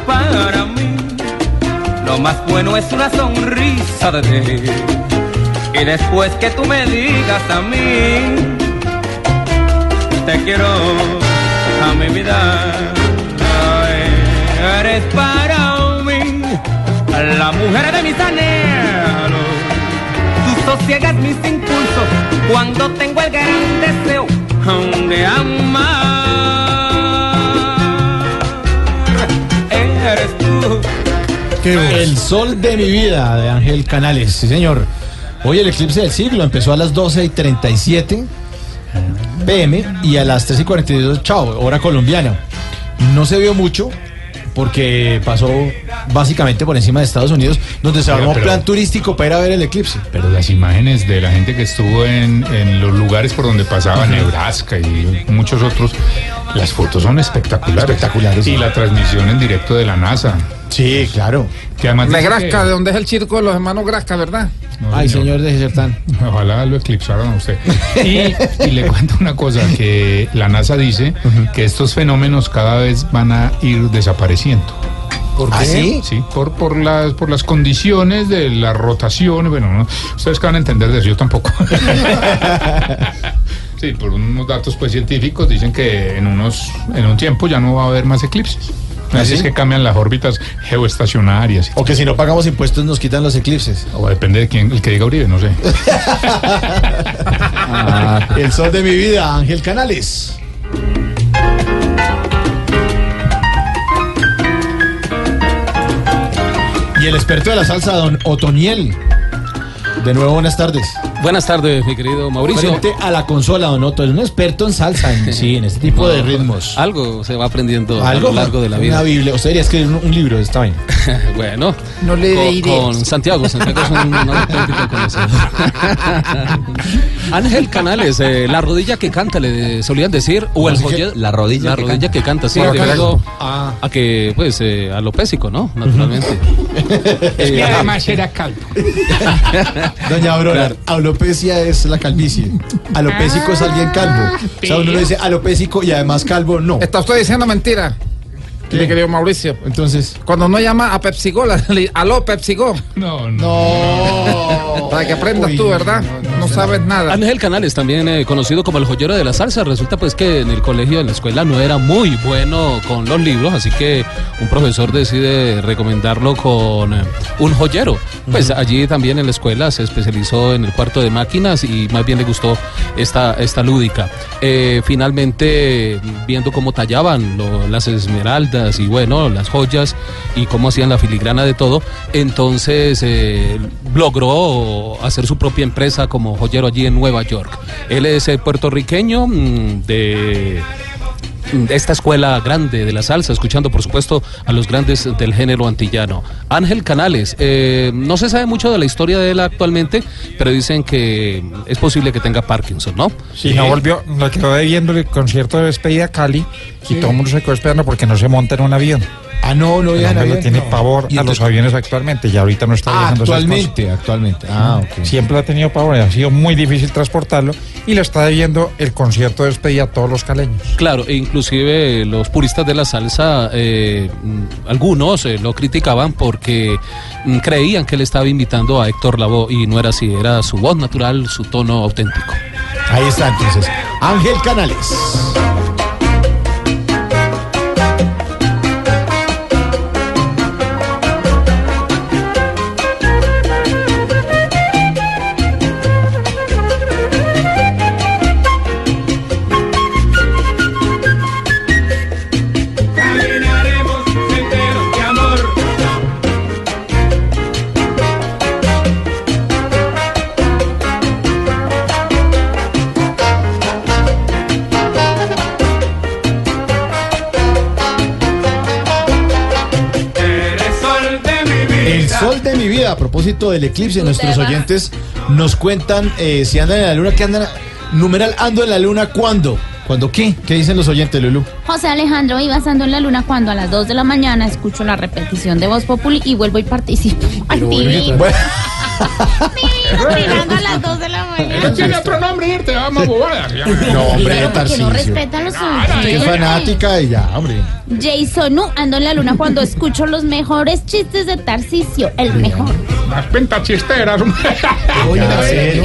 Para mí, lo más bueno es una sonrisa de ti. Y después que tú me digas a mí, te quiero a mi vida. Eres para mí la mujer de mis anhelos. Sosiegas mis impulsos cuando tengo el gran deseo de amar. Eres tú. El sol de mi vida de Ángel Canales, sí señor. Hoy el eclipse del siglo empezó a las 12 y 37 pm y a las 3 y 42, chao, hora colombiana. No se vio mucho porque pasó básicamente por encima de Estados Unidos, donde se armó pero- plan turístico para ir a ver el eclipse. Pero las imágenes de la gente que estuvo en, en los lugares por donde pasaba, Nebraska y muchos otros, las fotos son espectaculares. Espectaculares. Y la transmisión en directo de la NASA. Sí, claro. Que además De dice Grasca, que- de donde es el circo de los hermanos Grasca, ¿verdad? No, Ay, señor de. *laughs* Ojalá lo eclipsaran a usted. Y, y le *laughs* cuento una cosa, que la NASA dice que estos fenómenos cada vez van a ir desapareciendo. ¿Por ¿Ah, qué? sí? Sí, por, por, las, por las condiciones de la rotación. Bueno, no, ustedes que van a entender de eso, yo tampoco. *laughs* Sí, por unos datos pues científicos dicen que en unos en un tiempo ya no va a haber más eclipses. ¿Ah, Así sí? es que cambian las órbitas geoestacionarias. O que si no pagamos impuestos nos quitan los eclipses. O depende de quién, el que diga Uribe, no sé. *laughs* El sol de mi vida, Ángel Canales. Y el experto de la salsa, don Otoniel. De nuevo, buenas tardes. Buenas tardes, mi querido Mauricio. Frente a la consola, don Otto, es un experto en salsa, en, sí, en este tipo de ritmos. Algo se va aprendiendo Algo a lo largo de la vida. Una Biblia. Usted debería escribir un, un libro de esta vaina. *laughs* bueno, No le con, ideas. con Santiago. Santiago es un, un auténtico conocedor. *laughs* Ángel Canales, eh, la rodilla que canta, le solían decir, o el ¿Cómo se joye- llama? La rodilla la que rodilla canta. que canta, sí, debido Ah. a que, pues, eh, alopésico, ¿no? Naturalmente. *laughs* Es que Eh, además era calvo. Doña Aurora, alopecia es la calvicie. Alopésico es alguien calvo. O sea, uno le dice alopésico y además calvo, no. Está usted diciendo mentira. Mi querido Mauricio. Entonces. Cuando no llama a PepsiGo, *laughs* aló PepsiGo. No, no. Para que aprendas tú, ¿verdad? No, sabes nada. Ángel Canales, también eh, conocido como el joyero de la salsa, resulta pues que en el colegio, en la escuela, no era muy bueno con los libros, así que un profesor decide recomendarlo con eh, un joyero. Pues allí también en la escuela se especializó en el cuarto de máquinas y más bien le gustó esta, esta lúdica. Eh, finalmente, viendo cómo tallaban lo- las esmeraldas y bueno, las joyas y cómo hacían la filigrana de todo, entonces eh, logró hacer su propia empresa como joyero allí en Nueva York. Él es eh, puertorriqueño mm, de de esta escuela grande de la salsa, escuchando por supuesto a los grandes del género antillano. Ángel Canales, eh, no se sabe mucho de la historia de él actualmente, pero dicen que es posible que tenga Parkinson, ¿no? Y no volvió, lo quedó debiendo el concierto de despedida a Cali y todo el mundo se quedó esperando porque no se monta en un avión. Ah, no, no viajan avión, tiene no. pavor Y a los aviones actualmente y ahorita no está Ah, viajando esas actualmente, cosas. actualmente. Ah, ok. Siempre ha tenido pavor, ha sido muy difícil transportarlo y le está debiendo el concierto de despedida a todos los caleños. Claro, e inclusive los puristas de la salsa, eh, mm, algunos eh, lo criticaban porque mm, creían que él estaba invitando a Héctor Lavoe y no era así, era su voz natural, su tono auténtico. Ahí está entonces. Ángel Canales. Propósito del eclipse, nuestros oyentes nos cuentan eh, si andan en la luna, que andan. Numeral ando en la luna, ¿cuándo? ¿Cuándo qué? ¿Qué dicen los oyentes, Lulu? José Alejandro iba estando en la luna cuando a las 2 de la mañana escucho la repetición de Voz Populi y vuelvo y participo. Ay, divino. Bueno, Mirando a las 2 de la mañana. tiene otro nombre, te va más bobada. no, hombre, porque no Tarcisio. respeta los Que es suyos. fanática y ya, hombre. Jason, ando en la luna cuando escucho los mejores chistes de Tarcisio, el mejor. Las pentachisteras. ¿no?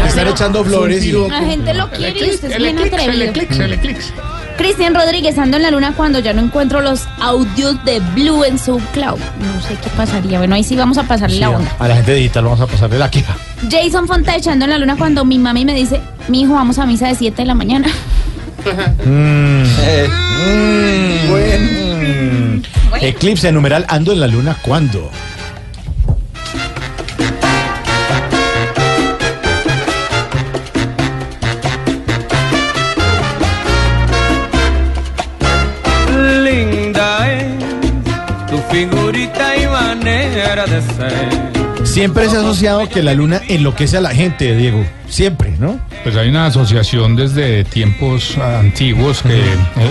Están echando flores y. La gente lo quiere y usted es bien eclipse, el atrevido. eclipse, el eclipse. Cristian Rodríguez, ando en la luna cuando ya no encuentro los audios de Blue en su cloud. No sé qué pasaría. Bueno, ahí sí vamos a pasarle la onda. A la gente digital vamos a pasarle la queja. Jason Fontech, ando en la luna cuando mi mami me dice, mi hijo, vamos a misa de 7 de la mañana. Mm. Mm, bueno. Eclipse numeral ando en la luna, ¿cuándo? Siempre se ha asociado que la luna enloquece a la gente, Diego. Siempre, ¿no? Pues hay una asociación desde tiempos antiguos que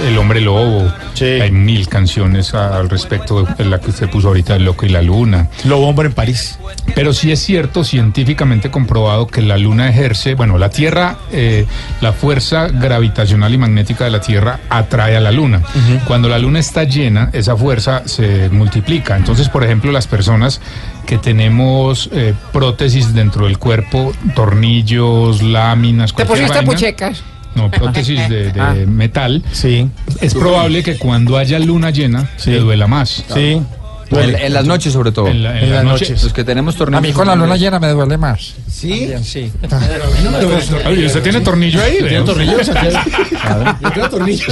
el- hombre lobo, hay mil canciones al respecto de la que usted puso ahorita, El loco y la luna. Lobo hombre en París. Pero sí es cierto, científicamente comprobado, que la luna ejerce, bueno, la Tierra, eh, la fuerza gravitacional y magnética de la Tierra atrae a la luna. Cuando la luna está llena, esa fuerza se multiplica. Entonces, por ejemplo, las personas que tenemos eh, prótesis dentro del cuerpo, tornillos, láminas, ¿Te cualquier pusiste puchecas? No, prótesis de, de *laughs* Ah. metal. Sí. Es probable que cuando haya luna llena, se duela más. Sí. En, en las noches, sobre todo. En, la- en las noches. Los que tenemos tornillos. A mí con la luna llena me duele más. ¿Sí? También, sí. *laughs* Oye, ¿usted tiene tornillo ahí? ¿Tiene tornillo? Tengo tornillo.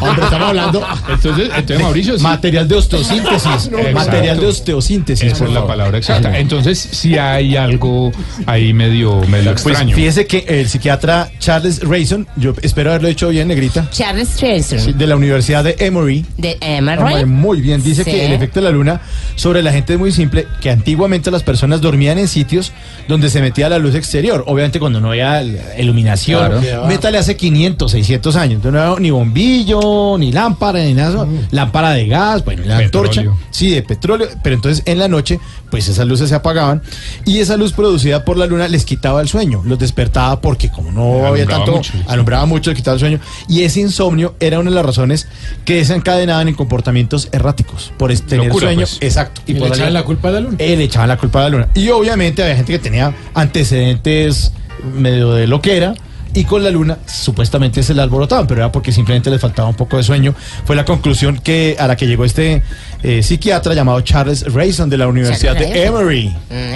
Hombre, estamos hablando. Entonces, entonces Mauricio, sí. Material de osteosíntesis. *laughs* Material de osteosíntesis. Esa por es la palabra exacta. Entonces, si hay algo ahí medio, medio Pues extraño. fíjese que el psiquiatra Charles Rayson, yo espero haberlo hecho bien, negrita, Charles sí, de la Universidad de Emory, De Emerald. Muy bien, dice Sí. que el efecto la luna sobre la gente es muy simple, que antiguamente las personas dormían en sitios donde se metía la luz exterior. Obviamente cuando no había iluminación. Claro. Métale hace 500, 600 años. Entonces no había ni bombillo, ni lámpara, ni nada. eso. Lámpara de gas, bueno, la antorcha. Sí, de petróleo. Pero entonces en la noche, pues esas luces se apagaban. Y esa luz producida por la luna les quitaba el sueño. Los despertaba porque como no había tanto, mucho. alumbraba mucho, les quitaba el sueño. Y ese insomnio era una de las razones que desencadenaban en comportamientos erráticos. Por tener Pues. Exacto. Y le por echaban la culpa a la luna. él le echaban la culpa a la luna. Y obviamente había gente que tenía antecedentes medio de loquera. Y con la luna supuestamente se la alborotaban, pero era porque simplemente les faltaba un poco de sueño. Fue la conclusión que a la que llegó este eh, psiquiatra llamado Charles Rayson de la Universidad de Emory. Mm.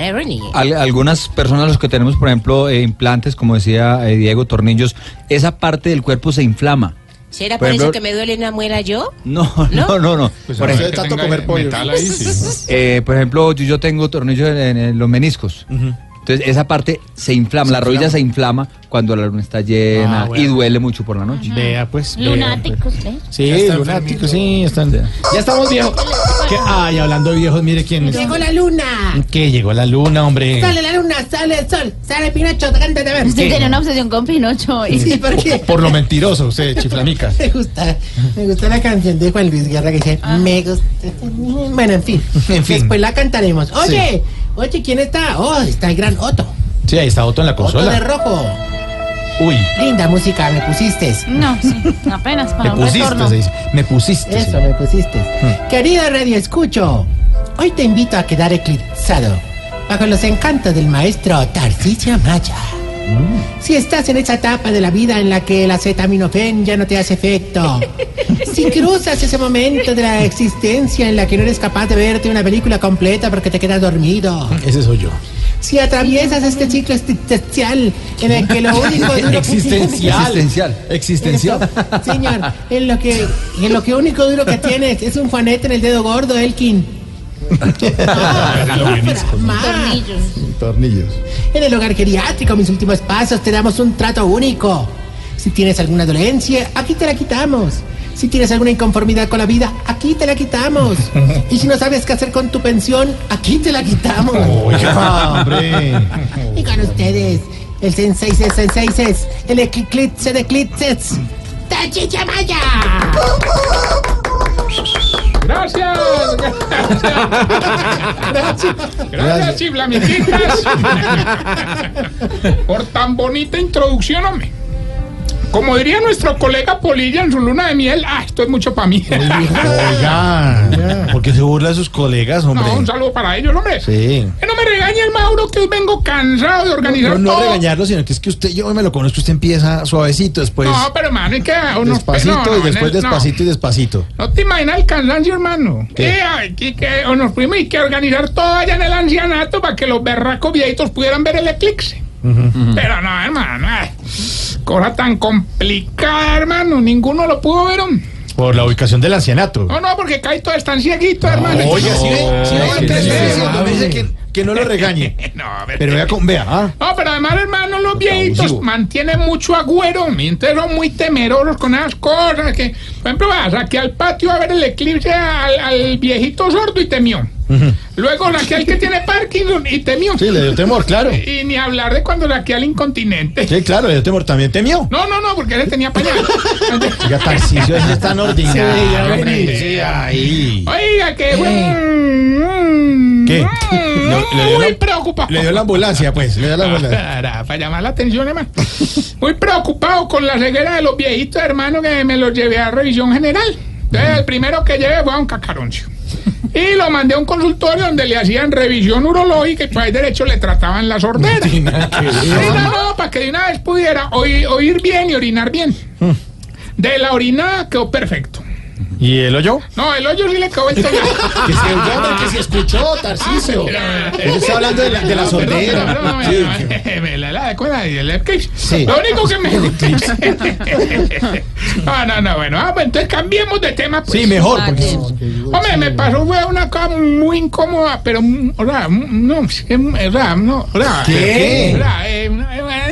Al- algunas personas, los que tenemos, por ejemplo, eh, implantes, como decía eh, Diego, tornillos, esa parte del cuerpo se inflama. ¿Será Por por, eso que me duele una muela yo? No, no, *laughs* no, no. Pues por, ejemplo, tanto comer pollo. ahí, sí. *laughs* eh, por ejemplo, yo, yo tengo tornillos en, los meniscos. Entonces, esa parte se inflama, la rodilla se inflama cuando la luna está llena Ah, bueno. y duele mucho por la noche. Vea, pues. vea, Lunáticos, ¿eh? Sí, están lunáticos, sí, están. Ya estamos viejos. ¿Qué? Ay, hablando de viejos, mire quién es. Llegó la luna. Que llegó la luna, hombre. Sale la luna, sale el sol, sale Pinocho, cántate a ver. Usted tiene una obsesión con Pinocho. hoy. Sí, ¿por qué? Por lo mentiroso, usted, *laughs* chiflamica. Me gusta, me gusta la canción de Juan Luis Guerra que dice, me gusta. Bueno, en fin. En fin. Después la cantaremos. Oye, oye, ¿quién está? Oh, está el gran Otto. Sí, ahí está Otto en la Otto de consola. rojo. Uy, Linda música, me pusiste. No, sí, apenas *laughs* me para un pusiste, retorno. se dice. Me pusiste. Eso, sí. me pusiste. Querido Radio Escucho, hoy te invito a quedar eclipsado bajo los encantos del maestro Tarcisio Maya. Si estás en esa etapa de la vida en la que el acetaminofén ya no te hace efecto, *laughs* si cruzas ese momento de la existencia en la que no eres capaz de verte una película completa porque te quedas dormido, Ese soy yo. si atraviesas este ciclo existencial en el que lo *laughs* único duro Existencial. Existencial. Existencial. Señor, en lo que en lo que único duro que tienes es un juanete en el dedo gordo, Elkin. Tornillos. Tornillos. En el hogar geriátrico, mis últimos pasos, te damos un trato único. Si tienes alguna dolencia, aquí te la quitamos. Si tienes alguna inconformidad con la vida, aquí te la quitamos. *laughs* Y si no sabes qué hacer con tu pensión, aquí te la quitamos. Oiga, *laughs* hombre. Y con ustedes, el Sensei es Sensei es el eclipse de eclipses. ¡Tachicha Maya! Gracias. Gracias. Gracias, chiflamiquitas. Por tan bonita introducción, hombre. Como diría nuestro colega Polilla en su luna de miel, ah, esto es mucho para mí. *laughs* Oiga, *laughs* ¿por qué se burla de sus colegas, hombre? No, un saludo para ellos, hombre. Sí. Que no me regañe el Mauro, que hoy vengo cansado de organizar No, no todo. regañarlo, sino que es que usted, yo me lo conozco, usted empieza suavecito, después no, pero hermano, hay que... unos- despacito no, no, y después no. despacito y despacito. No te imaginas el cansancio, hermano. ¿Qué? Que hay que, que- o nos fuimos y que organizar todo allá en el ancianato para que los berracos viejitos pudieran ver el eclipse. Pero no, hermano. ay, cosa tan complicada, hermano. Ninguno lo pudo ver. hombre. Por la ubicación del ancianato. No, no, porque Caito están cieguitos, hermano. Oye, sí sí No, sí, sí, sí. dice que, que no lo regañe. *laughs* No, a ver. Pero vea, con, vea, ah. No, pero además, hermano, los viejitos abusivo. mantienen mucho agüero. Entonces son muy temerosos con esas cosas. Que, por ejemplo, vas aquí al patio a ver el eclipse al, al viejito sordo y temió. Luego saqué al que tiene Parkinson y temió. Sí, le dio temor, claro. Y ni hablar de cuando saqué al incontinente. Sí, claro, le dio temor, también temió. No, no, no, porque él tenía pañal. *laughs* Oiga, Tarcisio, ese es tan ordinario. Sí, ahí. Oiga, que bueno. ¿Qué? Le dio Muy la- preocupado. Le dio la ambulancia, pues, le dio la ambulancia. Para, para llamar la atención, hermano. Muy preocupado con la ceguera de los viejitos, hermano, que me los llevé a revisión general. Entonces, el primero que llevé fue a un cacaroncio. Y lo mandé a un consultorio donde le hacían revisión urológica y pues derecho le trataban la sordera. *laughs* No, no, para que de una vez pudiera oír, oír bien y orinar bien. De la orinada quedó perfecto. ¿Y el hoyo? No, el hoyo sí le quedó el *laughs* tobillo. Que se oyó, que se escuchó, Tarcisio. Él está hablando de la, de la sordera. Me la la de cuenta y el eclipse. Sí. Lo único que me. *laughs* no, no, no, bueno, ah, pues entonces cambiemos de tema. Pues. Sí, mejor, porque Hombre, me pasó fue una cosa muy incómoda, pero, mm, o sea, mm, no, mm, o sea, no, o sea, ¿Qué? o sea, eh,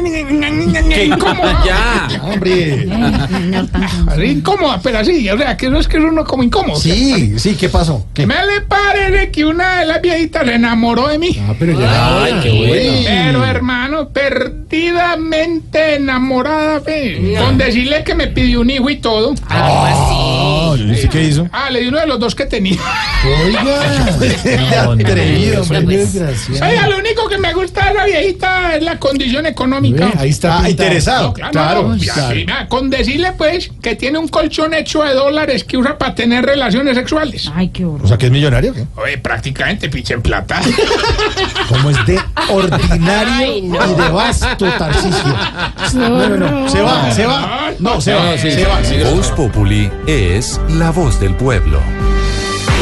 eh, incómoda. Ya, hombre. Así incómoda, pero así, o sea, que no es que es uno como incómodo. Sí, sí, ¿qué pasó? ¿Qué? Me le parece que una de las viejitas se enamoró de mí. Ah, pero ya. Ay, qué bueno. Pero hermano, perdidamente enamorada, fe. Con decirle que me pidió un hijo y todo. Ah, ¿y usted qué hizo? Ah, le di uno de los dos que tenía. Oiga, atrevido, hombre. desgraciado. Oiga, lo único que me gusta de la viejita es la condición económica. Ve, ahí está Ah, interesado. No, claro, Claro, no, con decirle pues que tiene un colchón hecho de dólares que usa para tener relaciones sexuales. Ay, qué horror. O sea, que es millonario. ¿qué? Oye, prácticamente pinche en plata. *laughs* Como es de ordinario Ay, no. y de vasto, Tarcisio. No, no, no. Se va, se va. No, se va, se va. Voz Populi es la voz del pueblo.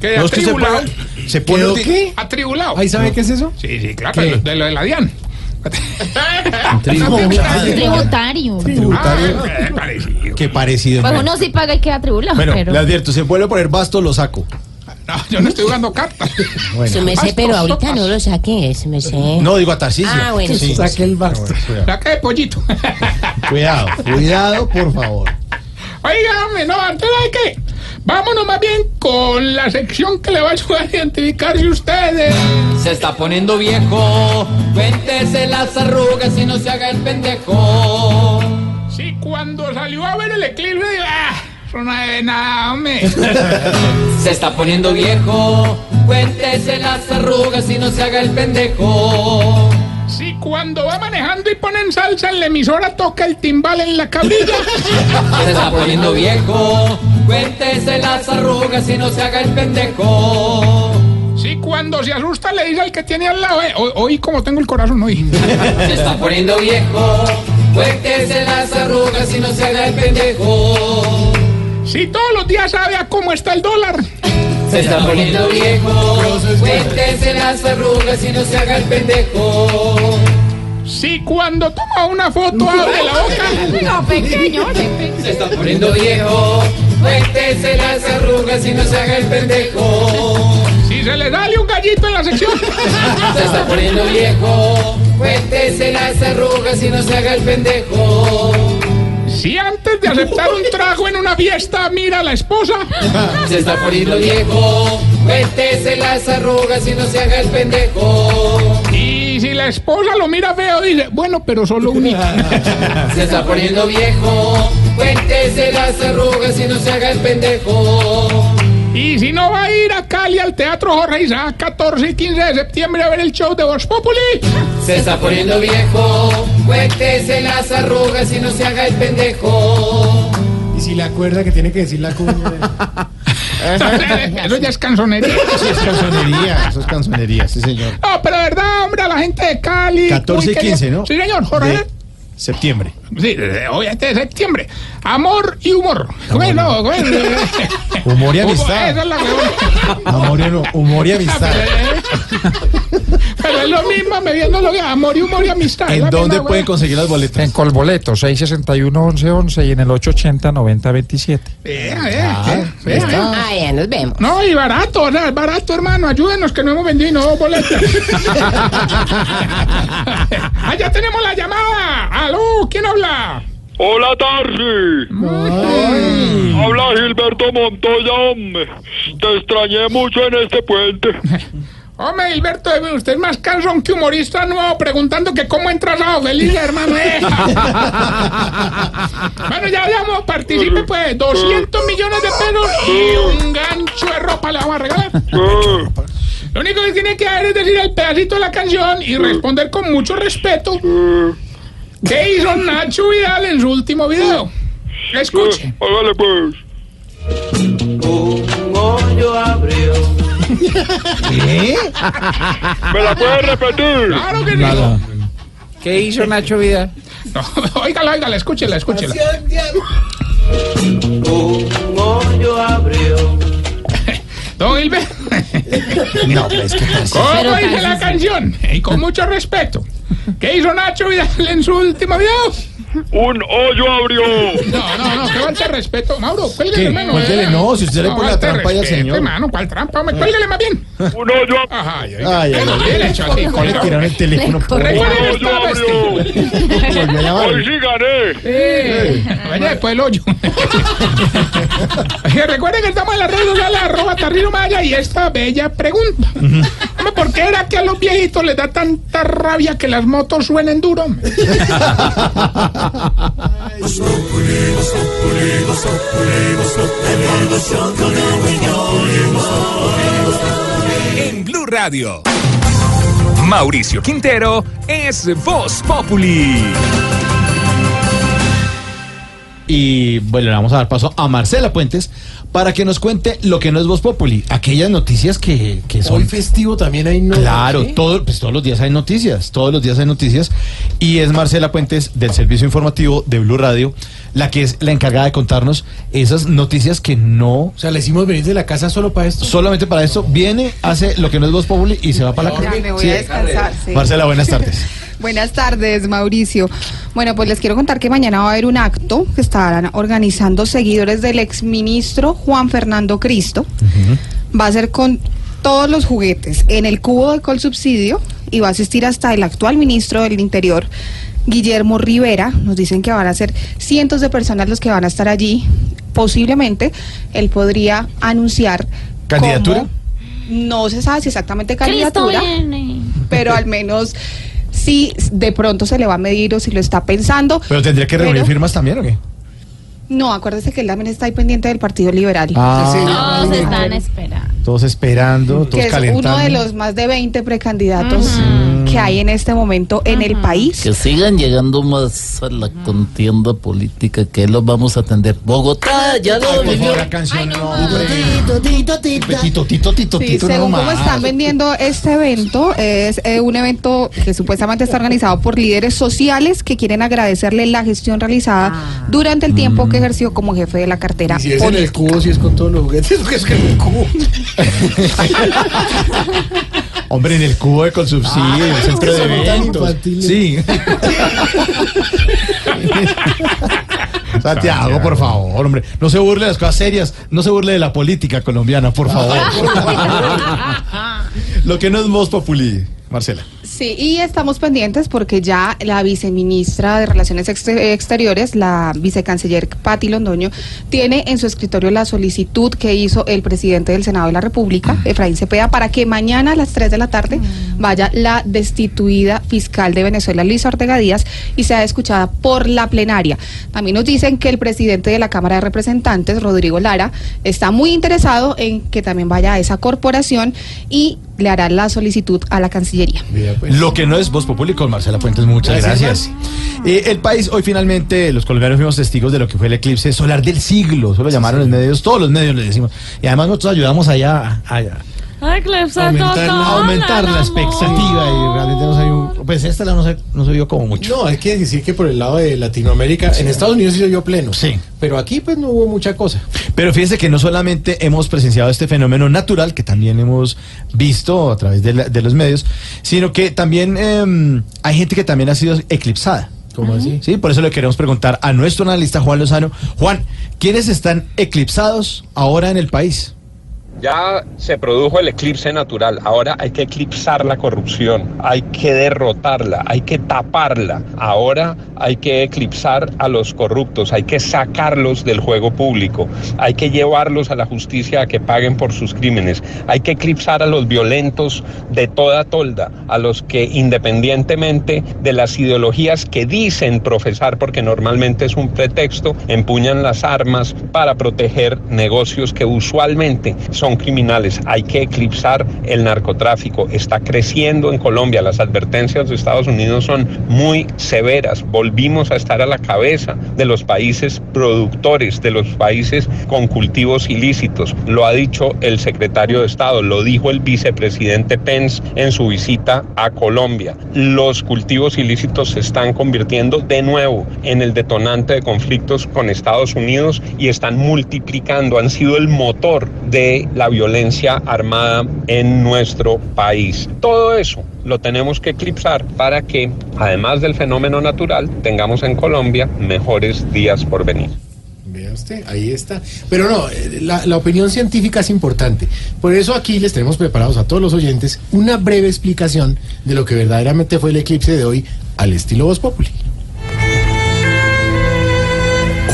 Que- que No, es que se atribulado. pone, se pone ¿Quedó ulti- qué? Atribulado. ¿Ahí sabe qué es eso? Sí, sí, claro, ¿Qué? de lo, de lo de la DIAN. Tributario. Tributario. Ah, eh, parecido. Qué parecido. Pues uno sí paga y queda tribulado. Bueno, pero... le advierto, se vuelve a poner basto, lo saco. No, yo no estoy jugando cartas. Su mesé, pero ahorita no lo saqué, su mesé. No, digo a Tarcisio. Ah, bueno, sí. Saque el basto. Saca de pollito. Cuidado, cuidado, por favor. Oiga, hombre, no, antes de que. Vámonos más bien con la sección que le va a ayudar a identificarse ustedes. Se está poniendo viejo, cuéntese las arrugas y no se haga el pendejo. Sí, cuando salió a ver el eclipse, ah, no es nada, hombre. *laughs* Se está poniendo viejo, cuéntese las arrugas y no se haga el pendejo. Sí, cuando va manejando y ponen salsa en la emisora, toca el timbal en la cabrilla. Se está poniendo viejo, cuéntese las arrugas y no se haga el pendejo. Sí, cuando se asusta le dice al que tiene al lado, eh, hoy, hoy como tengo el corazón hoy. *laughs* Se está poniendo viejo, cuéntese las arrugas y no se haga el pendejo. Sí, todos los días sabe a cómo está el dólar. Se está poniendo viejo, cuéntese las arrugas y no se haga el pendejo. Sí, cuando toma una foto abre la boca. No, pequeño, oye, Se está poniendo viejo, cuéntese las arrugas y no se haga el pendejo. Si se le sale un gallito en la sección. Se está poniendo viejo, cuéntese las arrugas y no se haga el pendejo. Si antes de aceptar un trago en una fiesta mira a la esposa. Se está poniendo viejo, cuéntese las arrugas y no se haga el pendejo. Y si la esposa lo mira feo, dice, bueno, pero solo un hito. *laughs* Se está poniendo viejo, cuéntese las arrugas y no se haga el pendejo. Y si no va a ir a Cali al Teatro Jorge Isaac 14 y 15 de septiembre a ver el show de Voz Populi. Se está poniendo viejo, cuéntese las arrugas y no se haga el pendejo. Y si le acuerda que tiene que decir la cuña. *laughs* *laughs* Eso ya es canzonería. Eso es canzonería, eso es canzonería, sí, señor. No, pero de verdad, hombre, a la gente de Cali. 14 y muy querida- 15, ¿no? Sí, señor, Jorge. De septiembre. Sí, obviamente de septiembre. Amor y humor. Bueno, bueno. Humor y amistad. Esa es la. Amor y, humor y amistad. *laughs* *laughs* Pero es lo mismo, me viendo lo que amor y humor y amistad. ¿En dónde pueden conseguir las boletas? En Colboleto, 661-1111 y en el 880-9027. Vea, vea, vea. Ah, ya nos vemos. No, y barato, es barato, hermano. Ayúdenos que no hemos vendido no boletas. *laughs* ah, ya tenemos la llamada. ¿Aló? ¿Quién habla? Hola, Tarsi. Habla Gilberto Montoya, hombre. Te extrañé mucho en este puente. *laughs* Hombre, Gilberto, usted es más cansón que humorista nuevo preguntando que cómo entras a feliz, hermano. eh. *laughs* bueno, ya llamo, participe pues, 200 millones de pesos y un gancho de ropa le vamos a regalar. Lo único que tiene que hacer es decir el pedacito de la canción y responder con mucho respeto. ¿Qué hizo Nacho Vidal en su último video? Escuche. Hágale pues. Un hoyo abrió. ¿Qué? ¿Me la puedes repetir? Claro que sí. ¿Qué hizo Nacho Vidal? No, *laughs* óigala, óigala, escúchela, escúchela. hoyo abrió. *laughs* Don Hilbert. No, pues que ¿Cómo dice la canción? Y con mucho respeto. ¿Qué hizo Nacho Vidal en su último video? Un hoyo abrió. No, no, no, que falta de respeto. Mauro, cuélguele, ¿Qué? hermano. Cuélguele, eh. no, si usted le pone la trampa respeto, señor. hermano, ¿cuál trampa? Hombre, cuélguele más bien. Un hoyo Ajá, ay, ay, Ay, así, Le tiraron el teléfono. por- Recuerden que Un hoyo abrió. Hoy sí gané. Eh, vaya después el hoyo. Recuerden que estamos en la red social arroba Tarrino Maya y esta bella pregunta. ¿Por qué era que a los viejitos les da tanta rabia que las motos suenen duro? *laughs* En Blue Radio. Mauricio Quintero es Voz Populi. Y bueno, le vamos a dar paso a Marcela Puentes para que nos cuente lo que no es Voz Populi, aquellas noticias que, que son... Hoy festivo también hay no. Claro, ¿sí? todo, pues todos los días hay noticias, todos los días hay noticias. Y es Marcela Puentes del Servicio Informativo de Blue Radio la que es la encargada de contarnos esas noticias que no... O sea, le hicimos venir de la casa solo para esto. Solamente para esto, viene, hace lo que no es Voz Populi y se va para la Ya casa. me voy Sí. a descansar. sí. Marcela, buenas tardes. *laughs* Buenas tardes, Mauricio. Bueno, pues les quiero contar que mañana va a haber un acto que estarán organizando seguidores del exministro Juan Fernando Cristo. Va a ser con todos los juguetes en el cubo de Colsubsidio y va a asistir hasta el actual ministro del Interior, Guillermo Rivera. Nos dicen que van a ser cientos de personas los que van a estar allí. Posiblemente él podría anunciar ¿Candidatura? cómo- no se sabe si exactamente candidatura pero al menos si de pronto se le va a medir o si lo está pensando. Pero tendría que reunir Pero- firmas también, ¿o qué? No, acuérdese que él también está ahí pendiente del Partido Liberal. Ah. Todos están esperando. Todos esperando, todos que es calentando. uno de los más de 20 precandidatos que hay en este momento en el país. Que sigan llegando más a la contienda política que los vamos a atender. Bogotá, ya lo vivió. favor, la canción, no, hombre. Tito, Tito, Tito, Tito, Sí, Tito, no según cómo más. están vendiendo este evento, es eh, un evento que supuestamente está organizado por líderes sociales que quieren agradecerle la gestión realizada durante el tiempo que ejerció como jefe de la cartera. Y si es en el política. cubo, si es con todos los juguetes, porque *laughs* es que en el cubo. *laughs* Hombre, en el cubo de Colsubsidio, Ah, el centro de eventos. Sí. *laughs* Santiago, por favor, hombre. No se burle de las cosas serias. No se burle de la política colombiana, por favor. *laughs* Lo que no es Voz Populi, Marcela. Sí, y estamos pendientes porque ya la viceministra de Relaciones Exte- Exteriores, la vicecanciller Patti Londoño, tiene en su escritorio la solicitud que hizo el presidente del Senado de la República, Efraín Cepeda, para que mañana a las 3 de la tarde vaya la destituida fiscal de Venezuela, Luisa Ortega Díaz, y sea escuchada por la plenaria. También nos dicen que el presidente de la Cámara de Representantes, Rodrigo Lara, está muy interesado en que también vaya a esa corporación y le hará la solicitud a la Cancillería. Lo que no es Voz Populi con Marcela Puentes, muchas Gracias, gracias. Eh, el país, hoy finalmente, los colombianos fuimos testigos de lo que fue el eclipse solar del siglo. Eso lo llamaron los medios, todos los medios le decimos. Y además nosotros ayudamos allá a, aumentar, la expectativa y realmente no pues esta la no se, no se vio como mucho. No, hay que decir que por el lado de Latinoamérica, en Estados Unidos sí se vio pleno. Sí. Pero aquí pues no hubo mucha cosa. Pero fíjense que no solamente hemos presenciado este fenómeno natural, que también hemos visto a través de, la- de los medios, sino que también em, hay gente que también ha sido eclipsada. ¿Cómo así? Sí, por eso le queremos preguntar a nuestro analista Juan Lozano. Juan, ¿quiénes están eclipsados ahora en el país? Ya se produjo el eclipse natural, ahora hay que eclipsar la corrupción, hay que derrotarla, hay que taparla, ahora hay que eclipsar a los corruptos, hay que sacarlos del juego público, hay que llevarlos a la justicia a que paguen por sus crímenes, hay que eclipsar a los violentos de toda tolda, a los que independientemente de las ideologías que dicen profesar, porque normalmente es un pretexto, empuñan las armas para proteger negocios que usualmente son son criminales. Hay que eclipsar el narcotráfico. Está creciendo en Colombia. Las advertencias de Estados Unidos son muy severas. Volvimos a estar a la cabeza de los países productores, de los países con cultivos ilícitos. Lo ha dicho el secretario de Estado, lo dijo el vicepresidente Pence en su visita a Colombia. Los cultivos ilícitos se están convirtiendo de nuevo en el detonante de conflictos con Estados Unidos y están multiplicando, han sido el motor de la violencia armada en nuestro país. Todo eso lo tenemos que eclipsar para que, además del fenómeno natural, tengamos en Colombia mejores días por venir. Vea usted, ahí está. Pero no, eh, la, la opinión científica es importante. Por eso aquí les tenemos preparados a todos los oyentes una breve explicación de lo que verdaderamente fue el eclipse de hoy al estilo Voz Populi.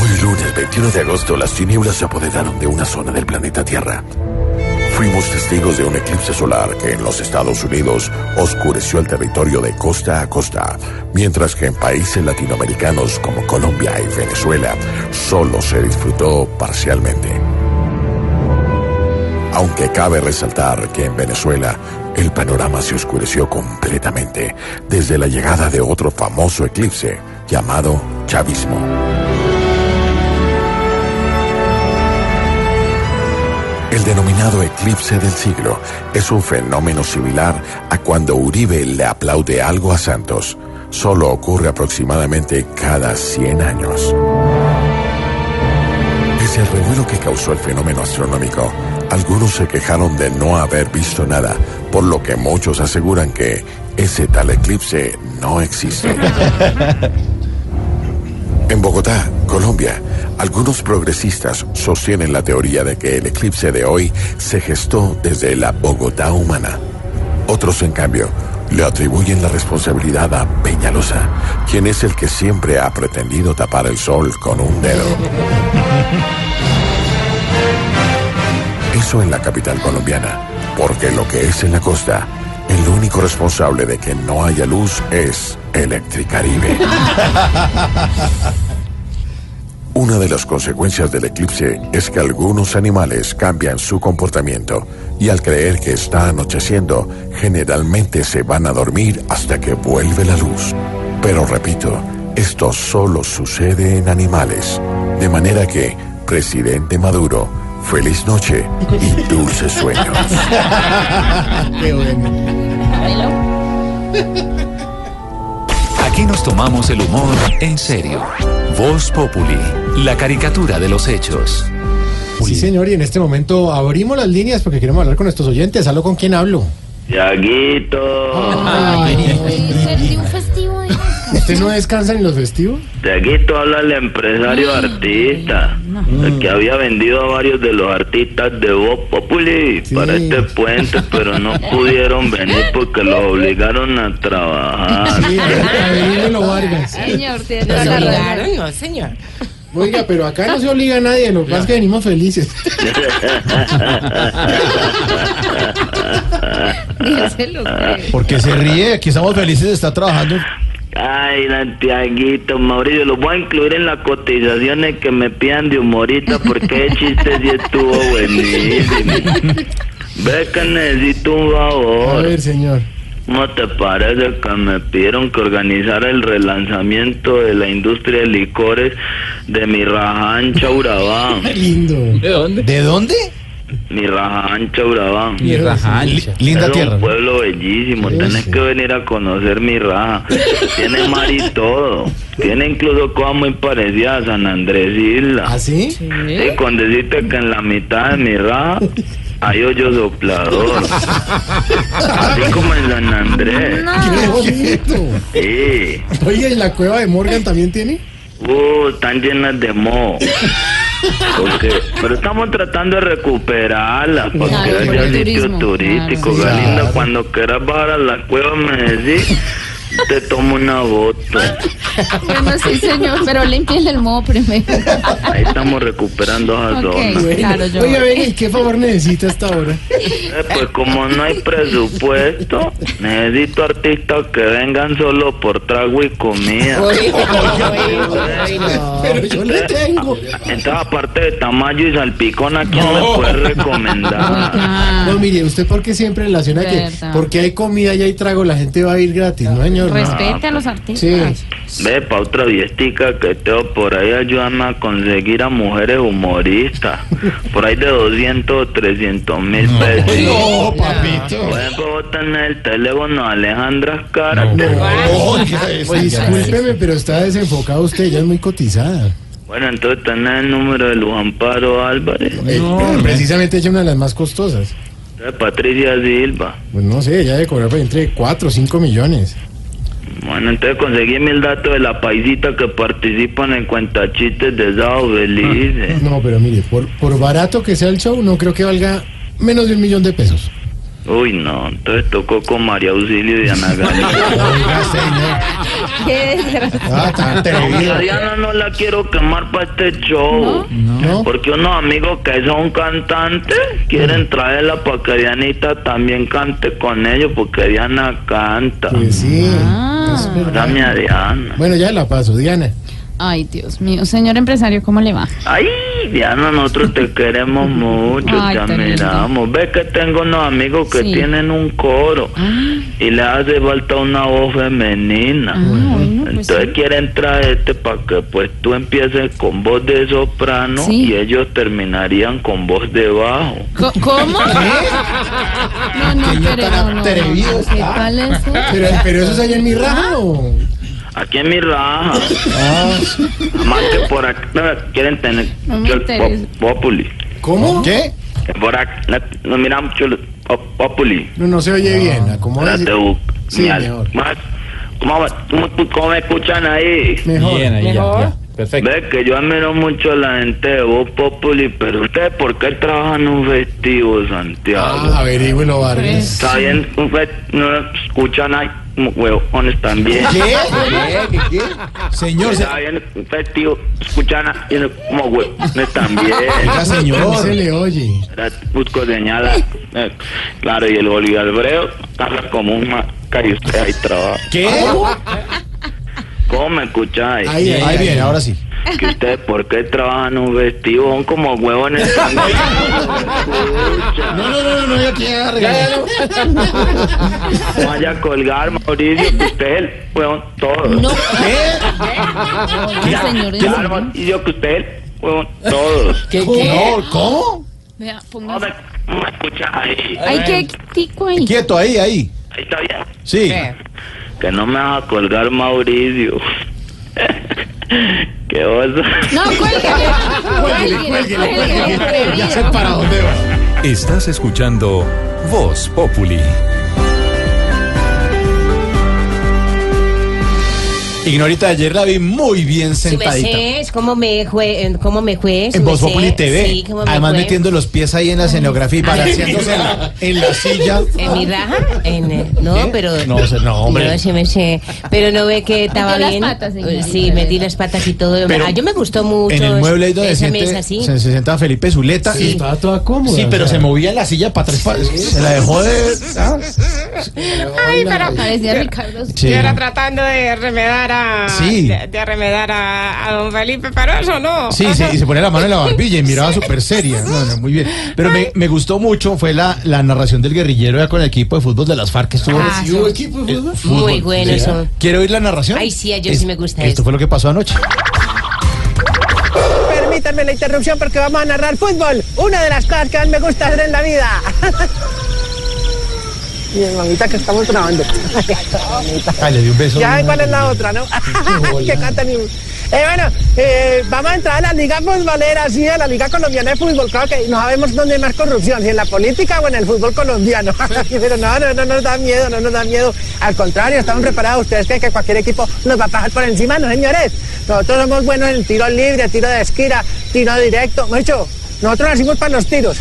Hoy lunes 21 de agosto las tinieblas se apoderaron de una zona del planeta Tierra. Fuimos testigos de un eclipse solar que en los Estados Unidos oscureció el territorio de costa a costa, mientras que en países latinoamericanos como Colombia y Venezuela solo se disfrutó parcialmente. Aunque cabe resaltar que en Venezuela el panorama se oscureció completamente desde la llegada de otro famoso eclipse llamado chavismo. El denominado eclipse del siglo es un fenómeno similar a cuando Uribe le aplaude algo a Santos. Solo ocurre aproximadamente cada 100 años. Pese al revuelo que causó el fenómeno astronómico, algunos se quejaron de no haber visto nada, por lo que muchos aseguran que ese tal eclipse no existe. *laughs* En Bogotá, Colombia, algunos progresistas sostienen la teoría de que el eclipse de hoy se gestó desde la Bogotá humana. Otros, en cambio, le atribuyen la responsabilidad a Peñalosa, quien es el que siempre ha pretendido tapar el sol con un dedo. Eso en la capital colombiana, porque lo que es en la costa, el único responsable de que no haya luz es Electricaribe. *laughs* Una de las consecuencias del eclipse es que algunos animales cambian su comportamiento y al creer que está anocheciendo, generalmente se van a dormir hasta que vuelve la luz. Pero repito, esto solo sucede en animales. De manera que, presidente Maduro, feliz noche y *laughs* dulces sueños. *laughs* Qué bueno. Aquí nos tomamos el humor en serio. Voz Populi, la caricatura de los hechos. Sí, señor, y en este momento abrimos las líneas porque queremos hablar con nuestros oyentes. ¿Aló con quién hablo? Yaguito. Perdí *laughs* un festivo de ¿Usted no descansa en los festivos? Yaguito habla el empresario artista. El que había vendido a varios de los artistas de Voz Populi para este puente, pero no pudieron venir porque los obligaron a trabajar. Sí, Avelino Vargas. Señor, razón. obligaron, no, señor. Oiga, pero acá no se obliga a nadie, lo que pasa es que venimos felices. *laughs* Porque se ríe, aquí estamos felices de estar trabajando. Ay, Santiaguito, Mauricio, los voy a incluir en las cotizaciones que me pidan de humorista porque el chiste sí estuvo buenísimo. Ve que necesito un A favor. ver, señor. ¿Cómo te parece que me pidieron que organizara el relanzamiento de la industria de licores de mi raja ancha Urabá? *laughs* Lindo. ¿De dónde? ¿De dónde? Mi raja ancha Urabá. Mi raja ancha. Linda es tierra. un pueblo bellísimo, tenés que venir a conocer mi raja. Tiene mar y todo. Tiene incluso cosas muy parecidas a San Andrés Isla. ¿Ah, sí? Sí, con decirte que en la mitad de mi raja hay hoyo soplador. Así como en San Andrés. ¡Qué bonito! Sí. Oiga, ¿y la cueva de Morgan también tiene? Uh, están llenas de moho. Porque, pero estamos tratando de recuperarla porque Claro, haya el sitio turístico. Claro, Claro. cuando quieras bajar a la cueva me decís *laughs* te tomo una foto. Bueno, sí, señor, pero limpien el moho primero. Ahí estamos recuperando esa Ok, zona. claro, yo. Oiga, venga, ¿y qué favor necesita hasta ahora? Eh, pues como no hay presupuesto, necesito artistas que vengan solo por trago y comida. Pero yo le tengo. Entonces, aparte de Tamayo y Salpicón, ¿a quién me puede recomendar? No, mire, usted porque siempre relaciona que porque hay comida y hay trago, la gente va a ir gratis, ¿no, señor? Respete a los artistas. Ve, pa' otra viestica que tengo por ahí, ayúdame a conseguir a mujeres humoristas. Por ahí de 200 o 300 mil pesos. No, papito. Por ejemplo, vos tenés el teléfono de Alejandra Cara. Pues discúlpeme, pero está desenfocado usted, ella es muy cotizada. Bueno, entonces tenés el número de Luz Amparo Álvarez. Eh, precisamente ella es una de las más costosas. De Patricia Silva. Pues no sé, ella debe cobrar entre 4 o 5 millones. Bueno, entonces conseguí el dato de la paisita que participan en cuentachistes de Sábado Felices. No, pero mire, por, por barato que sea el show, no creo que valga menos de un millón de pesos. Uy, no, entonces tocó con María Auxilio y Ana *laughs* Gabriela. ¿Qué? Ah, tan Aunque a Diana no la quiero quemar para este show. Porque unos amigos que son cantantes quieren traerla para que Dianita también cante con ellos, porque Diana canta. Pues sí. Dame a Diana. Bueno, ya la paso, Diana. Ay, Dios mío. Señor empresario, ¿cómo le va? Ay, Diana, nosotros te queremos mucho, Ay, te admiramos. Ves que tengo unos amigos que Sí. tienen un coro y le hace falta una voz femenina. pues Entonces quieren traerte para que pues tú empieces con voz de soprano Sí. y ellos terminarían con voz de bajo. ¿Cómo? No, no, pero no, no, ¿Qué tal eso? Pero, pero eso es allá en mi raja o. Aquí en mi raja. Ah. Más que por acá quieren tener No me el pop- populi. ¿Cómo? ¿Qué? Que Por acá no mira mucho el pop- populi. No, no se oye bien. Acomódese. Espérate, bu- Sí, mira, mejor. más- ¿Cómo, cómo- cómo me escuchan ahí? Mejor. Bien, ahí ya, ya. Perfecto. Ve que yo admiro mucho a la gente de Voz Populi, pero ustedes, ¿por qué trabajan en un festivo, Santiago? Ah, averígüelo, Vargas. Está bien, no escuchan ahí huevones también. ¿Qué? ¿Qué? ¿Qué? *laughs* Señor, se- Está bien, festivo, escuchan como huevones también. Oiga, señor. se le oye. Busco señala. eh, claro, y el Bolívar habla como un maca y usted ahí trabaja. ¿Qué? ¿Cómo me escucháis? Ahí, ahí, Ahí bien, ahora sí. Que ustedes, ¿por qué trabajan un vestido? Son como huevones. *laughs* No, no, no, no, no, yo arreglo. No vaya a colgar, Mauricio, que usted es el huevón todo. No. ¿Qué? Ay, señor, Claro, Mauricio, que usted es el huevón todos. ¿Qué? No, ¿cómo? Vea, No póngase. me, no me escuchas ahí. Ay, qué tico ahí. Quieto, ahí, ahí. Ahí está bien. Sí. Que no me vas a colgar, Mauricio. *laughs* ¿Qué oso? No, cuélguele. Cuélguele, cuélguele. Ya sé para dónde va. Estás escuchando Voz Populi. Ignorita, ayer la vi muy bien Si me sentadita. como me fue, cómo me fue. si En Voz. Populi TV. Sí, cómo me Además fue. metiendo los pies ahí en la escenografía y balanceándose en la, en la silla. ¿En mi raja? En, eh, no, pero... No, no, hombre. No, sí me sé. Pero no ve que estaba Metió las bien. patas, señorita. sí, metí las patas y todo. Pero ah, yo me gustó mucho. En el mueble ahí donde esa siente- mesa, sí. se, se sentaba Felipe Zuleta. Sí, y- estaba toda cómoda. Sí, pero o sea. se movía en la silla para atrás. pa- Se la dejó de. ¿ah? Ay, pero Parecía Ricardo. Sí. yo era tratando de remedar a. Sí. De, de remedar a, a don Felipe, pero eso no. Sí, sí, y se ponía la mano en la barbilla y miraba súper seria. No, no, muy bien. Pero me, me gustó mucho fue la, la narración del guerrillero ya con el equipo de fútbol de las FARC que estuvo. Ah, ¿Sí hubo equipo de fútbol? Fútbol. Muy bueno Sí. eso. ¿Quiere oír la narración? Ay, sí, a yo sí me gusta Esto eso. fue lo que pasó anoche. Permítanme la interrupción porque vamos a narrar fútbol. Una de las cosas que más me gusta hacer en la vida. *laughs* Miren, mamita, que estamos grabando. Ay, le di un beso. Ya cuál es la otra, ¿no? *laughs* *laughs* que cantan y... Eh, bueno, eh, vamos a entrar a la liga futbolera, sí, a la liga colombiana de fútbol. Claro que no sabemos dónde hay más corrupción, si en la política o en el fútbol colombiano. *laughs* Pero no, no, no nos da miedo, no nos da miedo. Al contrario, estamos preparados. ¿Ustedes creen que cualquier equipo nos va a pasar por encima? No, señores. Nosotros somos buenos en tiro libre, tiro de esquina, tiro directo. Mucho, Nosotros nacimos para los tiros.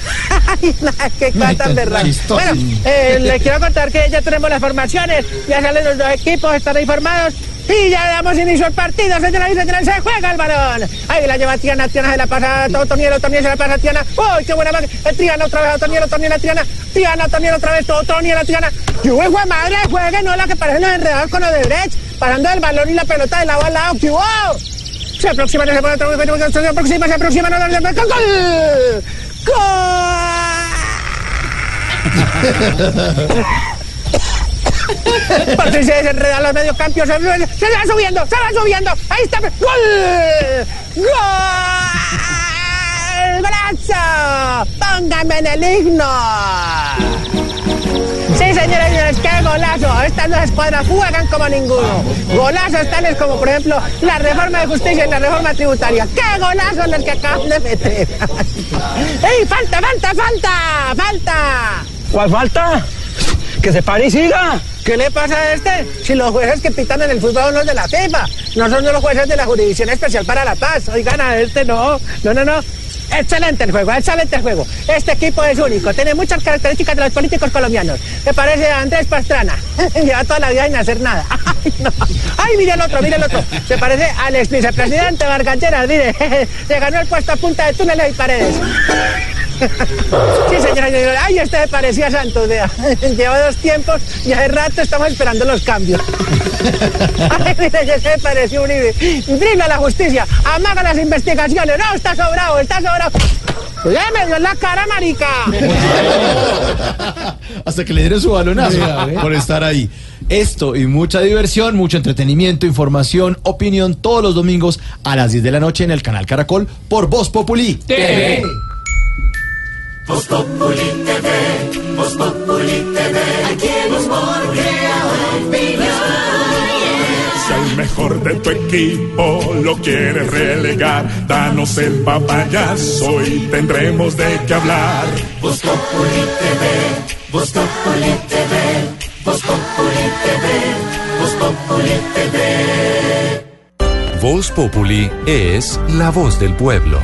Qué cosa tan verdad. Bueno, eh, les quiero contar que ya tenemos las formaciones, ya salen los dos equipos, están ahí formados. Y ya damos inicio al partido, señoras y señores, se juega el balón. Ahí la lleva Tiana, Tiana se la pasa a Otoniel, Otoniel se la pasa a Tiana. ¡Uy, qué buena máquina! Eh, Triana otra vez a Otoniel, Otoniel a Tiana. Tiana, Otoniel otra vez, Otoniel a Tiana. ¡Qué buen madre! Juegue, no la que parecen los enredados con Odebrecht, pasando el balón y la pelota de lado a lado. ¡Qué wow! Se aproxima, se aproxima, se aproxima, se aproxima, no, no, ¡Gol! ¡Gol! Se desenredan los mediocampios. Se, se va subiendo, se va subiendo. Ahí está. ¡Gol! ¡Gol! ¡Brazo! ¡Póngame en el himno! Señores señores, qué golazo. Estas dos escuadras juegan como ninguno. Golazos tales como, por ejemplo, la reforma de justicia y la reforma tributaria. ¡Qué golazo los que acaban de meter! *laughs* ¡Ey, falta, falta, falta! ¡Falta! ¿Cuál falta? Que se pare y siga. ¿Qué le pasa a este? Si los jueces que pitan en el fútbol son los de la FIFA, no son los jueces de la Jurisdicción Especial para la Paz. Oigan, a este no, no, no, no. Excelente el juego, excelente el juego. Este equipo es único, tiene muchas características de los políticos colombianos. Me parece a Andrés Pastrana. *laughs* Lleva toda la vida sin hacer nada. *laughs* Ay, no. Ay, mire el otro, mire el otro. Se parece al ex vicepresidente Vargas Lleras, mire. *laughs* Se ganó el puesto a punta de túneles y paredes. Sí, señora, señora. Ay, este me parecía Santos, vea. *laughs* Lleva dos tiempos y hace rato estamos esperando los cambios. *laughs* Ay, mire, ya se pareció Uribe. Dribla la justicia, amaga las investigaciones. No, está sobrado, está sobrado. Oye, me dio en la cara, marica. *laughs* Hasta que le dieron su balonazo por estar ahí. Esto y mucha diversión, mucho entretenimiento, información, opinión todos los domingos a las 10 de la noche en el canal Caracol por Voz Populi TV. Voz Populi TV, Voz Populi TV, aquí el humor crea opinión. Si al mejor de tu equipo lo quieres relegar, danos el papayazo y tendremos de qué hablar. Voz Populi TV, Voz Populi TV, Voz Populi TV, Voz Populi TV. Voz Populi es la voz del pueblo.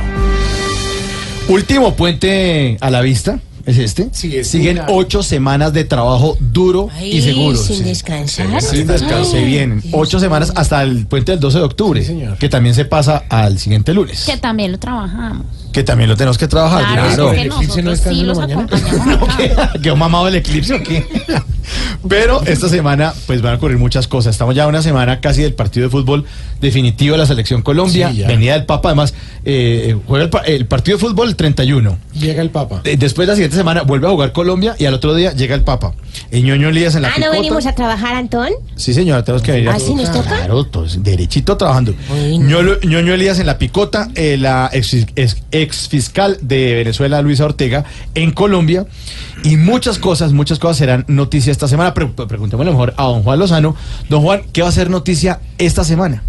Último puente a la vista. ¿Es este? Siguen ocho semanas de trabajo duro y seguro. sin sí. descansar. Sin descanso. Se vienen ocho semanas hasta el puente del 12 de octubre, que también se pasa al siguiente lunes, Que también lo trabajamos. que también lo tenemos que trabajar. Claro, es que nosotros sí los acompañamos. *laughs* ¿Quedó mamado el eclipse o qué? Pero esta semana, pues van a ocurrir muchas cosas. Estamos ya una semana casi del partido de fútbol definitivo de la Selección Colombia. Sí, ya. Venida del Papa, además, eh, juega el, el partido de fútbol el 31. Llega el Papa. Eh, Después la siguiente semana vuelve a jugar Colombia y al otro día llega el Papa. Ñoño Elías en la Ah, ¿no picota. venimos a trabajar, Antón? Sí, señora, tenemos que venir. ¿Ah, sí nos toca? Claro, todos, derechito trabajando. Ñolo- ñoño Elías en la picota, eh, la ex, ex- ex fiscal de Venezuela, Luisa Ortega, en Colombia. Y muchas cosas, muchas cosas serán noticia esta semana. Pero preguntémosle mejor a don Juan Lozano. Don Juan, ¿qué va a ser noticia esta semana?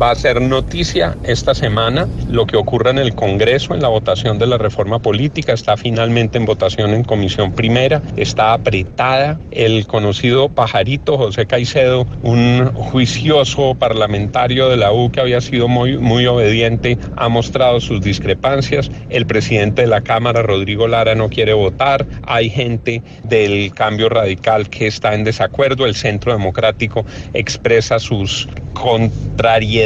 Va a ser noticia esta semana lo que ocurra en el Congreso en la votación de la reforma política. Está finalmente en votación en comisión primera. Está apretada. El conocido pajarito José Caicedo, un juicioso parlamentario de la U que había sido muy, muy obediente, ha mostrado sus discrepancias. El presidente de la Cámara, Rodrigo Lara, no quiere votar. Hay gente del cambio radical que está en desacuerdo. El Centro Democrático expresa sus contrariedades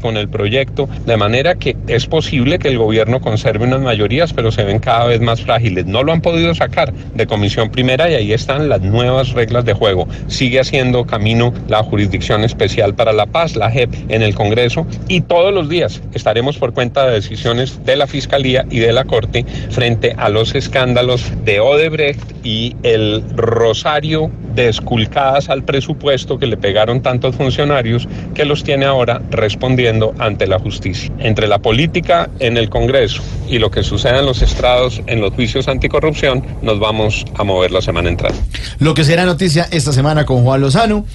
con el proyecto, de manera que es posible que el gobierno conserve unas mayorías, pero se ven cada vez más frágiles. No lo han podido sacar de comisión primera y ahí están las nuevas reglas de juego. Sigue haciendo camino la Jurisdicción Especial para la Paz, la JEP, en el Congreso y todos los días estaremos por cuenta de decisiones de la Fiscalía y de la Corte frente a los escándalos de Odebrecht y el rosario de esculcadas al presupuesto que le pegaron tantos funcionarios que los tiene ahora respondiendo ante la justicia. Entre la política en el Congreso y lo que sucede en los estrados en los juicios anticorrupción, nos vamos a mover la semana entrante. Lo que será noticia esta semana con Juan Lozano.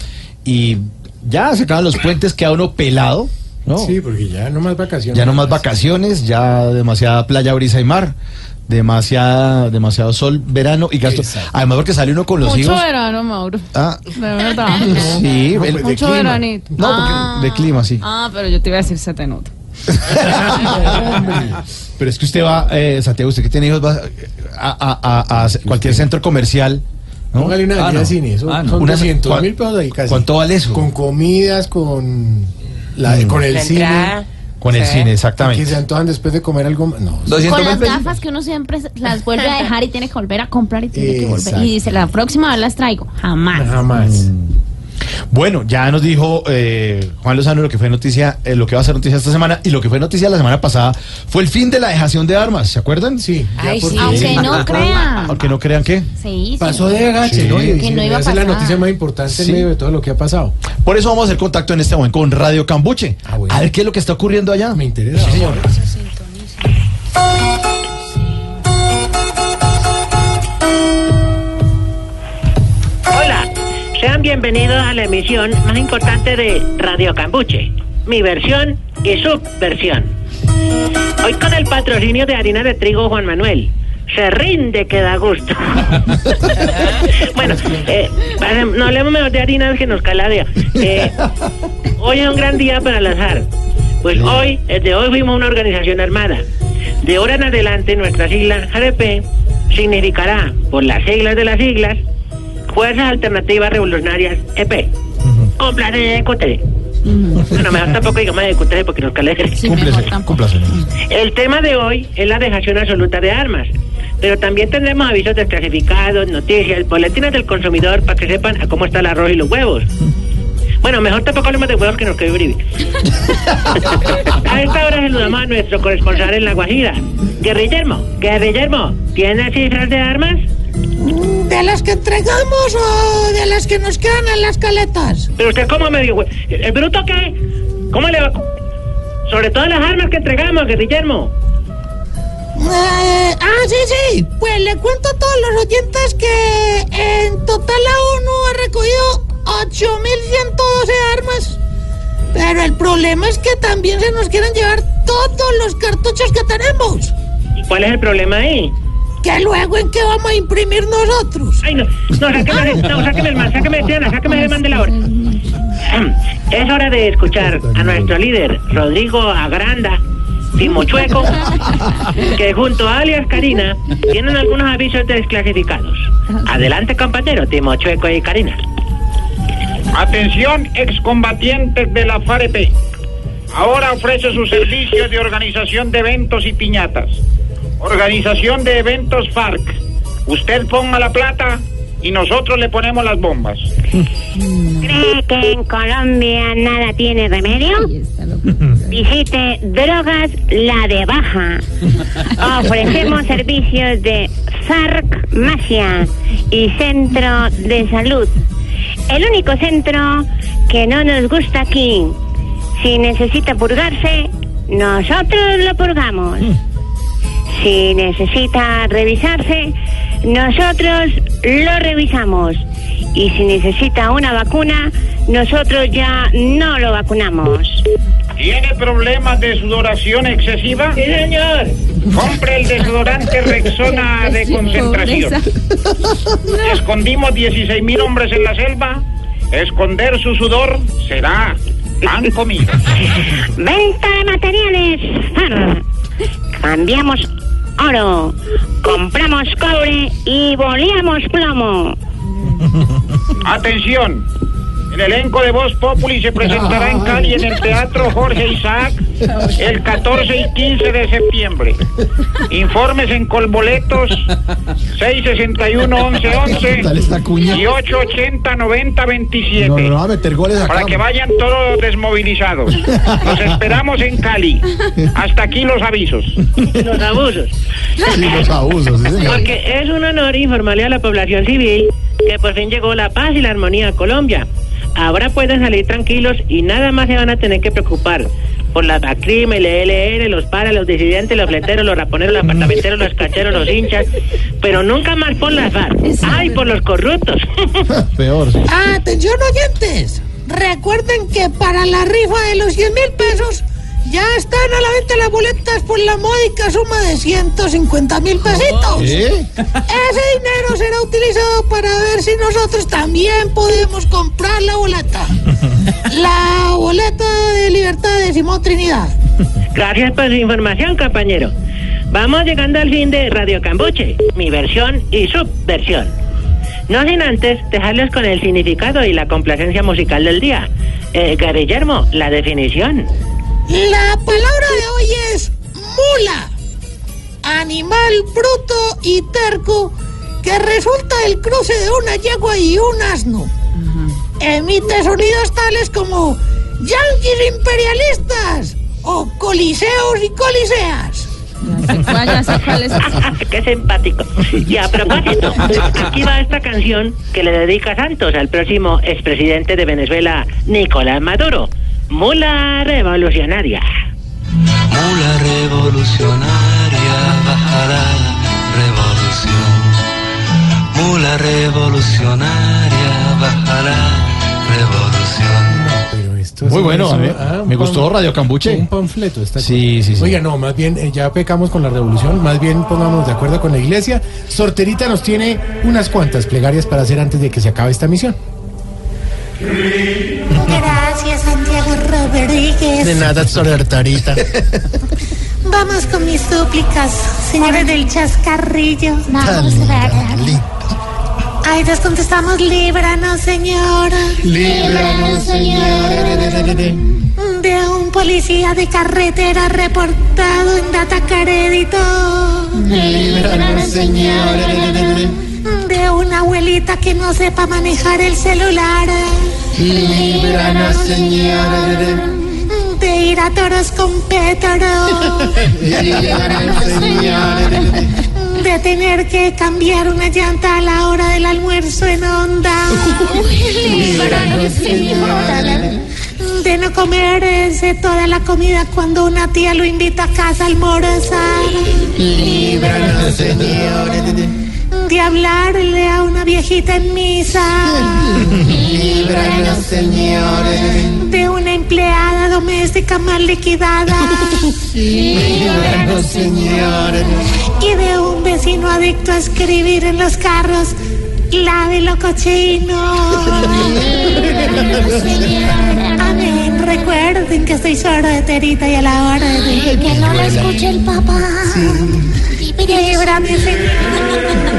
Y ya se acaban los puentes, queda uno pelado. ¿no? Sí, porque ya no más vacaciones. Ya no más vacaciones, ya demasiada playa, brisa y mar, demasiada, demasiado sol, verano y gasto. Además porque sale uno con los Mucho hijos. verano, Mauro. Ah, De verdad. *laughs* sí, el- de Mucho clima. veranito. No, porque de clima, sí. Ah, pero yo te iba a decir se te nota. Pero es que usted va, eh, Santiago, usted que tiene hijos, va a, a- a- a cualquier centro comercial. ¿no? Póngale una Ah, no. cine, eso Ah, no. son Una- 200 ¿cuán- mil pesos ahí casi. ¿Cuánto vale eso? Con comidas, con, la, Mm. con el La cine. entrada. Con el cine, exactamente. Que se antojan después de comer algo. No. Con las gafas que uno siempre las vuelve a dejar y tiene que volver a comprar y tiene que volver. Y dice, la próxima vez las traigo. Jamás. Jamás. Bueno, ya nos dijo eh, Juan Lozano lo que fue noticia, eh, lo que va a ser noticia esta semana y lo que fue noticia la semana pasada fue el fin de la dejación de armas, ¿se acuerdan? Sí. Ay, sí. Aunque no crean. Aunque no crean que. Sí, Pasó sí. de agache, Sí. ¿no? Y, Que no iba a esa es la pasar. noticia más importante Sí. en medio de todo lo que ha pasado. Por eso vamos a hacer contacto en este momento con Radio Cambuche. A ver qué es lo que está ocurriendo allá. Me interesa. Sí, señor. Sean bienvenidos a la emisión más importante de Radio Cambuche, mi versión y su versión. Hoy con el patrocinio de harina de trigo Juan Manuel. Se rinde que da gusto. *laughs* bueno, eh, no hablemos mejor de harinas que nos caladea. Eh, hoy es un gran día para el azar. Pues hoy, desde hoy fuimos una organización armada. De ahora en adelante nuestra sigla ARP significará, por las siglas de las siglas, Fuerzas Alternativas Revolucionarias EP. Con planes de. Bueno, mejor tampoco digamos de EQT porque nos calegre. El tema de hoy es la dejación absoluta de armas. Pero también tendremos avisos desclasificados, noticias, boletines del consumidor para que sepan a cómo está el arroz y los huevos. Bueno, mejor tampoco hablemos de huevos que nos quede breve. A esta hora saludamos a nuestro corresponsal en La Guajira. Guerrillermo, Guerrillermo, ¿tiene cifras de armas? ¿De las que entregamos o de las que nos quedan en las caletas? Pero usted cómo me dijo, ¿el bruto qué? ¿Cómo le va? Sobre todas las armas que entregamos, Guerrillermo. Eh, ah, sí, sí. Pues le cuento a todos los oyentes que en total la ONU ha recogido 8.112 armas. Pero el problema es que también se nos quieren llevar todos los cartuchos que tenemos. ¿Y cuál es el problema ahí? Que luego en qué vamos a imprimir nosotros. Ay, no, no, sáqueme, no, sáqueme el man, sáqueme Diana, sáqueme el man de la hora. Es hora de escuchar a nuestro líder, Rodrigo Agranda, Timochueco, que junto a alias Karina tienen algunos avisos desclasificados. Adelante, compañero, Timochueco y Karina. Atención, excombatientes de la FAREP. Ahora ofrece sus servicios de organización de eventos y piñatas. Organización de eventos FARC. Usted ponga la plata y nosotros le ponemos las bombas. ¿Cree que en Colombia nada tiene remedio? Visite Drogas La de Baja. Ofrecemos *laughs* servicios de farmacia y centro de salud. El único centro que no nos gusta aquí. Si necesita purgarse, nosotros lo purgamos. Si necesita revisarse, nosotros lo revisamos. Y si necesita una vacuna, nosotros ya no lo vacunamos. ¿Tiene problemas de sudoración excesiva? Sí, señor. Compre el desodorante Rexona de *laughs* concentración. Escondimos 16 mil hombres en la selva. Esconder su sudor será pan comido. Venta de materiales. FAR. Cambiamos oro. Compramos cobre y boleamos plomo. Atención. El elenco de Voz Populi se presentará en Cali en el Teatro Jorge Isaac el 14 y 15 de septiembre. Informes en Colboletos 661-1111 Dale esta cuña. y 880-9027. No, no, no, va a meter goles acá. Para que vayan todos desmovilizados. Los esperamos en Cali. Hasta aquí los avisos. Los abusos. Sí, los abusos, sí, señor. Porque es un honor informarle a la población civil que por fin llegó la paz y la armonía a Colombia. Ahora pueden salir tranquilos y nada más se van a tener que preocupar por la ACRIM, el ELN, los paras, los disidentes, los fleteros, los raponeros, los apartamenteros, los cacheros, los hinchas, pero nunca más por las FARC. ¡Ay, por los corruptos! *laughs* Peor. sí. Atención oyentes, recuerden que para la rifa de los 100 mil pesos ya están a la venta las boletas por la módica suma de 150 mil pesitos. ¿Eh? Ese dinero será utilizado para ver si nosotros también podemos comprar la boleta. *laughs* La boleta de libertad de Simón Trinidad. Gracias por su información, compañero. Vamos llegando al fin de Radio Cambuche, mi versión y subversión. No sin antes dejarles con el significado y la complacencia musical del día. Eh, Guillermo, la definición. La palabra de hoy es mula. Animal bruto y terco que resulta el cruce de una yegua y un asno. Emite sonidos tales como yanquis imperialistas o coliseos y coliseas. *laughs* Qué simpático. Y a propósito, aquí va esta canción que le dedica Santos al próximo expresidente de Venezuela, Nicolás Maduro. Mula revolucionaria. Mula revolucionaria, bajará revolución. Mula revolucionaria, bajará revolución. Muy bueno, a mí- Ah, me gustó Radio Cambuche. Un panfleto está Sí, sí, sí. Oiga, no, más bien eh, ya pecamos con la revolución, más bien pongámonos de acuerdo con la iglesia. Sorterita nos tiene unas cuantas plegarias para hacer antes de que se acabe esta misión. Santiago Rodríguez. nada, Sorterita. *laughs* Vamos con mis súplicas, señores del chascarrillo. Vamos a Ay, les contestamos, líbranos, señora. Líbranos, De un policía de carretera reportado en data crédito. Líbranos, señora. De una abuelita que no sepa manejar el celular. Líbranos, señora. De ir a toros con pétaro. Líbranos, señora. De tener que cambiar una llanta a la hora del almuerzo en onda. Líbranos, señora. De no comerse toda la comida cuando una tía lo invita a casa a almorzar. Líbranos, señora. De hablarle a una viejita en misa. Líbranos, señora. De una empleada doméstica mal liquidada. Líbranos, señora. Y de un vecino adicto a escribir en los carros. La de lo cochino. Amén. Recuerden que estoy sordo de terita y a la hora de que no lo escuche el papá. Líbrame, Señor.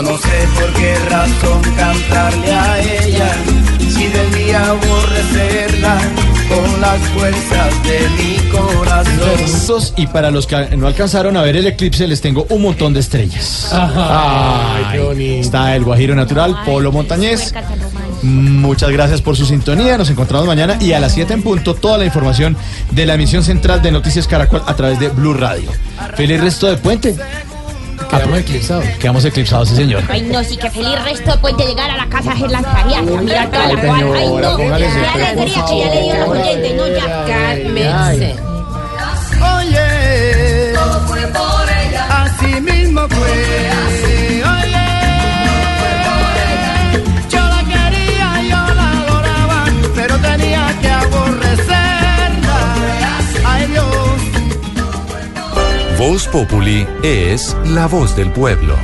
Yo no sé por qué razón cantarle a ella, si debía aborrecerla con las fuerzas de mi corazón. Y para los que no alcanzaron a ver el eclipse, les tengo un montón de estrellas. Ay, qué bonito. Está el Guajiro Natural, Polo Montañés. Muchas gracias por su sintonía. Nos encontramos mañana y a las 7 en punto toda la información de la emisión central de Noticias Caracol a través de Blue Radio. Feliz resto de puente. Quedamos eclipsados. Quedamos eclipsados, sí, señor. Ay, no, sí, que feliz resto después de llegar a la casa hacer las tareas. a Mirar toda la cuadra. Ay, no. por alegría que ya le dio a los oyentes. No, ya. Cálmense. Oye, todo fue por ella, así mismo Voz Populi es la voz del pueblo.